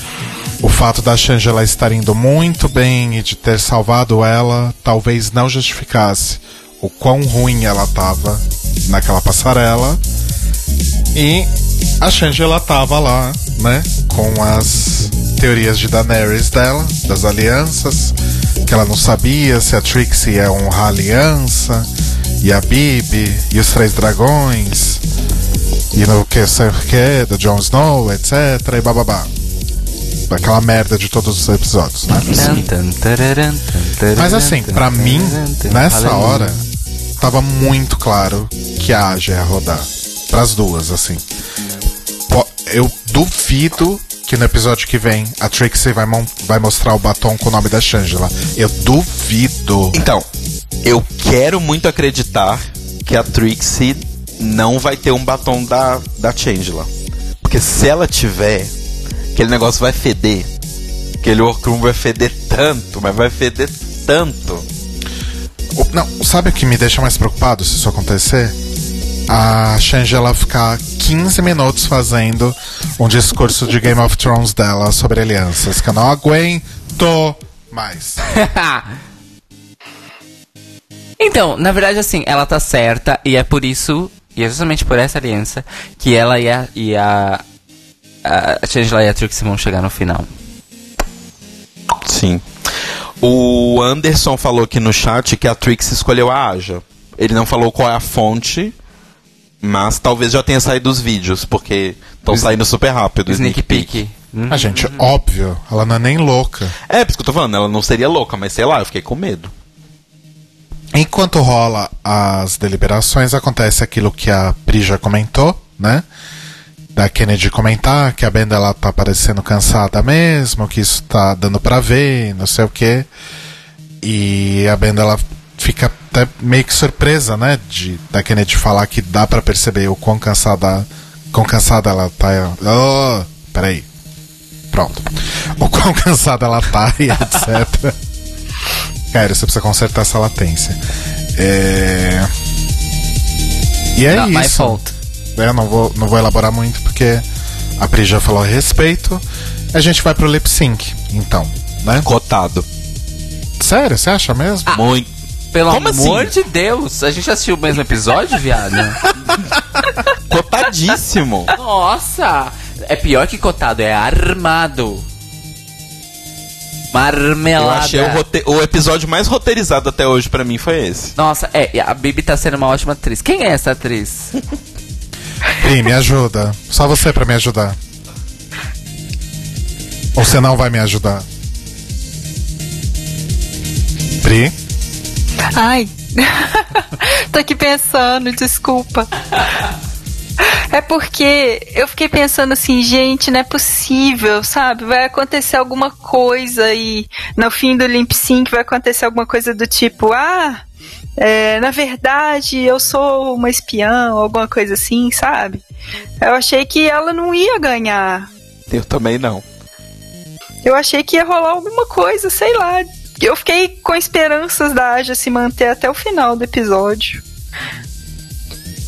S1: o fato da Shangela estar indo muito bem e de ter salvado ela talvez não justificasse o quão ruim ela tava naquela passarela. E a Shangela tava lá, né? Com as teorias de Daenerys dela, das alianças, que ela não sabia se a Trixie ia honrar a aliança, e a Bibi, e os Três Dragões, e no que sei o que, do Jon Snow, etc. e bababá. Aquela merda de todos os episódios, né? Mas assim, pra mim, nessa hora, tava muito claro que a Aja ia rodar. Pras duas, assim. Eu duvido que no episódio que vem a Trixie vai, vai mostrar o batom com o nome da Shangela. Eu duvido.
S2: Então, eu quero muito acreditar que a Trixie não vai ter um batom da, da Changela. Porque se ela tiver, aquele negócio vai feder. Aquele Horcrux vai feder tanto, mas vai feder tanto.
S1: Não, sabe o que me deixa mais preocupado se isso acontecer? A Shangela ficar 15 minutos fazendo um discurso de Game of Thrones dela sobre alianças, que eu não aguento mais. <laughs>
S3: então, na verdade, assim, ela tá certa e é por isso, e é justamente por essa aliança, que ela e a. E a a Shangela e a Trixie vão chegar no final.
S2: Sim. O Anderson falou aqui no chat que a Trixie escolheu a Aja. Ele não falou qual é a fonte, mas talvez já tenha saído os vídeos, porque estão saindo super rápido.
S3: Sneak Peek. Hum.
S1: A gente, óbvio, ela não é nem louca.
S2: É, por isso que eu tô falando, ela não seria louca, mas sei lá, eu fiquei com medo.
S1: Enquanto rola as deliberações, acontece aquilo que a Pri já comentou, né? Da Kennedy comentar que a Benda ela tá parecendo cansada mesmo, que isso tá dando pra ver, não sei o que. E a Benda ela fica até meio que surpresa, né? De, da Kennedy falar que dá pra perceber o quão cansada, quão cansada ela tá. Oh, peraí. Pronto. O quão <laughs> cansada ela tá e etc. Cara, você precisa consertar essa latência. É... E é
S3: Not
S1: isso. É, não vou, não vou elaborar muito porque a Pri já falou a respeito. A gente vai pro lip sync, então, né?
S2: Cotado.
S1: Sério, você acha mesmo?
S2: Muito.
S3: Pelo
S2: Como
S3: amor
S2: assim?
S3: de Deus, a gente assistiu o mesmo episódio, viado? <laughs>
S2: Cotadíssimo.
S3: Nossa! É pior que cotado, é armado.
S2: Eu
S3: Marmelada.
S2: achei o, rote- o episódio mais roteirizado até hoje pra mim foi esse.
S3: Nossa, é, a Bibi tá sendo uma ótima atriz. Quem é essa atriz?
S1: Pri, me ajuda. Só você pra me ajudar. Ou você não vai me ajudar? Pri?
S4: Ai. <laughs> Tô aqui pensando, desculpa. É porque eu fiquei pensando assim, gente, não é possível, sabe? Vai acontecer alguma coisa e no fim do Limp Sync vai acontecer alguma coisa do tipo, ah, é, na verdade eu sou uma espiã, alguma coisa assim, sabe? Eu achei que ela não ia ganhar.
S2: Eu também não.
S4: Eu achei que ia rolar alguma coisa, sei lá. Eu fiquei com esperanças da Aja se manter até o final do episódio.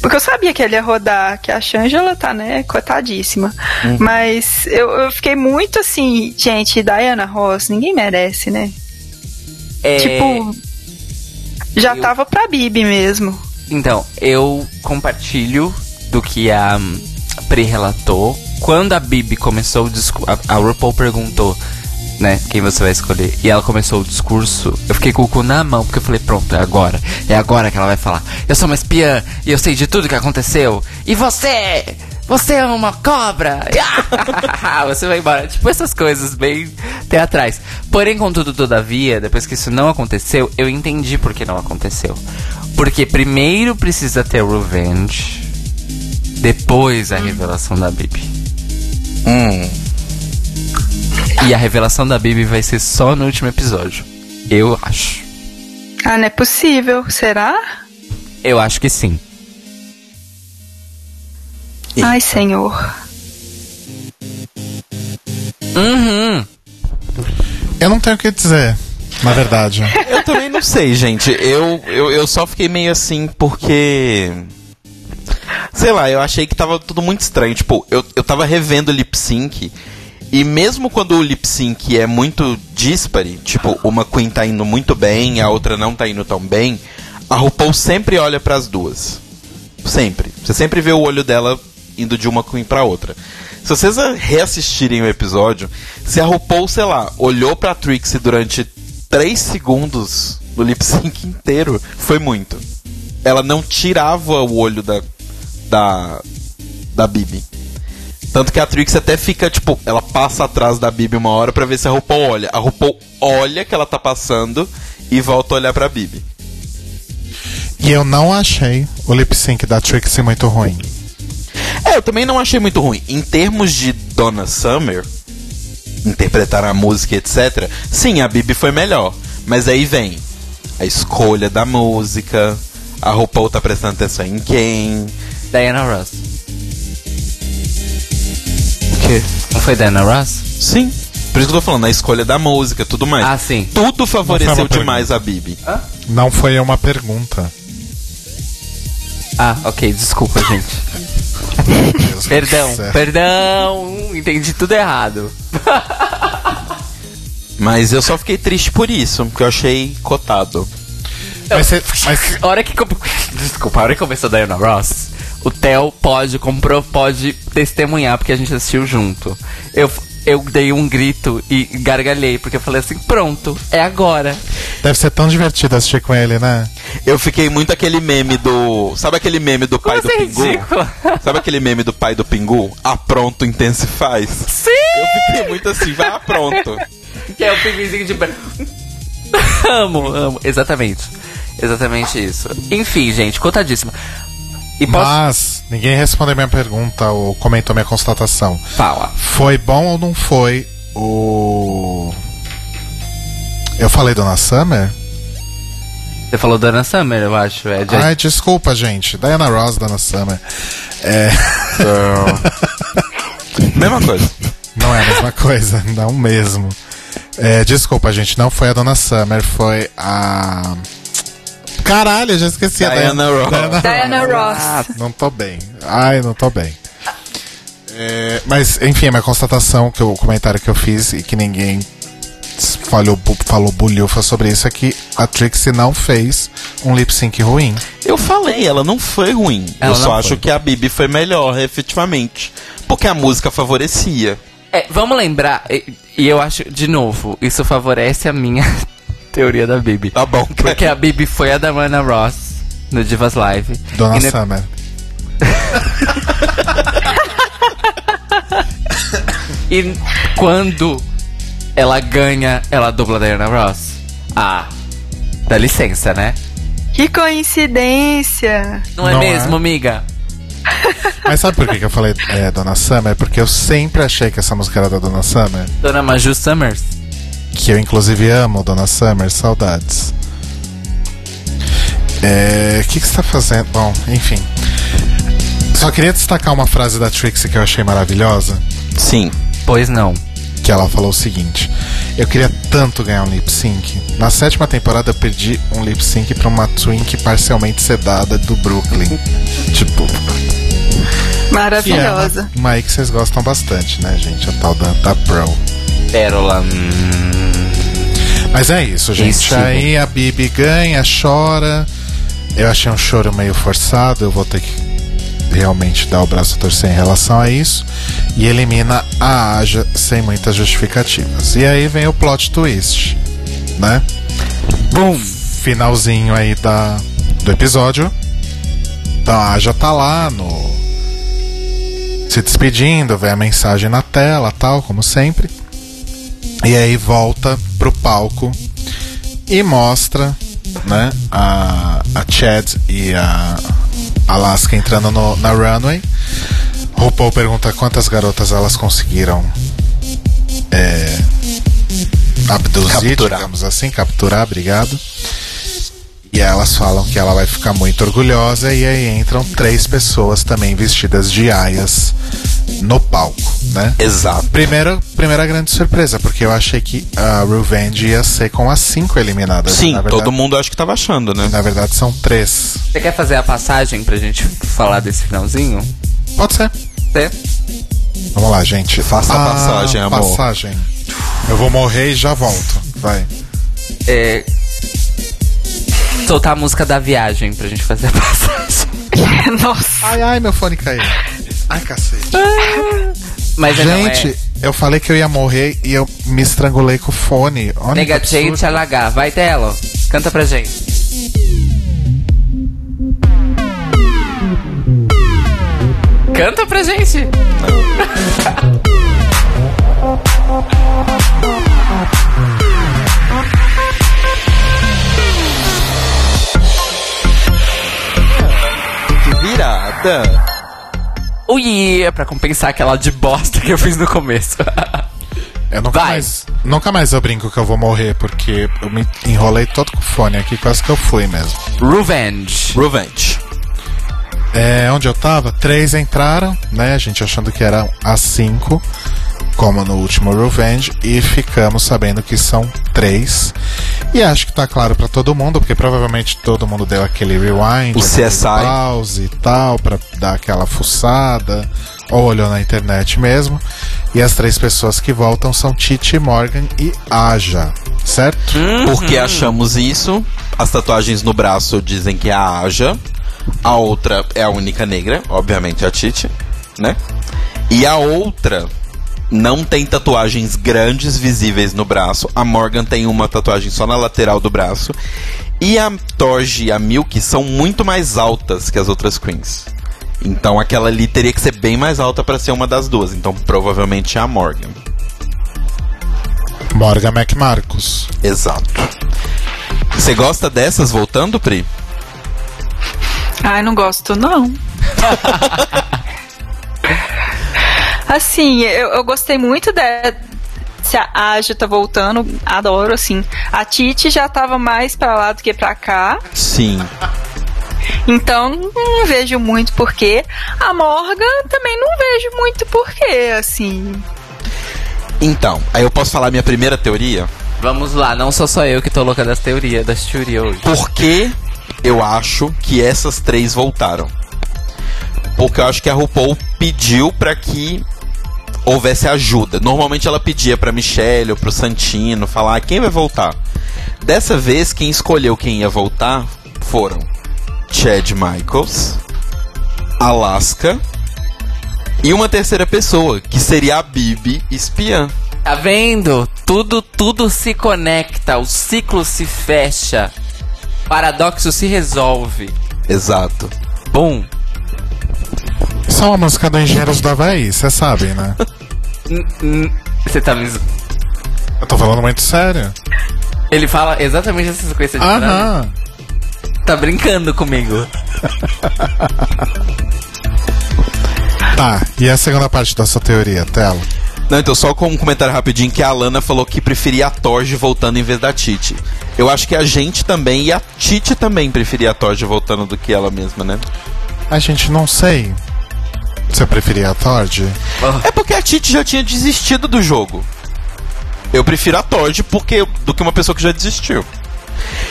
S4: Porque eu sabia que ele ia rodar, que a Shangela tá, né, cotadíssima. Mas eu, eu fiquei muito assim, gente, Diana Ross, ninguém merece, né?
S3: É,
S4: Tipo, já
S3: eu-
S4: tava pra Bibi mesmo.
S3: Então, eu compartilho do que a hum, Pri relatou. Quando a Bibi começou a RuPaul perguntou, né, quem você vai escolher. E ela começou o discurso. Eu fiquei com o cu na mão, porque eu falei, pronto, é agora. É agora que ela vai falar. Eu sou uma espiã e eu sei de tudo que aconteceu. E você? Você é uma cobra! <laughs> você vai embora. Tipo essas coisas bem teatrais. Porém, contudo, todavia, depois que isso não aconteceu, eu entendi por que não aconteceu. Porque primeiro precisa ter revenge, depois a revelação da Bibi.
S2: Hum.
S3: E a revelação da Bibi vai ser só no último episódio. Eu acho.
S4: Ah, não é possível. Será?
S3: Eu acho que sim.
S2: E-
S4: Ai, senhor.
S3: Uhum.
S1: Eu não tenho o que dizer, na verdade. <laughs>
S2: Eu também não sei, gente. Eu, eu, eu só fiquei meio assim porque. Sei lá, eu achei que tava tudo muito estranho. Tipo, eu, eu tava revendo o lip sync. E mesmo quando o lip sync é muito dispare, tipo, uma Queen tá indo muito bem, a outra não tá indo tão bem, a RuPaul sempre olha pras duas. Sempre. Você sempre vê o olho dela indo de uma Queen pra outra. Se vocês reassistirem o episódio, se a RuPaul, sei lá, olhou pra Trixie durante 3 segundos no lip sync inteiro, foi muito. Ela não tirava o olho da da da Bibi. Tanto que a Trixie até fica, tipo, ela passa atrás da Bibi uma hora pra ver se a RuPaul olha. A RuPaul olha que ela tá passando e volta a olhar pra Bibi.
S1: E eu não achei o lip sync da Trixie muito ruim.
S2: É, eu também não achei muito ruim. Em termos de Donna Summer, interpretar a música, etc., sim, a Bibi foi melhor. Mas aí vem a escolha da música, a RuPaul tá prestando atenção em quem.
S3: Diana Ross.
S2: Quê?
S3: Não foi Diana Ross?
S2: Sim. Por isso que eu tô falando, a escolha da música, tudo mais.
S3: Ah, sim.
S2: Tudo favoreceu demais a Bibi.
S1: Não foi uma pergunta.
S3: Ah, ok, desculpa, gente. Perdão, perdão. Entendi tudo errado.
S2: Mas eu só fiquei triste por isso, porque eu achei cotado.
S1: Mas, cê- <laughs> mas
S3: A hora que. <laughs> Desculpa, a hora que começou a Diana Ross, o Theo pode, comprou, pode testemunhar, porque a gente assistiu junto. Eu, eu dei um grito e gargalhei, porque eu falei assim: pronto, é agora.
S1: deve ser tão divertido assistir com ele, né?
S2: Eu fiquei muito aquele meme do. Sabe aquele meme do pai do
S3: você é
S2: Pingu?
S3: ridícula. <laughs>
S2: Sabe aquele meme do pai do Pingu? A pronto intensifaz.
S3: Sim!
S2: Eu fiquei muito assim, vai a pronto.
S3: Que é o pinguinzinho de. <laughs> amo, amo. Exatamente. Exatamente isso. Enfim, gente, contadíssima. E posso.
S1: Mas ninguém respondeu minha pergunta ou comentou minha constatação.
S3: Fala.
S1: Foi bom ou não foi o. Eu falei Dona Summer?
S3: Você falou Dana Summer, eu acho. É de...
S1: Ai, desculpa, gente. Diana Ross, Dona Summer. É, <laughs>
S2: Mesma coisa.
S1: não é a mesma coisa, não mesmo. É, desculpa, gente. Não foi a Dona Summer, foi a. Caralho, eu já esqueci a
S2: Diana Ross.
S4: Diana Ross.
S1: Não tô bem. Ai, não tô bem. É, mas, enfim, a minha constatação, que o comentário que eu fiz e que ninguém falou, falou bulhufa sobre isso é que a Trixie não fez um lip sync ruim.
S2: Eu falei, ela não foi ruim.
S3: Ela
S2: eu só acho
S3: foi.
S2: que a Bibi foi melhor, efetivamente. Porque a música favorecia.
S3: É, vamos lembrar, e, e eu acho, de novo, isso favorece a minha teoria da Bibi.
S2: Tá bom,
S3: Porque a Bibi foi a da Diana Ross no Divas Live.
S1: Dona
S3: E ne-
S1: Summer. <laughs>
S3: E quando ela ganha, ela dubla a Diana Ross. Ah, dá licença, né?
S4: Que coincidência.
S3: Não é
S1: Não
S3: mesmo,
S1: é?
S3: amiga?
S1: Mas sabe por que, que eu falei é, Dona Summer? Porque eu sempre achei que essa música era da Dona Summer.
S3: Dona Maju Summers.
S1: Que eu inclusive amo Dona Summer, saudades. É, O que, que você tá fazendo? Bom, enfim. Só queria destacar uma frase da Trixie que eu achei maravilhosa.
S2: Sim.
S3: Pois não.
S1: Que ela falou o seguinte: Eu queria tanto ganhar um lip sync. Na sétima temporada eu perdi um lip sync pra uma twink parcialmente sedada do Brooklyn. <laughs> tipo, é
S4: Maravilhosa.
S1: uma aí que vocês gostam bastante, né, gente? A tal da, da Pro.
S3: Pérola. hum,
S1: Mas é isso, gente. Aí a Bibi ganha, chora. Eu achei um choro meio forçado. Eu vou ter que realmente dar o braço a torcer em relação a isso. E elimina a Aja sem muitas justificativas. E aí vem o plot twist, né?
S3: Bum.
S1: Finalzinho aí da, do episódio. Então a Aja tá lá no. Se despedindo, vê a mensagem na tela, tal, como sempre. E aí volta pro palco e mostra, né, a, a Chad e a Alaska entrando no- na runway. RuPaul pergunta quantas garotas elas conseguiram é, abduzir,
S2: Capturar.
S1: digamos assim, capturar, obrigado. E elas falam que ela vai ficar muito orgulhosa e aí entram três pessoas também vestidas de aias no palco, né?
S2: Exato.
S1: Primeiro, primeira grande surpresa, porque eu achei que a Revenge ia ser com as cinco eliminadas.
S2: Sim,
S1: verdade,
S2: todo mundo acho que tava achando, né?
S1: Na verdade, são três.
S3: Você quer fazer a passagem pra gente falar desse finalzinho?
S1: Pode ser.
S3: Você?
S1: Vamos lá, gente.
S2: Faça a passagem, amor.
S1: Passagem. Eu vou morrer e já volto. Vai.
S3: É, soltar a música da viagem pra gente fazer a passagem. <laughs>
S4: Nossa.
S1: Ai, ai, meu fone caiu. Ai, cacete. <laughs>
S3: Mas é, não,
S1: Gente, eu falei que eu ia morrer e eu me estrangulei com o fone. Olha
S3: é
S1: que
S3: Negatei
S1: absurdo.
S3: te alagar. Vai, Telo. Canta pra gente. Canta pra gente. <laughs>
S2: virada.
S3: Ui, é pra compensar aquela de bosta que eu fiz no começo. <laughs>
S1: Eu nunca
S3: Vai.
S1: mais, nunca mais eu brinco que eu vou morrer, porque eu me enrolei todo com o fone aqui, quase que eu fui mesmo.
S3: Revenge.
S2: Revenge.
S1: É, onde eu tava, três entraram, né? A gente achando que eram as cinco, como no último Revenge, e ficamos sabendo que são três. E acho que tá claro pra todo mundo, porque provavelmente todo mundo deu aquele rewind,
S2: O CSI.
S1: pause e tal, pra dar aquela fuçada, ou olhou na internet mesmo. E as três pessoas que voltam são Titi, Morgan e Aja, certo?
S2: Por que achamos isso? As tatuagens no braço dizem que é a Aja. A outra é a única negra, obviamente a Titi, né? E a outra não tem tatuagens grandes visíveis no braço. A Morgan tem uma tatuagem só na lateral do braço. E a Torge e a Milk são muito mais altas que as outras queens. Então aquela ali teria que ser bem mais alta pra ser uma das duas. Então provavelmente é a Morgan.
S1: Morgan McMarcos.
S2: Exato. Você gosta dessas voltando, Pri?
S4: Ai, não gosto, não. <laughs> assim, eu, eu gostei muito da. Se a Aja tá voltando, adoro, assim. A Titi já tava mais pra lá do que pra cá.
S2: Sim.
S4: Então, não vejo muito porquê. A Morgan também não vejo muito porquê, assim.
S2: Então, aí eu posso falar minha primeira teoria?
S3: Vamos lá, não sou só eu que tô louca das teorias, das teorias hoje.
S2: Por que eu acho que essas três voltaram? Porque eu acho que a RuPaul pediu pra que houvesse ajuda. Normalmente ela pedia pra Michelle ou pro Santino falar "Ah, quem vai voltar. Dessa vez, quem escolheu quem ia voltar foram Chad Michaels, Alaska e uma terceira pessoa, que seria a Bibi espiã.
S3: Tá vendo? Tudo, tudo se conecta, o ciclo se fecha, o paradoxo se resolve.
S2: Exato.
S3: Bum.
S1: É uma música do Engenheiros do Havaí, você sabe, né?
S3: Você tá me.
S1: Eu tô falando muito sério.
S3: Ele fala exatamente essa sequência de.
S1: Aham.
S3: Tá brincando comigo. <laughs>
S1: Tá, e a segunda parte da sua teoria, Telo?
S2: Não, então só com um comentário rapidinho que a Alana falou que preferia a Torge voltando em vez da Titi. Eu acho que a gente também e a Titi também preferia a Torge voltando do que ela mesma, né?
S1: A gente não sei. Você preferia a Tord?
S2: É porque a Titi já tinha desistido do jogo. Eu prefiro a Torge porque do que uma pessoa que já desistiu.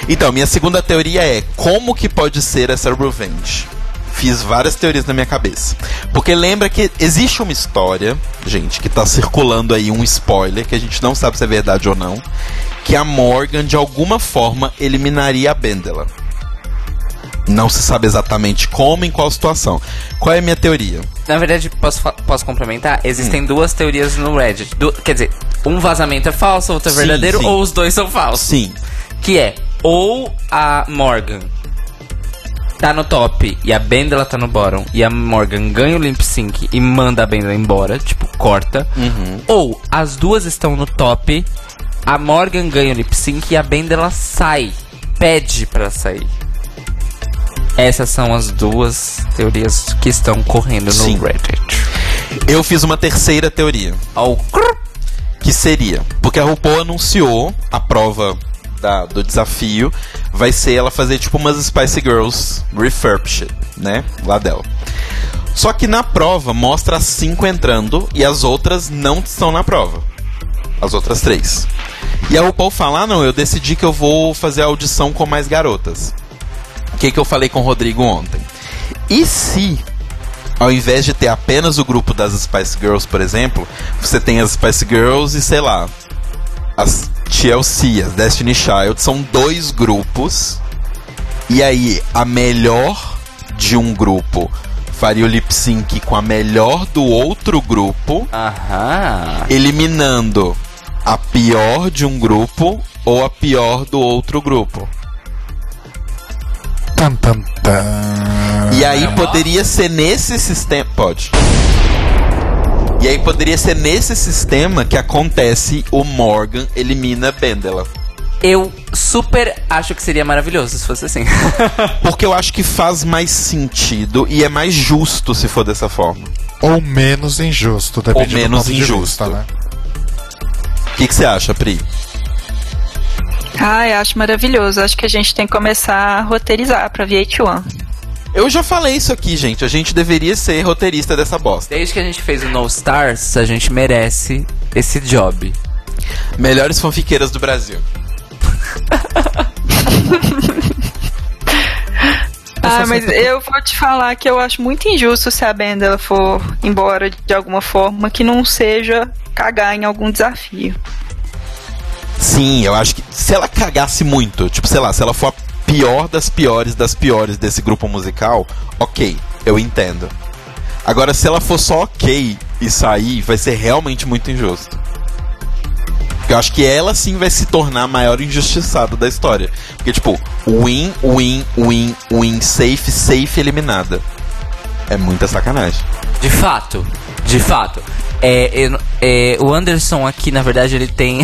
S2: Então, minha segunda teoria é como que pode ser essa Revenge? Fiz várias teorias na minha cabeça. Porque lembra que existe uma história, gente, que tá circulando aí um spoiler, que a gente não sabe se é verdade ou não, que a Morgan, de alguma forma, eliminaria a Bendela. Não se sabe exatamente como, em qual situação. Qual é a minha teoria?
S3: Na verdade, posso, posso complementar? Existem duas teorias no Reddit. Du- quer dizer, um vazamento é falso, outro é
S2: Sim,
S3: verdadeiro,
S2: sim.
S3: ou os dois são falsos.
S2: Sim,
S3: Que é, ou a Morgan tá no top e a Bendela tá no bottom, e a Morgan ganha o lip sync e manda a Bendela embora, tipo, corta. Ou as duas estão no top, a Morgan ganha o lip sync e a Bendela sai, pede pra sair. Essas são as duas teorias que estão correndo no
S2: Sim.
S3: Reddit.
S2: eu fiz uma terceira teoria.
S3: Ao
S2: que seria, porque a RuPaul anunciou a prova da, do desafio vai ser ela fazer tipo umas Spice Girls refurbished, né? Lá dela. Só que na prova mostra as cinco entrando e as outras não estão na prova. As outras três. E a RuPaul fala: ah, não, eu decidi que eu vou fazer a audição com mais garotas. O que, que eu falei com o Rodrigo ontem? E se, ao invés de ter apenas o grupo das Spice Girls, por exemplo, você tem as Spice Girls e sei lá, as TLC, as Destiny Child, são dois grupos. E aí, a melhor de um grupo faria o lip sync com a melhor do outro grupo,
S3: Aham.
S2: eliminando a pior de um grupo ou a pior do outro grupo.
S1: Tan, tan, tan.
S2: E aí poderia ser nesse sistema. Pode. E aí poderia ser nesse sistema que acontece o Morgan elimina Bendela.
S3: Eu super acho que seria maravilhoso se fosse assim. <laughs>
S2: Porque eu acho que faz mais sentido e é mais justo se for dessa forma.
S1: Ou menos injusto, depende
S2: Ou menos
S1: do ponto de
S2: injusto.
S1: vista, né?
S2: O que que você acha, Pri?
S4: Ai, acho maravilhoso. Acho que a gente tem que começar a roteirizar pra VH1.
S2: Eu já falei isso aqui, gente. A gente deveria ser roteirista dessa bosta.
S3: Desde que a gente fez o No Stars, a gente merece esse job.
S2: Melhores fanfiqueiras do Brasil. <laughs>
S4: Ah, mas eu vou te falar que eu acho muito injusto se a Benda ela for embora de alguma forma que não seja cagar em algum desafio.
S2: Sim, eu acho que se ela cagasse muito, tipo, sei lá, se ela for a pior das piores das piores desse grupo musical, ok, eu entendo. Agora, se ela for só ok e sair, vai ser realmente muito injusto. Eu acho que ela sim vai se tornar a maior injustiçada da história. Porque, tipo, win, win, win, win, safe, safe, eliminada. É muita sacanagem.
S3: De fato, de fato. É, eu- é, o Anderson aqui, na verdade, ele tem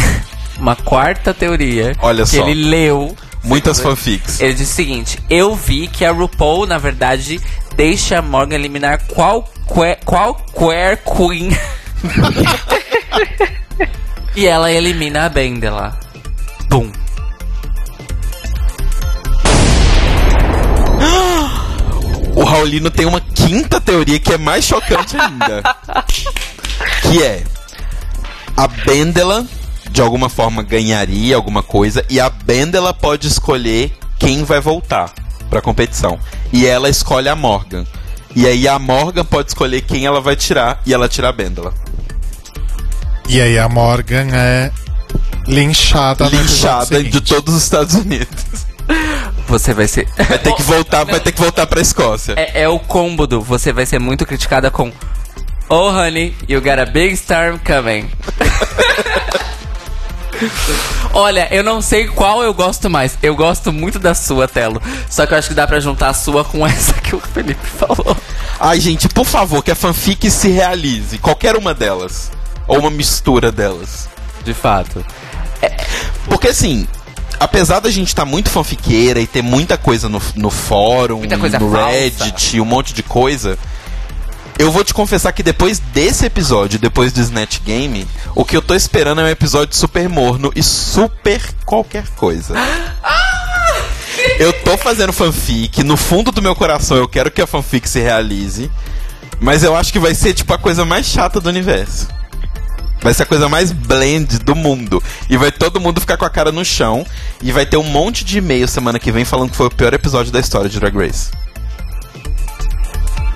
S3: uma quarta teoria.
S2: Olha
S3: que
S2: só.
S3: ele leu.
S2: Muitas fanfics.
S3: Ele diz o seguinte: Eu vi que a RuPaul, na verdade, deixa a Morgan eliminar qualquer, qualquer Queen. <laughs> e ela elimina a Bendela. Bum. <gasps>
S2: O Raulino tem uma quinta teoria que é mais chocante ainda. <laughs> que é a Bendela de alguma forma ganharia alguma coisa e a Bendela pode escolher quem vai voltar pra competição. E ela escolhe a Morgan. E aí a Morgan pode escolher quem ela vai tirar e ela tira a Bendela.
S1: E aí a Morgan é linchada,
S2: Linchada de todos os Estados Unidos. <laughs>
S3: Você vai ser.
S2: Vai ter que <laughs> voltar, vai ter que voltar pra Escócia.
S3: É, é o combo do você vai ser muito criticada com Oh honey, you got a big storm coming. <laughs> Olha, eu não sei qual eu gosto mais. Eu gosto muito da sua, Telo. Só que eu acho que dá pra juntar a sua com <laughs> essa que o Felipe falou.
S2: Ai, gente, por favor, que a fanfic se realize. Qualquer uma delas. Ou uma mistura delas.
S3: De fato.
S2: Porque assim, apesar da gente estar muito fanfiqueira e ter muita coisa no, no fórum,
S3: coisa
S2: no
S3: falsa.
S2: Reddit, um monte de coisa. Eu vou te confessar que depois desse episódio, depois do Snatch Game, o que eu tô esperando é um episódio super morno e super qualquer coisa. <gasps> Eu tô fazendo fanfic, no fundo do meu coração eu quero que a fanfic se realize, mas eu acho que vai ser tipo a coisa mais chata do universo. Vai ser a coisa mais blend do mundo. E vai todo mundo ficar com a cara no chão. E vai ter um monte de e-mail semana que vem falando que foi o pior episódio da história de Drag Race.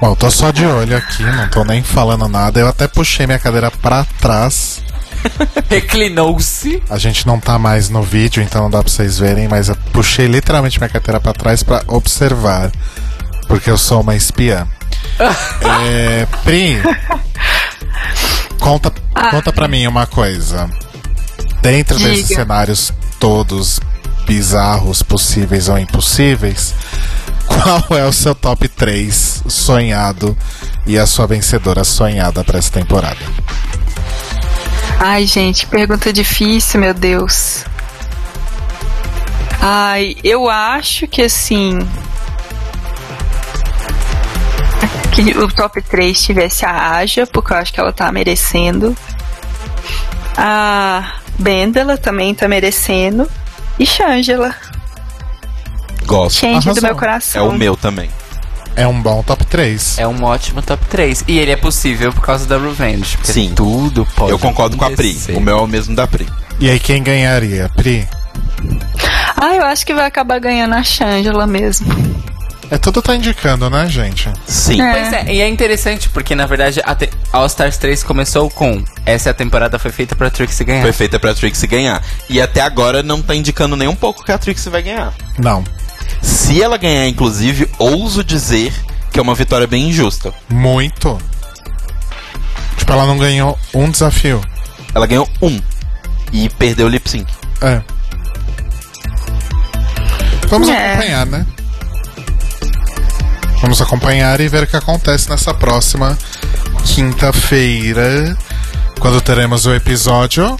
S1: Bom, eu tô só de olho aqui, não tô nem falando nada. Eu até puxei minha cadeira pra trás. <laughs>
S3: Reclinou-se.
S1: A gente não tá mais no vídeo, então não dá pra vocês verem, mas eu puxei literalmente minha cadeira pra trás pra observar. Porque eu sou uma espiã. <laughs> é, Pri, conta, conta pra mim uma coisa. Dentro desses
S4: Diga.
S1: cenários todos bizarros, possíveis ou impossíveis, qual é o seu top 3 sonhado e a sua vencedora sonhada pra essa temporada?
S4: Ai, gente, pergunta difícil, meu Deus. Ai, eu acho que assim. Que o top 3 tivesse a Aja, porque eu acho que ela tá merecendo. A Bendela também tá merecendo. E Shangela.
S2: Gosto.
S4: Change do meu
S2: É
S4: coração.
S2: o meu também.
S1: É um bom top 3.
S3: É um ótimo top 3. E ele é possível por causa da Revenge. Porque
S2: Sim.
S3: tudo pode
S2: Eu concordo com a Pri.
S3: acontecer.
S2: O meu é o mesmo da Pri.
S1: E aí, quem ganharia? Pri?
S4: Ah, eu acho que vai acabar ganhando a Shangela mesmo.
S1: É tudo tá indicando, né, gente?
S2: Sim.
S4: É.
S3: Pois é, e é interessante porque na verdade a te- All Stars 3 começou com essa temporada foi feita pra Trixie ganhar.
S2: Perfeita pra Trixie ganhar. E até agora não tá indicando nem um pouco que a Trixie vai ganhar.
S1: Não.
S2: Se ela ganhar, inclusive, ouso dizer que é uma vitória bem injusta.
S1: Muito. Tipo, ela não ganhou um desafio.
S2: Ela ganhou um. E perdeu o lip sync.
S1: É. Vamos
S4: É.
S1: acompanhar, né? Vamos acompanhar e ver o que acontece nessa próxima quinta-feira, quando teremos o episódio.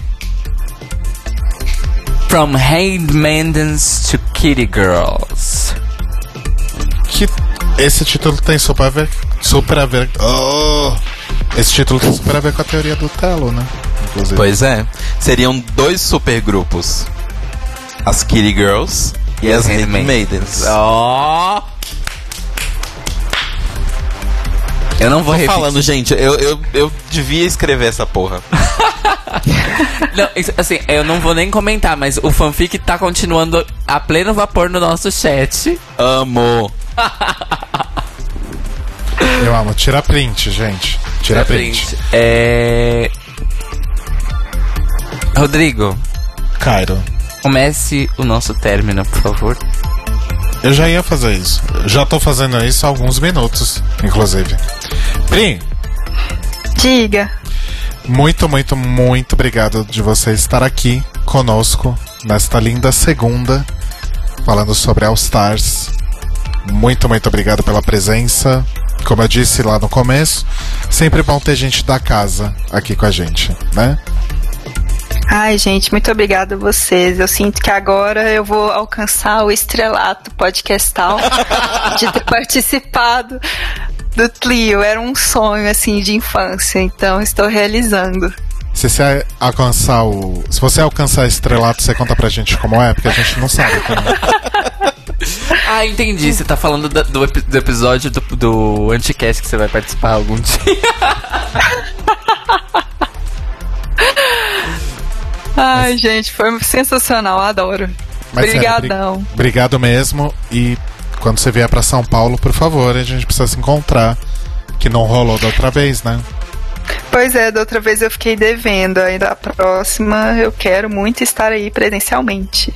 S3: From Handmaidens to Kitty Girls.
S1: Que esse título tem super a ver. Super a ver. Oh! Esse título tem super a ver com a teoria do Telo, né? Inclusive.
S2: Pois é. Seriam dois supergrupos. As Kitty Girls e as Handmaidens.
S3: Ó. Eu não vou
S2: Tô
S3: repetir.
S2: falando, gente, eu, eu, eu devia escrever essa porra. <laughs>
S3: Não, isso- assim, eu não vou nem comentar, mas o fanfic tá continuando a pleno vapor no nosso chat.
S2: Amo. <laughs>
S1: Eu amo. Tira print, gente. Tira print.
S3: É. Rodrigo,
S1: Cairo.
S3: comece o nosso término, por favor.
S1: Eu já ia fazer isso. Já tô fazendo isso há alguns minutos, inclusive. Pri,
S4: Diga.
S1: muito, muito, muito obrigado de você estar aqui conosco nesta linda segunda, falando sobre All Stars. Muito, muito obrigado pela presença. Como eu disse lá no começo, sempre bom ter gente da casa aqui com a gente, né?
S4: Ai, gente, muito obrigada a vocês. Eu sinto que agora eu vou alcançar o estrelato podcastal <laughs> de ter participado do Tlio. Era um sonho, assim, de infância. Então, estou realizando.
S1: Se você alcançar o. Se você alcançar estrelato, você conta pra gente como é, porque a gente não sabe como. <laughs>
S3: Ah, entendi. Você tá falando da- do, epi- do episódio do, do Anticast que você vai participar algum dia. <laughs>
S4: Ai, gente, foi sensacional. Adoro.
S1: Mas, sério,
S4: Obrigadão.
S1: bri- obrigado mesmo. E quando você vier pra São Paulo, por favor, a gente precisa se encontrar. Que não rolou da outra vez, né?
S4: Pois é, da outra vez eu fiquei devendo. Aí da próxima eu quero muito estar aí presencialmente.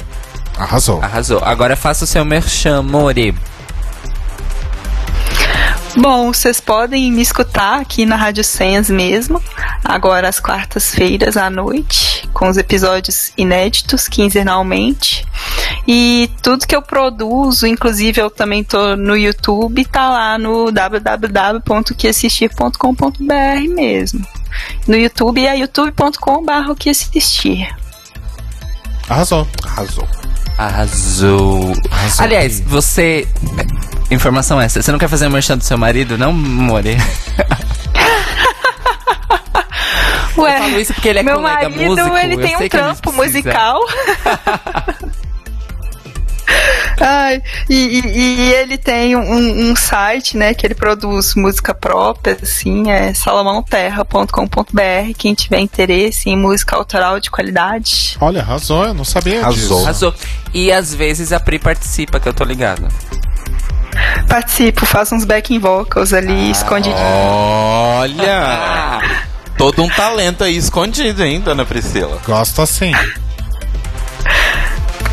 S1: Arrasou.
S3: Arrasou. Agora faça o seu merchan, More.
S4: Bom, vocês podem me escutar aqui na Rádio Sens mesmo, agora às quartas-feiras à noite, com os episódios inéditos quinzenalmente. E tudo que eu produzo, inclusive eu também tô no YouTube, tá lá no www.queassistir.com.br mesmo. No YouTube é youtube.com.br o que assistir.
S1: Arrasou.
S2: Arrasou.
S3: Arrasou.
S1: Arrasou.
S3: Aliás, você. Informação essa. Você não quer fazer o merchan do seu marido, não, More? <laughs> Eu falo isso porque ele é
S4: meu
S3: colega
S4: marido,
S3: músico,
S4: ele tem um trampo musical. <laughs> Ai, e, e- e ele tem um, um site, né, que ele produz música própria, assim, é salomãoterra.com.br. Quem tiver interesse em música autoral de qualidade.
S1: Olha, arrasou. Eu não sabia
S2: Arrasou.
S1: disso.
S3: Arrasou. E às vezes a Pri participa, que eu tô ligado.
S4: Participo, faço uns backing vocals ali, escondidinho.
S2: Olha! <laughs> Todo um talento aí escondido, hein, dona Priscila?
S1: Gosto assim.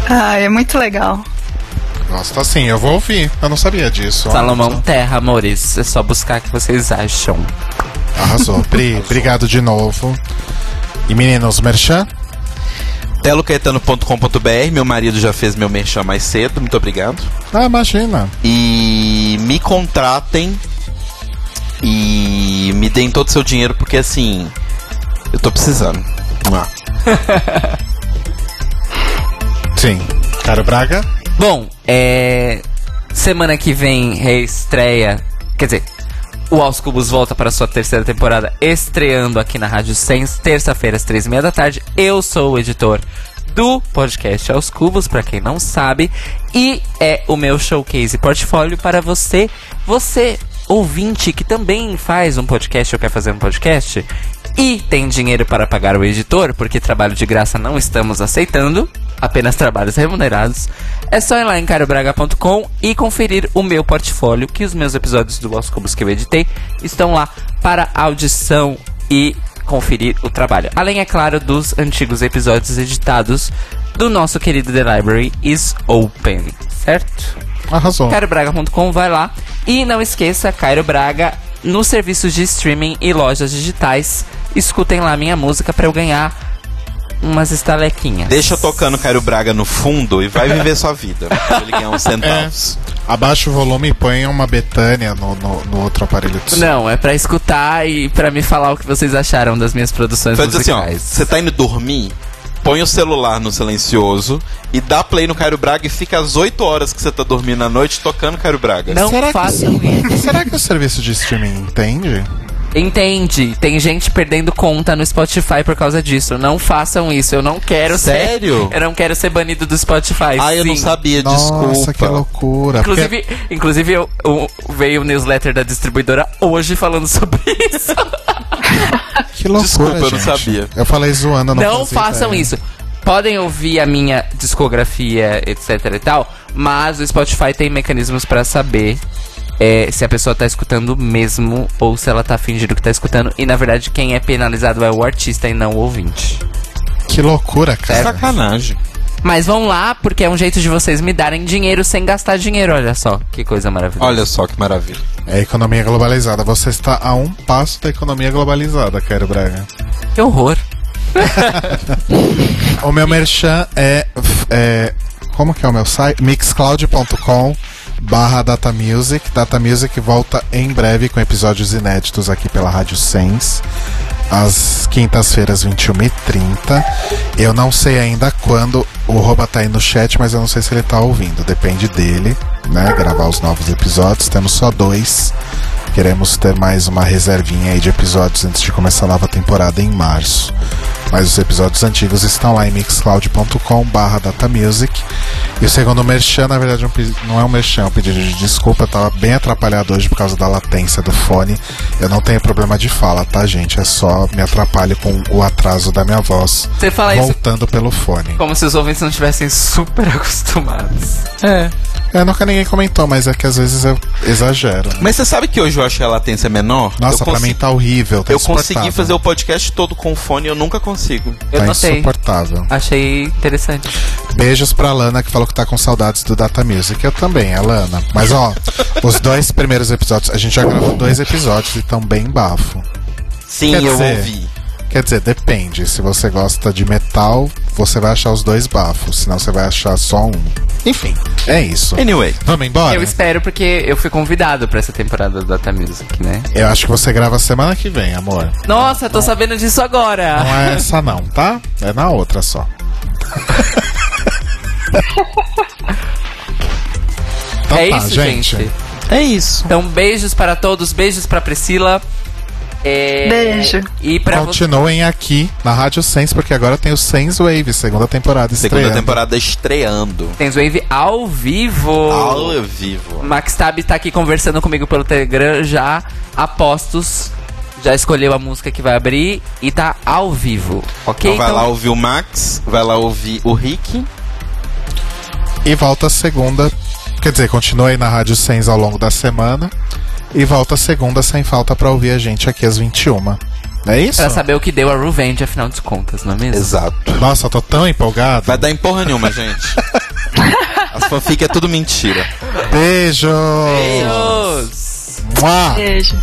S4: Ah, é muito legal.
S1: Gosto assim. Eu vou ouvir. Eu não sabia disso.
S3: Salomão Terra, amores. É só buscar o que vocês acham.
S1: Arrasou. Pri, <laughs> obrigado de novo. E meninos, merchan?
S2: telocaetano.com.br, meu marido já fez meu merchan mais cedo, muito obrigado.
S1: Ah, imagina.
S2: E me contratem e me deem todo o seu dinheiro, porque assim, eu tô precisando. Ah. <laughs>
S1: Sim. Caro Braga?
S3: Bom, é. Semana que vem reestreia. Quer dizer, O Aos Cubos volta para sua terceira temporada, estreando aqui na Rádio Sens, terça-feira às três e meia da tarde. Eu sou o editor do podcast Aos Cubos, para quem não sabe, e é o meu showcase portfólio para você, você ouvinte que também faz um podcast ou quer fazer um podcast e tem dinheiro para pagar o editor, porque trabalho de graça não estamos aceitando, apenas trabalhos remunerados, é só ir lá em carobraga.com e conferir o meu portfólio, que os meus episódios do Los Cubos que eu editei estão lá para audição e conferir o trabalho. Além, é claro, dos antigos episódios editados do nosso querido The Library is Open, certo?
S1: Arrasou.
S3: CairoBraga.com, vai lá. E não esqueça, Cairo Braga, nos serviços de streaming e lojas digitais. Escutem lá minha música para eu ganhar umas estalequinhas.
S2: Deixa tocando Cairo Braga no fundo e vai viver sua vida. Pra ele ganhar uns <laughs> centavos.
S1: Abaixa o volume e põe uma Betânia no, no, no outro aparelho de som.
S3: Não, é pra escutar e pra me falar o que vocês acharam das minhas produções
S2: Faz assim, ó.
S3: musicais.
S2: Você tá indo dormir, põe o celular no silencioso e dá play no Cairo Braga e fica às 8 horas que você tá dormindo à noite tocando Cairo Braga.
S3: Não
S1: Será que-
S3: isso.
S1: Será que o serviço de streaming entende?
S3: Entende? Tem gente perdendo conta no Spotify por causa disso. Não façam isso. Eu não quero
S2: Sério?
S3: ser. <laughs> Eu não quero ser banido do Spotify.
S2: Ah, eu não sabia,
S1: Nossa,
S2: desculpa.
S1: que loucura.
S3: Inclusive, inclusive eu, eu- veio o newsletter da distribuidora hoje falando <laughs> sobre isso.
S1: Porque- que loucura,
S2: Desculpa, eu não
S1: gente.
S2: sabia.
S1: Eu falei zoando, eu não
S3: Não façam
S1: ideia.
S3: isso. Podem ouvir a minha discografia, etc e tal, mas o Spotify tem mecanismos pra saber é, se a pessoa tá escutando mesmo ou se ela tá fingindo que tá escutando. E na verdade, quem é penalizado é o artista e não o ouvinte.
S1: Que loucura, cara.
S2: Sacanagem.
S3: Mas vão lá, porque é um jeito de vocês me darem dinheiro sem gastar dinheiro, olha só. Que coisa maravilhosa.
S2: Olha só que maravilha.
S1: É a economia globalizada. Você está a um passo da economia globalizada, Cairo Braga.
S3: Que horror. <laughs>
S1: O meu merchan é, é- Como que é o meu site? Mixcloud.com barra Data Music. Data Music volta em breve com episódios inéditos aqui pela Rádio Sens. Às quintas-feiras, 21h30. Eu não sei ainda quando o Roba tá aí no chat, mas eu não sei se ele tá ouvindo. Depende dele, né? Gravar os novos episódios. Temos só dois. Queremos ter mais uma reservinha aí de episódios antes de começar a nova temporada em março. Mas os episódios antigos estão lá em mixcloud.com barra datamusic. E o segundo merchan, na verdade, é não é um merchan, é um pedido de desculpa. Eu tava bem atrapalhado hoje por causa da latência do fone. Eu não tenho problema de fala, tá, gente? É só me atrapalho com o atraso da minha voz
S3: Você fala isso
S1: voltando pelo fone.
S3: como se os ouvintes não estivessem super <laughs> acostumados.
S2: É.
S1: É, nunca ninguém comentou, mas é que às vezes eu exagero.
S2: Mas você sabe que hoje eu achei a latência menor?
S1: Nossa,
S2: eu
S1: pra mim tá horrível. Tá
S2: Eu consegui fazer o podcast todo com fone e eu nunca consigo.
S3: Eu
S1: Tá
S3: notei.
S1: insuportável.
S3: Achei interessante.
S1: Beijos pra Lana que falou que tá com saudades do Data Music. Eu também, a Lana. Mas ó, os dois primeiros episódios, a gente já gravou dois episódios e tão bem bafo.
S2: Sim,
S1: Quer
S2: eu
S1: dizer,
S2: ouvi.
S1: Quer dizer, depende. Se você gosta de metal, você vai achar os dois bafos. Senão você vai achar só um. Enfim, é isso.
S2: Anyway,
S1: Vamos embora?
S3: Eu espero porque eu fui convidado pra essa temporada do Data Music, né?
S1: Eu acho que você grava semana que vem, amor.
S3: Nossa, tô sabendo disso agora.
S1: Não é <laughs> essa não, tá? É na outra só. Então
S3: é
S1: tá,
S3: isso, gente.
S2: é isso.
S3: Então, beijos para todos, beijos pra Priscila. É,
S4: Beijo.
S3: E pra você.
S1: Continuem aqui na Rádio Sense, porque agora tem o Sense Wave, segunda temporada
S2: Segunda
S1: estreando.
S2: temporada estreando.
S3: Tem Wave ao vivo.
S2: Ao vivo.
S3: Max Tab tá aqui conversando comigo pelo Telegram já apostos. Já escolheu a música que vai abrir e tá ao vivo, ok?
S2: Então vai lá ouvir o Max, vai lá ouvir o Rick.
S1: E volta segunda. Quer dizer, continua aí na Rádio Sense ao longo da semana. E volta segunda sem falta pra ouvir a gente aqui às 21. É isso?
S3: Pra saber o que deu a Revenge, afinal de contas, não é mesmo?
S2: Exato.
S1: Nossa, eu tô tão empolgado.
S2: Vai dar em porra nenhuma, gente. <laughs> As fanfic é tudo mentira.
S1: Beijo!
S3: Beijos!
S1: Mua!
S4: Beijo.